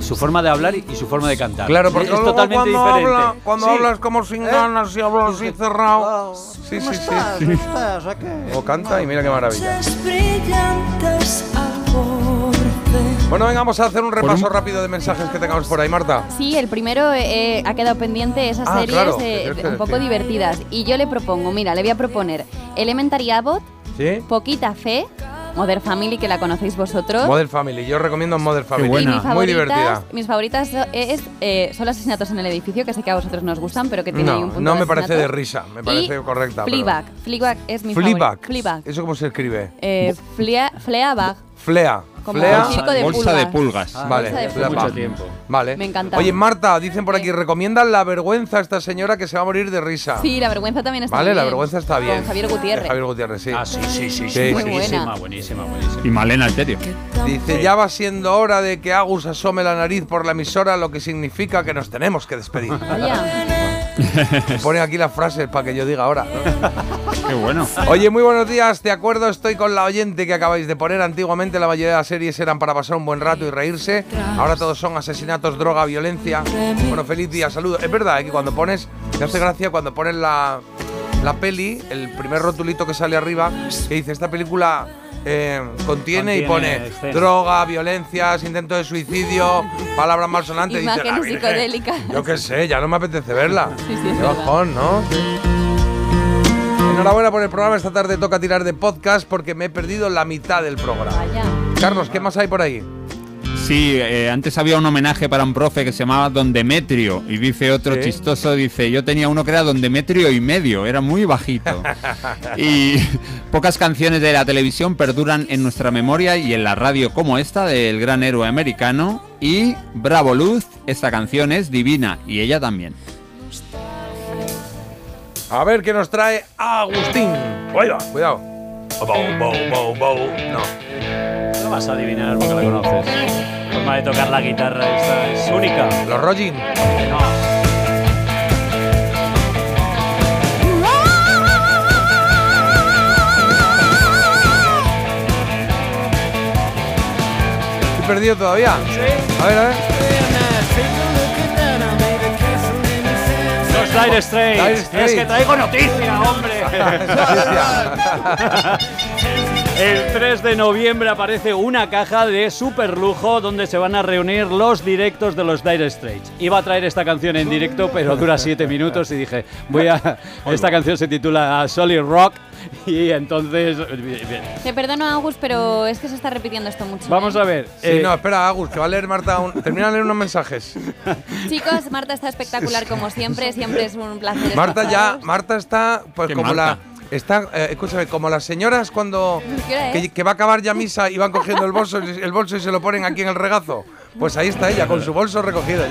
Speaker 38: su forma de hablar y, y su forma de cantar.
Speaker 1: Claro, porque
Speaker 38: es
Speaker 1: luego
Speaker 38: totalmente
Speaker 1: cuando,
Speaker 38: diferente.
Speaker 1: habla- cuando
Speaker 38: Sí.
Speaker 1: hablas como sin ganas y hablas así cerrado. Sí, sí, sí. O canta y mira qué maravilla. Bueno, venga, vamos a hacer un repaso
Speaker 5: un-
Speaker 1: rápido de mensajes que tengamos por ahí, Marta.
Speaker 2: Sí, el primero eh, ha quedado pendiente esas
Speaker 1: Ah,
Speaker 2: series
Speaker 1: claro,
Speaker 2: eh, un poco
Speaker 1: decir.
Speaker 2: divertidas. Y yo le propongo, mira, le voy a proponer Elementary Abbott,
Speaker 1: ¿Sí?
Speaker 2: Poquita Fe, Modern Family, que la conocéis vosotros.
Speaker 1: Model Family. Yo recomiendo Model Family.
Speaker 2: Y mis
Speaker 1: Muy divertida.
Speaker 2: mis favoritas es eh, son los asesinatos en el edificio, que sé que a vosotros nos gustan, pero que tiene ahí un
Speaker 1: No,
Speaker 2: punto
Speaker 1: no
Speaker 2: de
Speaker 1: me parece de risa. Me
Speaker 2: Y
Speaker 1: parece correcta. pero-
Speaker 2: Fleabag. Fleabag es mi
Speaker 1: Fleabag.
Speaker 2: favorita. Fleabag.
Speaker 1: ¿Eso cómo se escribe?
Speaker 2: Eh, Flea- Fleabag.
Speaker 1: Flea.
Speaker 2: Como
Speaker 1: Flea.
Speaker 2: circo de
Speaker 5: Bolsa de
Speaker 2: pulgas. Ah,
Speaker 1: Vale,
Speaker 2: bolsa de
Speaker 1: Flea
Speaker 2: pulgas.
Speaker 1: Bag.
Speaker 38: tiempo.
Speaker 1: Vale.
Speaker 2: Me encanta.
Speaker 1: Oye, Marta, dicen por aquí, recomiendan la vergüenza a esta señora que se va a morir de risa.
Speaker 2: Sí, la vergüenza también está
Speaker 1: Vale,
Speaker 2: bien.
Speaker 1: la vergüenza está bien.
Speaker 2: Con Javier Gutiérrez.
Speaker 1: De Javier Gutiérrez, sí.
Speaker 38: Ah, sí, sí, sí.
Speaker 1: Sí,
Speaker 2: Muy buena.
Speaker 38: buenísima, buenísima.
Speaker 5: Y Malena Alterio.
Speaker 1: Dice, ya va siendo hora de que Agus asome la nariz por la emisora, lo que significa que nos tenemos que despedir. Me Pone aquí las frases para que yo diga ahora.
Speaker 5: Qué bueno.
Speaker 1: Oye, muy buenos días. De acuerdo, estoy con la oyente que acabáis de poner. Antiguamente la mayoría de las series eran para pasar un buen rato y reírse. Ahora todos son asesinatos, droga, violencia. Bueno, feliz día, saludos. Es verdad eh, que cuando pones, me hace gracia cuando pones la, la peli, el primer rotulito que sale arriba, que dice, esta película eh, contiene, y pone
Speaker 38: escenas.
Speaker 1: droga, violencias, intento de suicidio, palabras malsonantes. Dice,
Speaker 2: Imágenes
Speaker 1: "La Virgen".
Speaker 2: psicodélicas.
Speaker 1: Yo qué sé, ya no me apetece verla.
Speaker 2: Sí, sí,
Speaker 1: Qué bajón, ¿no? Enhorabuena por el programa. Esta tarde toca tirar de podcast porque me he perdido la mitad del programa.
Speaker 2: Vaya.
Speaker 1: Carlos, ¿qué más hay por ahí?
Speaker 5: Sí, eh, antes había un homenaje para un profe que se llamaba Don Demetrio y dice otro
Speaker 1: Sí.
Speaker 5: chistoso, dice, yo tenía uno que era Don Demetrio y medio, era muy bajito. y pocas canciones de la televisión perduran en nuestra memoria y en la radio como esta del gran héroe americano y Bravo Luz, esta canción es divina y ella también.
Speaker 1: A ver qué nos trae Agustín. Oiga, cuidado. Bow, bow, bow, bow. No.
Speaker 38: No vas a adivinar porque la conoces. Forma de tocar la guitarra esta es única.
Speaker 1: Los Rogin.
Speaker 38: No.
Speaker 1: Perdido todavía. A ver, a ver.
Speaker 38: Los Dire Straits.
Speaker 1: Dire
Speaker 38: Es que traigo noticia, hombre. El 3 de noviembre aparece una caja de super lujo donde se van a reunir los directos de los Dire Straits. Iba a traer esta canción en directo, pero dura 7 minutos y dije, voy a. Esta canción se titula Solid Rock y entonces.
Speaker 2: Te perdono, Agus, pero es que se está repitiendo esto mucho.
Speaker 38: Vamos
Speaker 2: ¿eh?
Speaker 38: a ver.
Speaker 1: Sí,
Speaker 38: eh,
Speaker 1: no, espera, Agus, que va a leer Marta. Un... Termina de leer unos mensajes.
Speaker 2: Chicos, Marta está espectacular como siempre. Siempre es un placer.
Speaker 1: Marta ya. Marta está, pues
Speaker 5: ¿Qué
Speaker 1: como
Speaker 5: Marta?
Speaker 1: la. Está, eh, escúchame, como las señoras cuando. Que, que va a acabar ya misa y van cogiendo el bolso, el bolso y se lo ponen aquí en el regazo. Pues ahí está ella, con su bolso recogido ya.